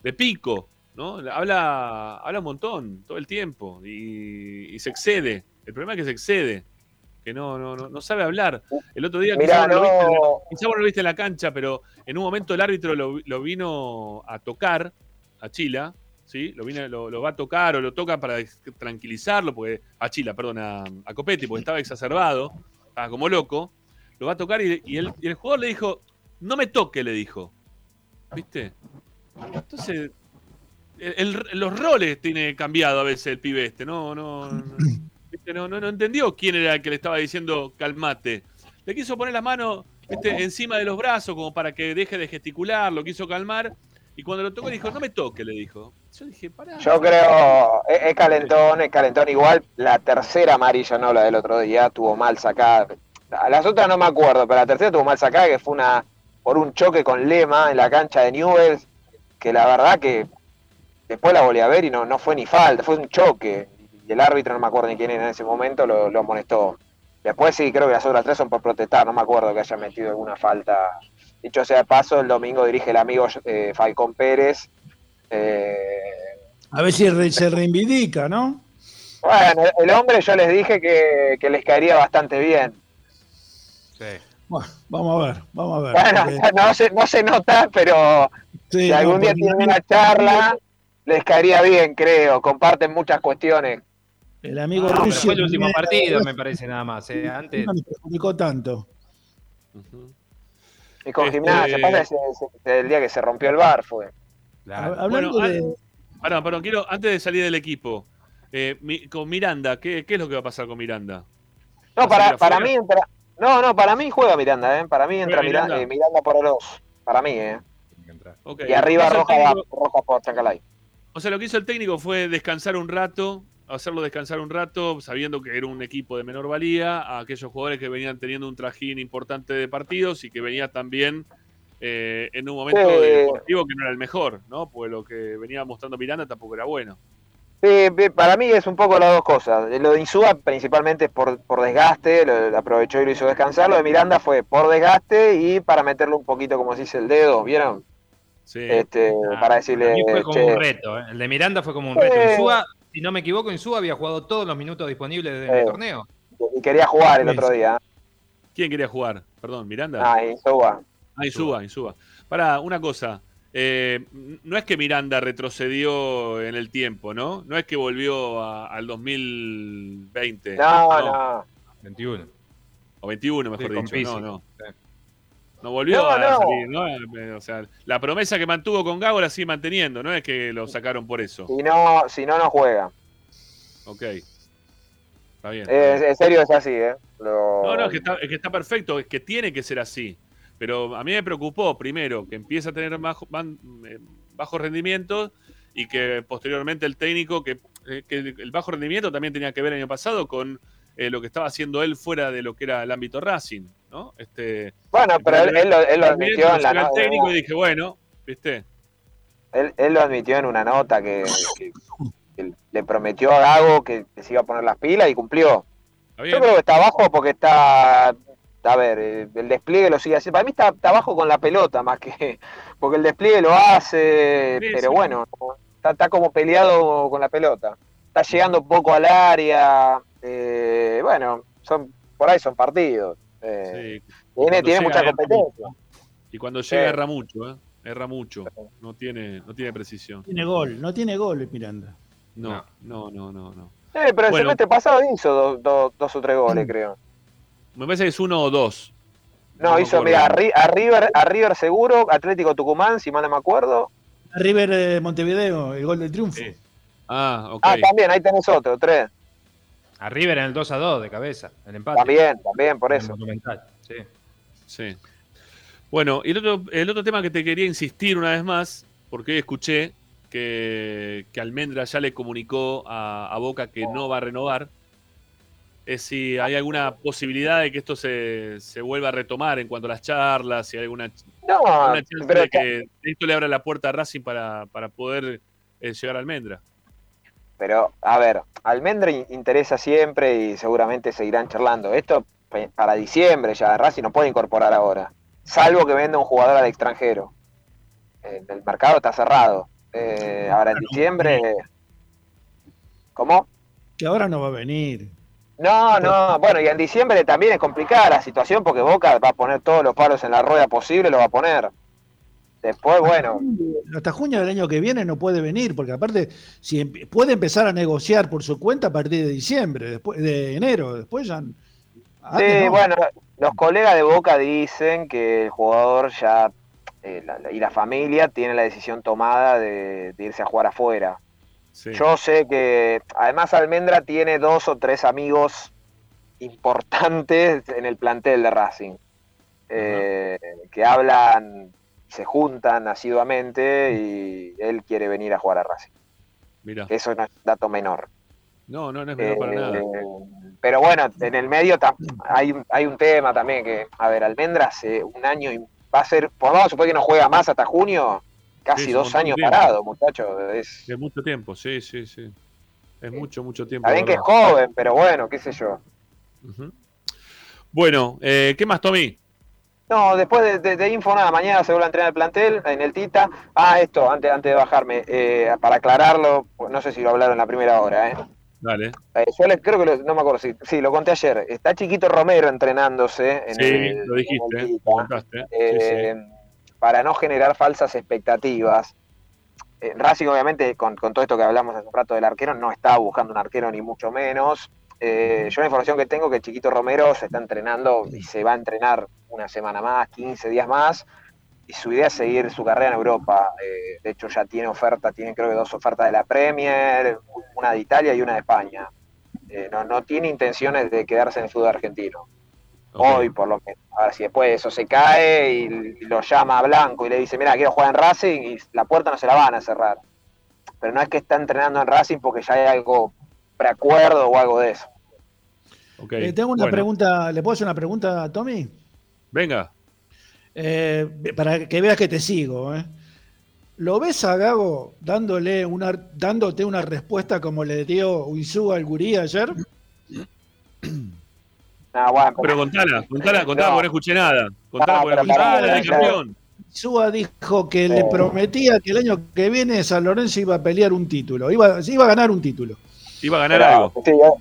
de pico, ¿no? Habla, habla un montón todo el tiempo y, y se excede. El problema es que se excede, que no, no, no, no sabe hablar. El otro día Mirá, quizá vos, lo viste no- quizá vos no lo viste en la cancha, pero en un momento el árbitro lo, lo vino a tocar a Chila, ¿sí? Lo, vino, lo, lo va a tocar o lo toca para tranquilizarlo, porque, a Chila, perdón, a, a Copetti, porque estaba exacerbado, estaba como loco. Lo va a tocar y, y el, y el jugador le dijo, no me toque, le dijo. ¿Viste? Entonces, el- el- los roles tiene cambiado a veces el pibe este, no, no, no, no, no, no entendió quién era el que le estaba diciendo calmate. Le quiso poner la mano ¿viste? encima de los brazos como para que deje de gesticular, lo quiso calmar. Y cuando lo tocó dijo, no me toque, le dijo. Yo dije, pará. Yo creo, es, calentón, es calentón. Igual la tercera amarilla, no la del otro día, tuvo mal sacada. Las otras no me acuerdo, pero la tercera tuvo mal sacada, que fue una por un choque con Lema en la cancha de Newells, que la verdad que después la volví a ver y no, no fue ni falta, fue un choque. El árbitro, no me acuerdo ni quién era en ese momento, lo, lo amonestó. Después sí, creo que las otras tres son por protestar, no me acuerdo que haya metido alguna falta. Dicho sea de paso, el domingo dirige el amigo eh, Falcón Pérez. Eh, A ver si re- se reivindica, ¿no? Bueno, el hombre yo les dije que, que les caería bastante bien. Bueno, vamos a ver, vamos a ver. Bueno, porque- [LAUGHS] no se, no se nota, pero Sí, si no, algún día tienen una charla, les caería bien, creo. Comparten muchas cuestiones. El amigo No, pero Lucio fue el último partido, me parece nada más. eh, Antes. No me perjudicó tanto. Y con Este- gimnasia, pasa que se- se- el día que se rompió el bar fue. Claro. Hablando Bueno, de. an- Perdón, perdón, quiero, antes de salir del equipo, eh, mi- con Miranda, ¿qué, qué es lo que va a pasar con Miranda? No, ¿Va a para, para mí entra. No, no, para mí juega Miranda, ¿eh? Para mí entra ¿Juega Miranda, Miranda? eh, Miranda por los. Para mí, ¿eh? Y arriba Roja, el técnico- Roja por Chancalay. O sea, lo que hizo el técnico fue descansar un rato, hacerlo descansar un rato, sabiendo que era un equipo de menor valía, a aquellos jugadores que venían teniendo un trajín importante de partidos y que venía también eh, en un momento Sí. deportivo que no era el mejor, ¿no? Porque lo que venía mostrando Miranda tampoco era bueno. Sí, vi- para mí es un poco las dos cosas. Lo de Insúa principalmente es por, por desgaste, lo, lo aprovechó y lo hizo descansar. Lo de Miranda fue por desgaste y para meterle un poquito, como se dice, el dedo, ¿vieron? Sí. Este, Ah, para decirle, Para mí fue como che, un reto. eh. El de Miranda fue como un reto. Eh. Insúa, si no me equivoco, Insúa había jugado todos los minutos disponibles del Eh. torneo. y quería jugar el otro día. ¿Quién quería jugar? Perdón, Miranda. Ah, Insúa. Ah, Insúa, Insúa. Para, una cosa. eh, no es que Miranda retrocedió en el tiempo, ¿no? No es que volvió a- al 2020. No, no. 21. O 21, mejor Sí, dicho. No, no. Sí. No volvió No, a no. salir, ¿no? Eh, O sea, la promesa que mantuvo con Gago la sigue manteniendo, no es que lo sacaron por eso. Si no, si no, no juega. Ok. Está bien. Eh, en serio es así, ¿eh? Lo- No, no, es que, está, es que está perfecto, es que tiene que ser así. Pero a mí me preocupó, primero, que empieza a tener bajo- eh, bajos rendimientos y que posteriormente el técnico, que, eh, que el bajo rendimiento también tenía que ver el año pasado con eh, lo que estaba haciendo él fuera de lo que era el ámbito Racing, ¿no? Este, Bueno, pero él, él lo, él lo admitió en la nota. técnico y dije, bueno, ¿viste? Él, él lo admitió en una nota que, que- que le prometió a Gago que se iba a poner las pilas y cumplió. Yo creo que está abajo porque está. A ver, eh, el despliegue lo sigue haciendo. Para mí está, está abajo con la pelota más que. [LAUGHS] Porque el despliegue lo hace, Sí, pero sí. bueno, está, está como peleado con la pelota. Está llegando poco al área. eh, bueno, son por ahí son partidos. Eh, Sí. tiene mucha competencia. Y cuando llega Sí. erra mucho, ¿eh? Erra mucho. No tiene, no tiene precisión. Tiene gol, no tiene gol Miranda. No, no, no, no, no. Eh, pero el Bueno. semestre pasado hizo dos, dos- dos o tres goles, creo. Me parece que es uno o dos. No, hizo, mira, a, Ri- a River, a River seguro, Atlético Tucumán, si mal no me acuerdo. River de Montevideo, el gol del triunfo. Sí. Ah, ok. Ah, también, ahí tenés otro, tres. A River en el 2 a 2 de cabeza, el empate. También, también, por eso. Sí. Sí. Bueno, y el otro, el otro tema que te quería insistir una vez más, porque hoy escuché que, que Almendra ya le comunicó a, a Boca que no va a renovar, es si hay alguna posibilidad de que esto se, se vuelva a retomar en cuanto a las charlas, si hay alguna, No, alguna chance pero de que esto le abra la puerta a Racing para, para poder eh, llegar a Almendra. Pero, a ver, Almendra in- interesa siempre y seguramente seguirán charlando. Esto para diciembre ya, Racing no puede incorporar ahora. Salvo que venda un jugador al extranjero. Eh, el mercado está cerrado. Eh, ahora en diciembre. ¿Cómo? Que ahora no va a venir. No, no, bueno, y en diciembre también es complicada la situación porque Boca va a poner todos los palos en la rueda posible, lo va a poner. Después, bueno, Hasta junio del año que viene no puede venir, porque aparte, si em- puede empezar a negociar por su cuenta a partir de diciembre, después de enero, después ya. Sí, no. bueno, los colegas de Boca dicen que el jugador ya eh, la- la- y la familia tienen la decisión tomada de, de irse a jugar afuera. Sí. Yo sé que además Almendra tiene dos o tres amigos importantes en el plantel de Racing, eh, que hablan, se juntan asiduamente y él quiere venir a jugar a Racing. Mira. Eso no es dato menor. No, no, no es menor para Eh, nada. Pero bueno, en el medio hay, un- hay un tema también que, a ver, Almendra hace un año y va a ser, pues vamos a suponer que no juega más hasta junio, casi Sí, un dos años tiempo. parado, muchachos. Es, Es mucho tiempo, sí, sí, sí. Es mucho, mucho tiempo. la que es joven, pero bueno, qué sé yo. Bueno, eh, ¿qué más, Tommy? No, después de, de- de info nada, mañana se vuelve a entrenar el plantel en el Tita. Ah, esto, antes, antes de bajarme, eh, para aclararlo, no sé si lo hablaron en la primera hora, ¿eh? Dale. Eh, yo les, creo que lo- no me acuerdo si sí, lo conté ayer. Está Chiquito Romero entrenándose en Sí, el, lo dijiste, en el. Tita. Lo contaste. Sí, Eh, para no generar falsas expectativas. eh, Racing obviamente con, con todo esto que hablamos hace un rato del arquero no está buscando un arquero ni mucho menos. Eh, yo la información que tengo que Chiquito Romero se está entrenando y se va a entrenar una semana más, 15 días más, y su idea es seguir su carrera en Europa. Eh, de hecho ya tiene oferta, tiene creo que dos ofertas de la Premier, una de Italia y una de España. Eh, no, no tiene intenciones de quedarse en el fútbol argentino. Hoy, por lo menos. A ver si después eso se cae y, y lo llama a Blanco y le dice, mira, quiero jugar en Racing y la puerta no se la van a cerrar. Pero no es que está entrenando en Racing porque ya hay algo preacuerdo o algo de eso. Eh, tengo una bueno. pregunta, ¿le puedo hacer una pregunta a Tommy? Venga. Eh, para que veas que te sigo. ¿eh? ¿Lo ves a Gago dándole una, dándote una respuesta como le dio Uizú al Gurí ayer? [CLEARS THROAT] Ah, bueno, Pero contala, contala, contala, No. porque no escuché nada. Contala, No, porque no escuché de campeón. Uizúa dijo que le prometía que el año que viene San Lorenzo iba a pelear un título, iba, iba a ganar un título. Iba a ganar Pero, algo. sí, yo-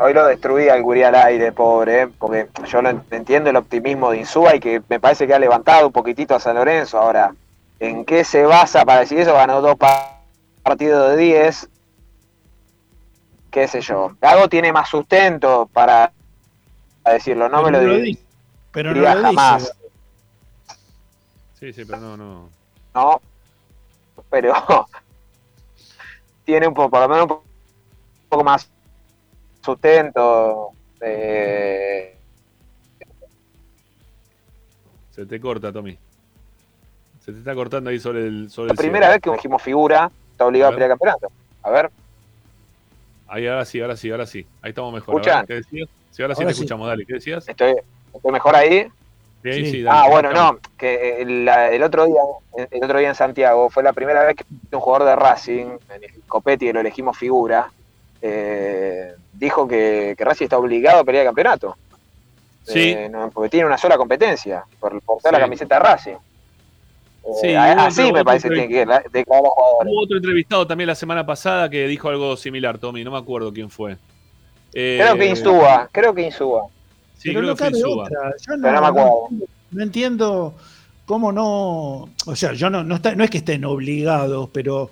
hoy lo destruí al Gurí al aire, pobre, ¿eh? porque yo lo entiendo el optimismo de Insúa y que me parece que ha levantado un poquitito a San Lorenzo. Ahora, ¿en qué se basa para decir eso? Ganó dos pa- partidos de 10. ¿Qué sé yo? Gago tiene más sustento para, decirlo, no me Pero lo no. Pero no lo dice. jamás. Sí, sí, pero no, no. ¿no? Pero [LAUGHS] tiene un poco, por lo menos un po- poco más sustento. eh, Se te corta, Tommy. Se te está cortando ahí sobre el. Sobre la el primera cielo. vez que dijimos figura, está obligado a, A pelear campeonato. A ver, Ahí, ahora sí, ahora sí, ahora sí. Ahí estamos mejor. ¿Escuchan? ¿Qué decías? Sí, ahora sí te sí. escuchamos, dale. ¿Qué decías? estoy, estoy mejor ahí. Sí, Sí. sí, dale, Ah, bueno, no, que el, otro día, el otro día en Santiago fue la primera vez que un jugador de Racing, el Copetti, que lo elegimos figura, eh, dijo que, que Racing está obligado a pelear campeonato. Sí. Eh, no, porque tiene una sola competencia, por portar la camiseta de Racing. Eh, Sí, así otro- me parece que tiene que jugadores. Hubo otro entrevistado también la semana pasada que dijo algo similar, Tommy. No me acuerdo quién fue. Eh, Creo que Insúa, creo que Insúa. Sí, pero creo no que cabe Insúa. otra. Yo no, Pero no me acuerdo. no- no entiendo cómo no. O sea, yo no, no, está, no es que estén obligados, pero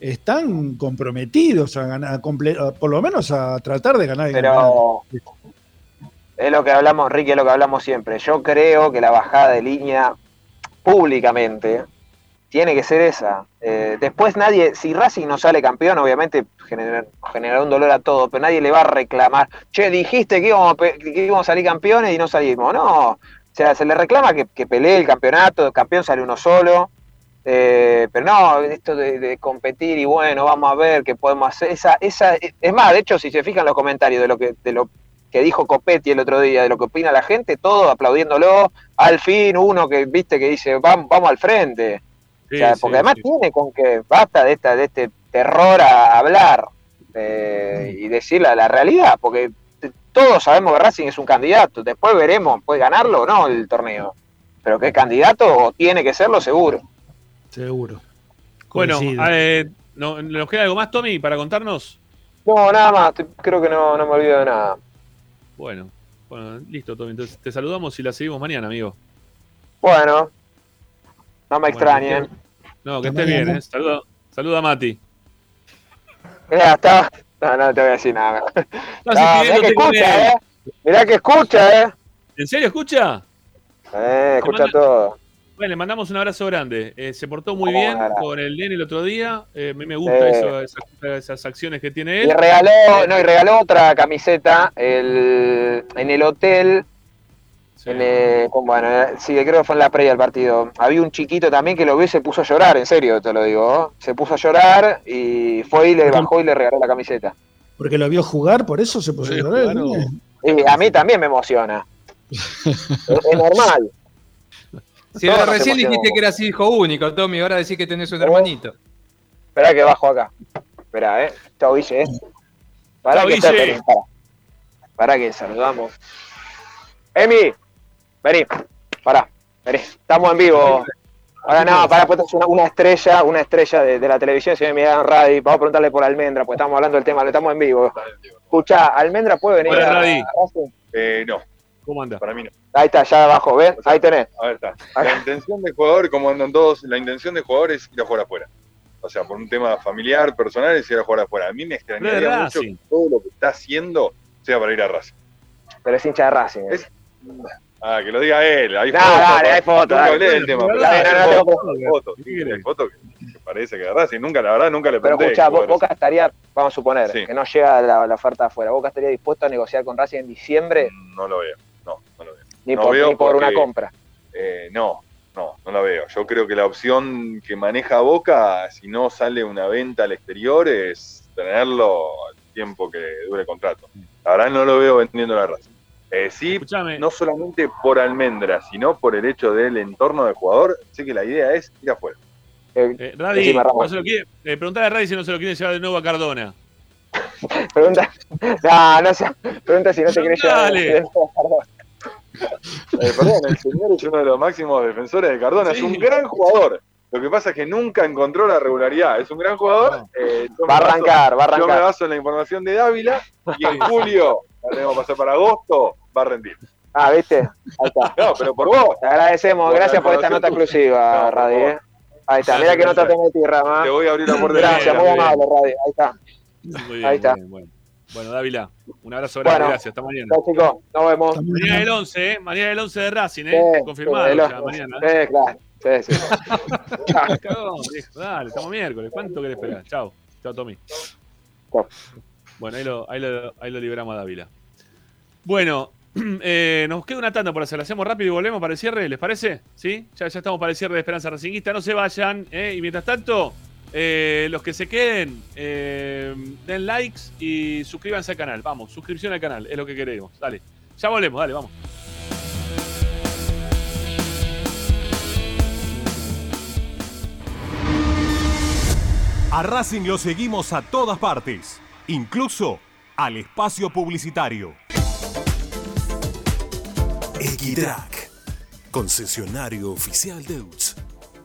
están comprometidos a ganar, a comple- a- por lo menos a tratar de ganar. Pero es lo que hablamos, Ricky, es lo que hablamos siempre. Yo creo que la bajada de línea públicamente tiene que ser esa. Eh, después nadie, si Racing no sale campeón, obviamente genera- generará un dolor a todo, pero nadie le va a reclamar, che, dijiste que íbamos a, pe- que íbamos a salir campeones y no salimos. No, o sea, se le reclama que, que pelee el campeonato, el campeón sale uno solo. Eh, pero no, esto de, de competir y bueno, vamos a ver qué podemos hacer. Esa, esa, es más, de hecho, si se fijan los comentarios de lo que, de lo que dijo Copetti el otro día, de lo que opina la gente, todo aplaudiéndolo, al fin uno que viste que dice, vamos, vamos al frente. Sí, O sea, sí, porque además sí. tiene con que basta de esta, de este terror a hablar eh, y decir la, la realidad, porque todos sabemos que Racing es un candidato, después veremos, puede ganarlo o no el torneo, pero que es candidato o tiene que serlo seguro. Seguro. Bueno, eh, ¿no- ¿nos queda algo más, Tommy, para contarnos? No, nada más, creo que no, no me olvido de nada. Bueno, bueno, listo, Tommy. Entonces te saludamos y la seguimos mañana, amigo. Bueno, no me Bueno, extrañen. No, que estés bien. ¿eh? Saluda, saluda a Mati. Mirá, está... No, no te voy a decir nada. Ah, mirá que escucha, eh. Mirá que escucha, eh. ¿En serio escucha? Eh, escucha todo. Bueno, le mandamos un abrazo grande. Eh, se portó muy bien con el nene el otro día. Eh, a mí me gusta Eh. eso, esas, esas acciones que tiene Y él. regaló, no, y regaló otra camiseta el, en el hotel. Sí. en el- con- bueno, sí, creo que fue en la previa del partido. Había un chiquito también que lo vio y se puso a llorar, en serio, te lo digo. ¿eh? Se puso a llorar y fue y le bajó y le regaló la camiseta. Porque lo vio jugar, por eso se puso a Sí, llorar. claro. Y a mí también me emociona. [LAUGHS] es, es normal. Si ahora recién dijiste que eras hijo único, Tommy, ahora decís que tenés un hermanito. Esperá que bajo acá. Esperá, eh. Chao, Guille. eh. Pará que está, pará. Pará que saludamos. Emi, vení. Pará, vení. Estamos en vivo. Ahora no, pará, pues es una, una estrella, una estrella de, de la televisión, si me miran radio. Vamos a preguntarle por Almendra, pues estamos hablando del tema, estamos en vivo. Escucha, Almendra puede venir Hola, a, Radi. a? Eh, no, ¿Cómo anda? para mí no. Ahí está, allá abajo, ¿ves? Ahí tenés. A ver, está. [LAUGHS] La intención del jugador, como andan todos, la intención del jugador es ir a jugar afuera. o sea, por un tema familiar, personal, se iba a jugar afuera. A mí me extrañaría Pero mucho que todo lo que está haciendo sea para ir a Racing. Pero es hincha de Racing. ¿eh? Ah, que lo diga él. Hay No, fotos. dale, hay fotos, Nunca hablé del tema. Pero pero hay no, no, fotos, no, hay fotos, sí, hay fotos que, parece que de Racing. Nunca, la verdad, nunca le Pero pregunté. escuchá, Bo- jugador Boca estaría, vamos a suponer, Sí. que no llega la, la oferta afuera. Boca estaría dispuesto a negociar con Racing en diciembre, es. No lo veo. Ni, No por, veo ni por una compra. Eh, no, no, no la veo. Yo creo que la opción que maneja Boca, si no sale una venta al exterior, es tenerlo al tiempo que dure el contrato. La verdad no lo veo vendiendo la raza. Eh, sí, no solamente por almendra, sino por el hecho del entorno del jugador. Sé que la idea es ir afuera. Eh, Radi, no se lo quiere, eh, preguntale a Radi si no se lo quiere llevar de nuevo a Cardona. [LAUGHS] Pregunta, no, no pregunta si no se quiere llevar. Dale. Eh, perdón, el señor es uno de los máximos defensores de Cardona. Es un gran jugador. Lo que pasa es que nunca encontró la regularidad. Es un gran jugador. eh, Va a baso- arrancar, va a Yo me arrancar. baso en la información de Dávila y en julio, la tenemos que pasar para agosto, va a rendir. Ah, ¿viste? Ahí está. No, pero por vos. Te agradecemos, Por gracias por esta nota exclusiva, No, por Radi. favor. ¿eh? Ahí está, mira que nota te metí, Rama. Te voy a abrir la puerta de Gracias, la muy amable, Radi. Ahí está. Muy bien, Ahí está. muy bien, bueno. Bueno, Dávila, un abrazo grande, Bueno, gracias. Hasta mañana. chao, chicos, nos vemos. Mañana del 11, ¿eh? Mañana del 11 de Racing, ¿eh? Sí, Confirmado sí, ya, mañana. ¿eh? Sí, claro. Sí, sí. [LAUGHS] Cagón. Dale, estamos miércoles. ¿Cuánto querés esperar? Chao. Chao, Tommy. Bueno, ahí lo, ahí lo, ahí lo liberamos a Dávila. Bueno, [CLEARS THROAT] eh, nos queda una tanda por hacer. ¿La hacemos rápido y volvemos para el cierre? ¿Les parece? ¿Sí? Ya, ya estamos para el cierre de Esperanza Racinguista. No se vayan. ¿eh? Y mientras tanto, eh, los que se queden, eh, den likes y suscríbanse al canal. Vamos, suscripción al canal. Es lo que queremos. Dale. Ya volvemos, dale, vamos. A Racing lo seguimos a todas partes, incluso al espacio publicitario. Equitrack, concesionario oficial de UTS.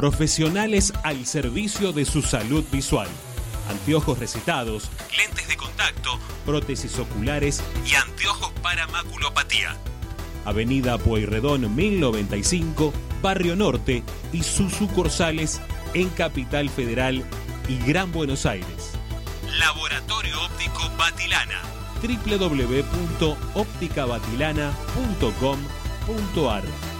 Profesionales al servicio de su salud visual. Anteojos recetados, lentes de contacto, prótesis oculares y anteojos para maculopatía. Avenida Pueyrredón 1095, Barrio Norte y sus sucursales en Capital Federal y Gran Buenos Aires. Laboratorio Óptico Batilana. www.opticabatilana.com.ar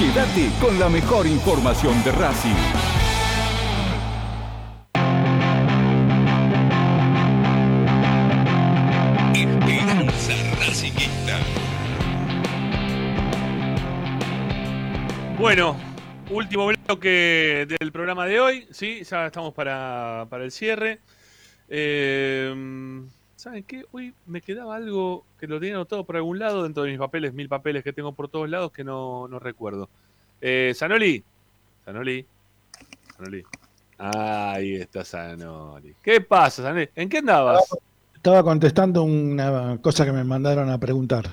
Quédate con la mejor información de Racing. Esperanza Racingista. Bueno, último bloque del programa de hoy, ¿sí? Ya estamos para, para el cierre. Eh, ¿Saben qué? Hoy me quedaba algo que lo tenía anotado por algún lado dentro de mis papeles, mil papeles que tengo por todos lados que no, no recuerdo. Eh, Sanoli. Sanoli. Sanoli. Ahí está Sanoli. ¿Qué pasa, Sanoli? ¿En qué andabas? Estaba contestando una cosa que me mandaron a preguntar.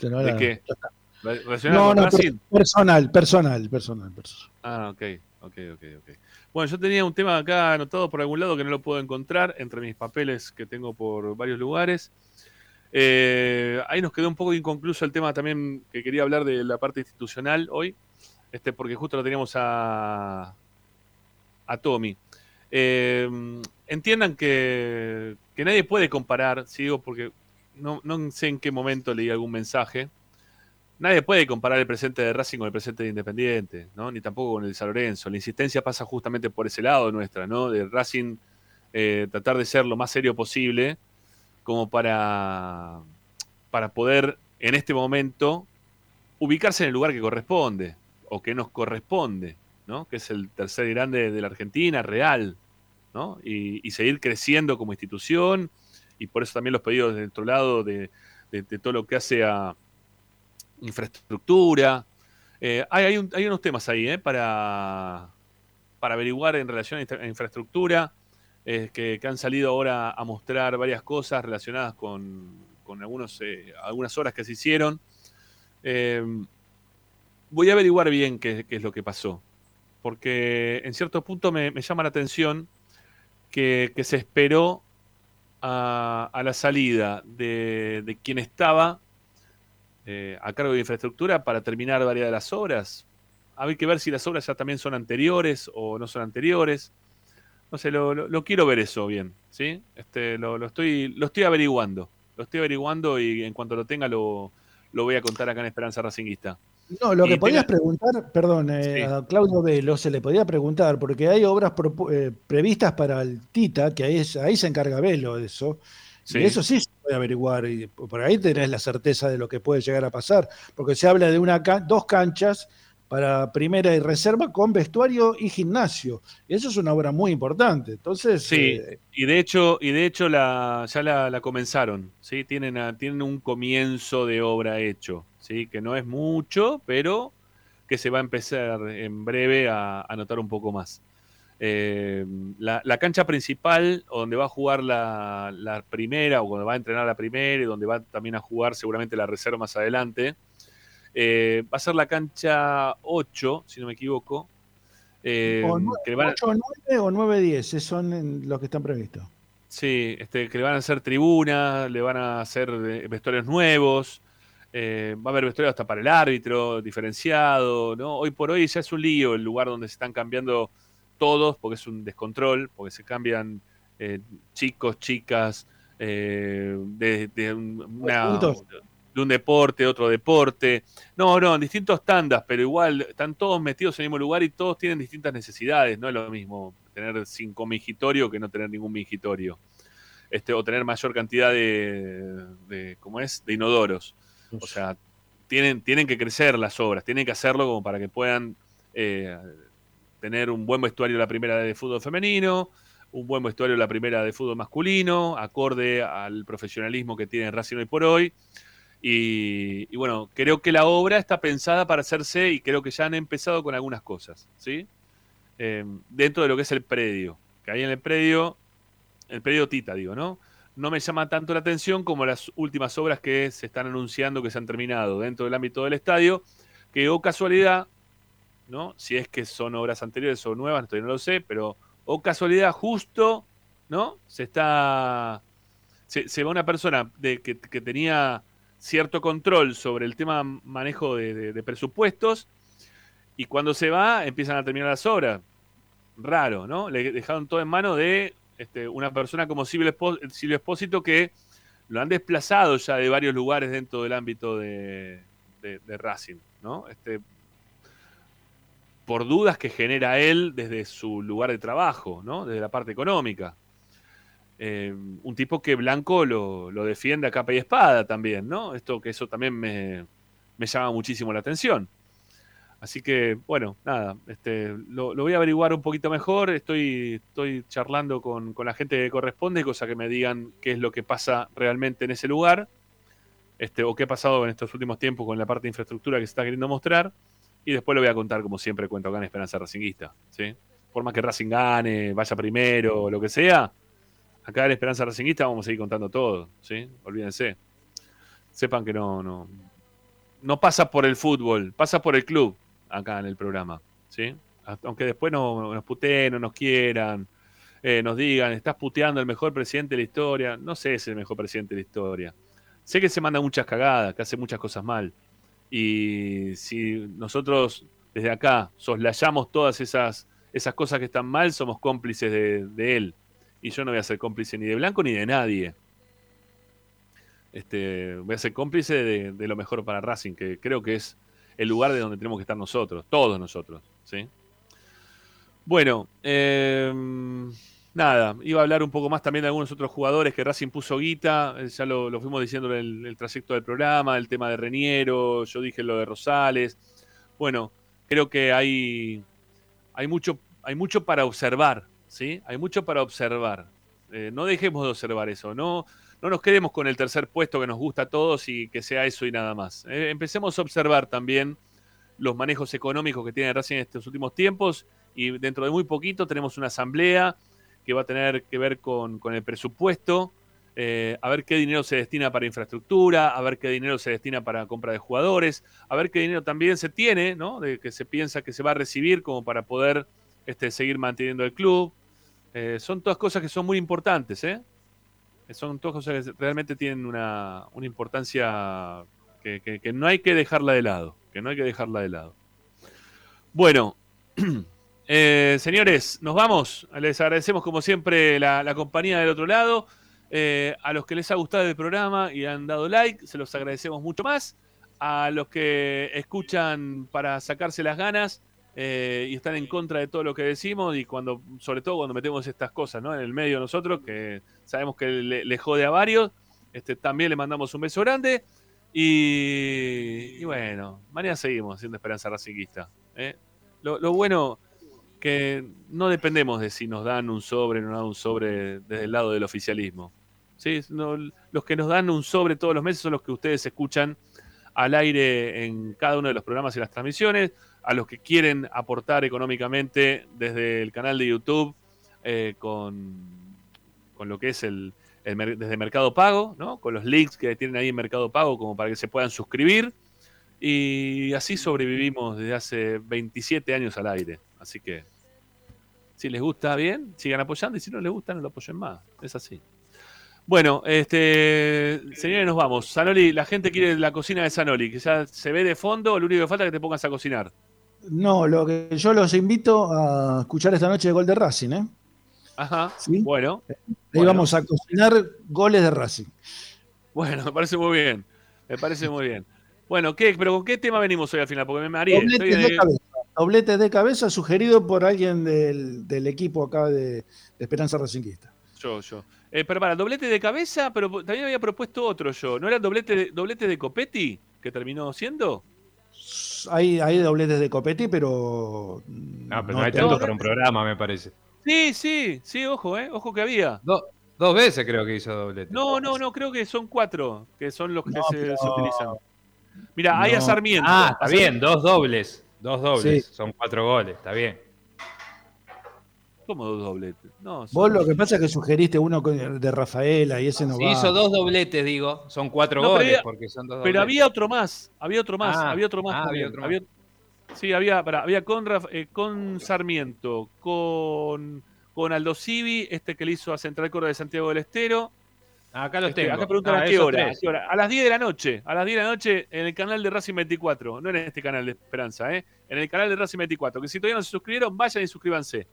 ¿De qué? ya está. ¿Relacionado No, no, personal, personal, personal, personal. Ah, ok, ok, ok, ok. Bueno, yo tenía un tema acá anotado por algún lado que no lo puedo encontrar entre mis papeles que tengo por varios lugares. Eh, ahí nos quedó un poco inconcluso el tema también que quería hablar de la parte institucional hoy, este, porque justo lo teníamos a, a Tommy. Eh, entiendan que, que nadie puede comparar, si digo, porque no sé en qué momento leí algún mensaje, Nadie puede comparar el presente de Racing con el presente de Independiente, ¿no? Ni tampoco con el de San Lorenzo. La insistencia pasa justamente por ese lado nuestra, ¿no? De Racing eh, tratar de ser lo más serio posible, como para, para poder en este momento ubicarse en el lugar que corresponde, o que nos corresponde, ¿no? Que es el tercer grande de la Argentina, real, ¿no? Y, seguir creciendo como institución, y por eso también los pedidos de nuestro lado de, de- de todo lo que hace a infraestructura. Eh, hay, hay un- hay unos temas ahí eh, para, para averiguar en relación a, infra- a infraestructura, eh, que, han salido ahora a mostrar varias cosas relacionadas con, algunos, algunas horas que se hicieron. Voy a averiguar bien qué, es lo que pasó, porque en cierto punto me, llama la atención que, se esperó a, la salida de quien estaba eh, a cargo de infraestructura para terminar varias de las obras. Hay que ver si las obras ya también son anteriores o no son anteriores. No sé, lo, lo- lo quiero ver eso bien, ¿sí? Este, lo, lo estoy, lo estoy averiguando. Lo estoy averiguando y en cuanto lo tenga lo, lo voy a contar acá en Esperanza Racinguista. No, lo que podías tenga- preguntar, perdón, eh, a Claudio Velo se le podía preguntar, porque hay obras propu- eh, previstas para el Tita, que ahí, es- ahí se encarga Velo de eso. Sí. Y eso sí puede averiguar, y por ahí tenés la certeza de lo que puede llegar a pasar, porque se habla de una dos canchas para primera y reserva con vestuario y gimnasio. Y eso es una obra muy importante. Entonces, Sí, eh, y de hecho, y de hecho la, ya la, la comenzaron, ¿sí? Tienen, a- tienen un comienzo de obra hecho, ¿sí? Que no es mucho, pero que se va a empezar en breve a, a notar un poco más. Eh, la, la cancha principal, donde va a jugar la, la primera, o donde va a entrenar la primera, y donde va también a jugar seguramente la reserva más adelante, eh, va a ser la cancha 8, si no me equivoco. eh, o nueve- que van a- ocho o 9 o 9-10, esos son los que están previstos. Sí, este, que le van a hacer tribunas, le van a hacer vestuarios nuevos, eh, va a haber vestuarios hasta para el árbitro, diferenciado, ¿no? Hoy por hoy ya es un lío el lugar donde se están cambiando todos, porque es un descontrol, porque se cambian eh, chicos, chicas, eh, de, de un, una- Juntos. de un deporte, otro deporte. No, no, en distintos tandas, pero igual están todos metidos en el mismo lugar y todos tienen distintas necesidades. No es lo mismo tener cinco mingitorio que no tener ningún mingitorio. Este, o tener mayor cantidad de, de ¿cómo es? de inodoros. O sea, tienen, tienen que crecer las obras, tienen que hacerlo como para que puedan eh, tener un buen vestuario la primera de fútbol femenino, un buen vestuario la primera de fútbol masculino, acorde al profesionalismo que tiene Racing hoy por hoy. Y, bueno, creo que la obra está pensada para hacerse y creo que ya han empezado con algunas cosas, ¿sí? Eh, dentro de lo que es el predio. Que ahí en el predio, el predio Tita, digo, ¿no? No me llama tanto la atención como las últimas obras que se están anunciando que se han terminado dentro del ámbito del estadio, que o casualidad, ¿no? Si es que son obras anteriores o nuevas, todavía no lo sé, pero o casualidad justo, ¿no? Se está. Se, va una persona que, tenía cierto control sobre el tema manejo de, de- presupuestos y cuando se va empiezan a terminar las obras. Raro, ¿no? Le dejaron todo en mano de este, una persona como Silvio Espósito que lo han desplazado ya de varios lugares dentro del ámbito de, de- de Racing, ¿no? Este, por dudas que genera él desde su lugar de trabajo, ¿no? Desde la parte económica. Eh, un tipo que Blanco lo, lo defiende a capa y espada también, ¿no? Esto que eso también me, me llama muchísimo la atención. Así que, bueno, nada, este, lo, lo voy a averiguar un poquito mejor. Estoy, estoy charlando con, con la gente que corresponde, cosa que me digan qué es lo que pasa realmente en ese lugar, este, o qué ha pasado en estos últimos tiempos con la parte de infraestructura que se está queriendo mostrar. Y después lo voy a contar, como siempre cuento acá en Esperanza Racinguista. ¿sí? Por más que Racing gane, vaya primero, lo que sea, acá en Esperanza Racinguista vamos a seguir contando todo. ¿sí? Olvídense. Sepan que no, no, no pasa por el fútbol, pasa por el club acá en el programa. ¿sí? Aunque después no, nos puteen, no nos quieran, eh, nos digan, estás puteando al mejor presidente de la historia. No sé si es el mejor presidente de la historia. Sé que se manda muchas cagadas, que hace muchas cosas mal. Y si nosotros desde acá soslayamos todas esas, esas cosas que están mal, somos cómplices de, él. Y yo no voy a ser cómplice ni de Blanco ni de nadie. Este, voy a ser cómplice de, de lo mejor para Racing, que creo que es el lugar de donde tenemos que estar nosotros, todos nosotros. ¿sí? Bueno, eh, nada, iba a hablar un poco más también de algunos otros jugadores que Racing puso guita, eh, ya lo, lo fuimos diciendo en el, trayecto del programa, el tema de Reniero, yo dije lo de Rosales. Bueno, creo que hay, hay, mucho, hay mucho para observar, ¿sí? Hay mucho para observar. Eh, no dejemos de observar eso, no, no nos quedemos con el tercer puesto que nos gusta a todos y que sea eso y nada más. Eh, empecemos a observar también los manejos económicos que tiene Racing en estos últimos tiempos y dentro de muy poquito tenemos una asamblea que va a tener que ver con, con el presupuesto, eh, a ver qué dinero se destina para infraestructura, a ver qué dinero se destina para compra de jugadores, a ver qué dinero también se tiene, ¿no? De que se piensa que se va a recibir como para poder este, seguir manteniendo el club. Eh, son todas cosas que son muy importantes, ¿eh? Son todas cosas que realmente tienen una, una importancia que- que no hay que dejarla de lado, que no hay que dejarla de lado. Bueno, [CLEARS THROAT] eh, señores, nos vamos. Les agradecemos como siempre la, compañía del otro lado. Eh, a los que les ha gustado el programa y han dado like, se los agradecemos mucho más. A los que escuchan para sacarse las ganas eh, y están en contra de todo lo que decimos y cuando, sobre todo cuando metemos estas cosas ¿no? en el medio nosotros, que sabemos que le, jode a varios, este, también le mandamos un beso grande. Y, bueno, mañana seguimos haciendo Esperanza Racinguista. lo bueno que no dependemos de si nos dan un sobre o no un sobre desde el lado del oficialismo. los que nos dan un sobre todos los meses son los que ustedes escuchan al aire en cada uno de los programas y las transmisiones, a los que quieren aportar económicamente desde el canal de YouTube eh, con, lo que es el, desde Mercado Pago, ¿no? con los links que tienen ahí en Mercado Pago como para que se puedan suscribir. Y así sobrevivimos desde hace 27 años al aire. Así que si les gusta bien, sigan apoyando y si no les gusta, no lo apoyen más. Es así. Bueno, este, señores, nos vamos. Sanoli, la gente quiere la cocina de Sanoli, que ya se ve de fondo, lo único que falta es que te pongas a cocinar. No, lo que yo los invito a escuchar esta noche de Gol de Racing, ¿eh? Ajá, ¿Sí? bueno. Ahí Bueno. vamos a cocinar goles de Racing. Bueno, me parece muy bien. Me parece muy bien. Bueno, ¿qué, pero ¿con qué tema venimos hoy al final? Porque me mareé. Doblete Estoy de de- cabeza. Doblete de cabeza sugerido por alguien del, del equipo acá de, de Esperanza Racinguista. Yo, yo. Eh, pero para, doblete de cabeza, pero también había propuesto otro yo. ¿No era doblete de, doblete de Copetti que terminó siendo? Hay, hay dobletes de Copetti, pero. No, pero no, no hay tanto para un programa, me parece. Sí, sí, sí, ojo, eh. Ojo que había. Do- dos veces creo que hizo doblete. No, no, no, creo que son cuatro, que son los que No, se, pero- se utilizan. Mira, hay a. Sarmiento. Ah, está bien, dos dobles. Dos dobles. Sí. Son cuatro goles, está bien. ¿Cómo dos dobletes? No, son- Vos lo que pasa es que sugeriste uno con- de Rafaela y ese no va. hizo dos dobletes, digo, son cuatro No, goles, había- porque son dos Pero dobletes. había otro más, había otro más, Ah, había otro más. ah, también. había otro más. Había- sí, había, pará, había con, Raf- eh, con Sarmiento, con, con Aldo Civi, este que le hizo a Central Córdoba de Santiago del Estero. Acá los Este, tengo. acá preguntan Ah, a qué hora, a qué hora. A las 10 de la noche. A las 10 de la noche en el canal de Racing 24. No en este canal de Esperanza, ¿eh? En el canal de Racing 24. Que si todavía no se suscribieron, vayan y suscríbanse.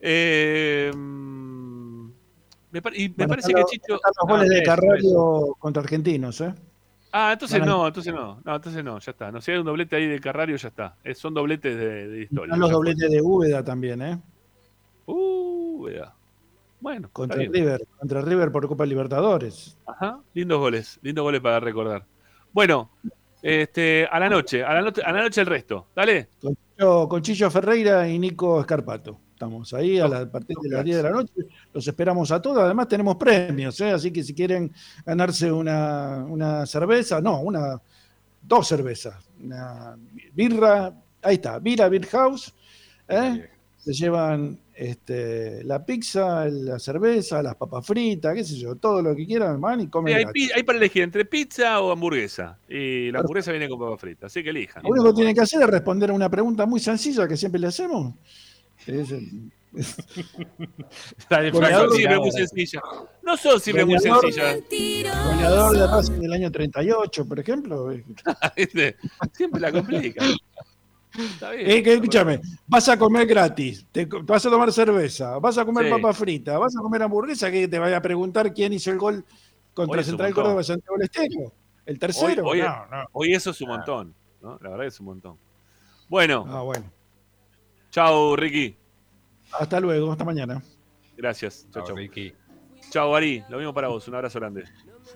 Eh, Me par- y me parece que Chicho. están los Ah, goles de eso, eso. Carrario contra argentinos, ¿eh? Ah, entonces no, entonces no. No, entonces no, ya está. No, si hay un doblete ahí de Carrario, ya está. Son dobletes de, de historia. Están los dobletes de Úbeda también, ¿eh? Uh, vea. Bueno, Contra. River, contra River por Copa Libertadores. Ajá, lindos goles, lindos goles para recordar. Bueno, este, a la noche, a la noche, a la noche el resto. Dale. Con Chillo, con Chillo Ferreira y Nico Escarpato. Estamos ahí a, la, a partir de las 10 de la noche. Los esperamos a todos. Además tenemos premios, ¿eh? así que si quieren ganarse una, una cerveza, no, una, dos cervezas. Una birra, ahí está, Vira Beer House. ¿eh? Se llevan este, la pizza, la cerveza, las papas fritas, qué sé yo, todo lo que quieran, van y Sí, comen. hay, gratis. pi- hay para elegir entre pizza o hamburguesa. Y la hamburguesa viene con papa frita, así que elijan. Lo único que tienen que hacer es responder a una pregunta muy sencilla que siempre le hacemos. [LAUGHS] Es, No Goleador- son siempre muy sencillas. No son siempre muy sencillas. goleador de Racing del año 38, por ejemplo. ¿Viste? [LAUGHS] Siempre la complica. Está bien. Eh, que, escúchame, vas a comer gratis, te, vas a tomar cerveza, vas a comer Sí. papa frita, vas a comer hamburguesa, que te vaya a preguntar quién hizo el gol contra Central. Córdoba Santiago del Estero. ¿El tercero? hoy- no, no. hoy eso es un montón. ¿no? La verdad que es un montón. Bueno, Ah, bueno. chao Ricky. Hasta luego, hasta mañana. Gracias. Chao, Chao, chao. Ricky. Chao, Ari. Lo mismo para vos. Un abrazo grande.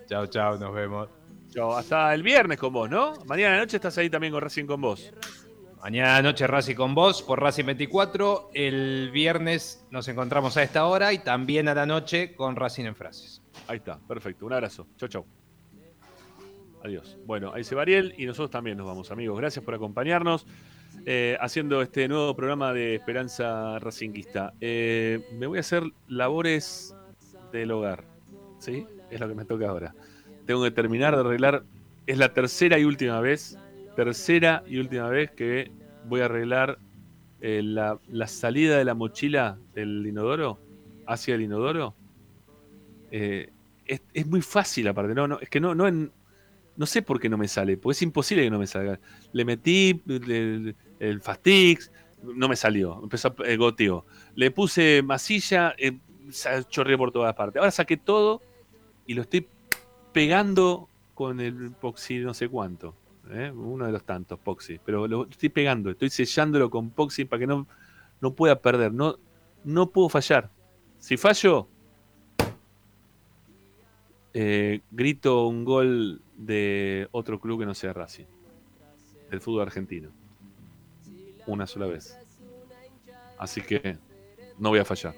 Chao, chao, nos vemos. Chao. Hasta el viernes con vos, ¿no? Mañana noche estás ahí también con Racing con vos. Mañana noche Racing con vos por Racing 24. El viernes nos encontramos a esta hora y también a la noche con Racing en Frases. Ahí está. Perfecto. Un abrazo. Chao, chao. Adiós. Bueno, ahí se va Ariel y nosotros también nos vamos, amigos. Gracias por acompañarnos eh, haciendo este nuevo programa de Esperanza Racinguista. Eh, me voy a hacer labores del hogar. ¿Sí? Es lo que me toca ahora. Tengo que terminar de arreglar. Es la tercera y última vez. Tercera y última vez que voy a arreglar eh, la, salida de la mochila del inodoro hacia el inodoro. Eh, es, muy fácil aparte. No, no, es que no, no, en- no sé por qué no me sale, porque es imposible que no me salga. Le metí el, el Fastix, no me salió, empezó a eh, goteo. Le puse masilla, eh, chorreó por todas partes. Ahora saqué todo y lo estoy pegando con el Poxy no sé cuánto. ¿Eh? Uno de los tantos Poxy. Pero lo estoy pegando, estoy sellándolo con Poxy para que no, no pueda perder. No, no puedo fallar. Si fallo, eh, grito un gol de otro club que no sea Racing. Del fútbol argentino. Una sola vez. Así que no voy a fallar.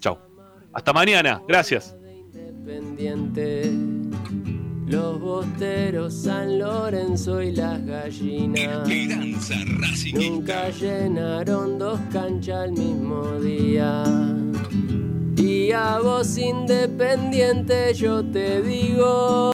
Chau. Hasta mañana. Gracias. Los bosteros, San Lorenzo y las gallinas nunca llenaron dos canchas al mismo día. Y a vos independiente yo te digo.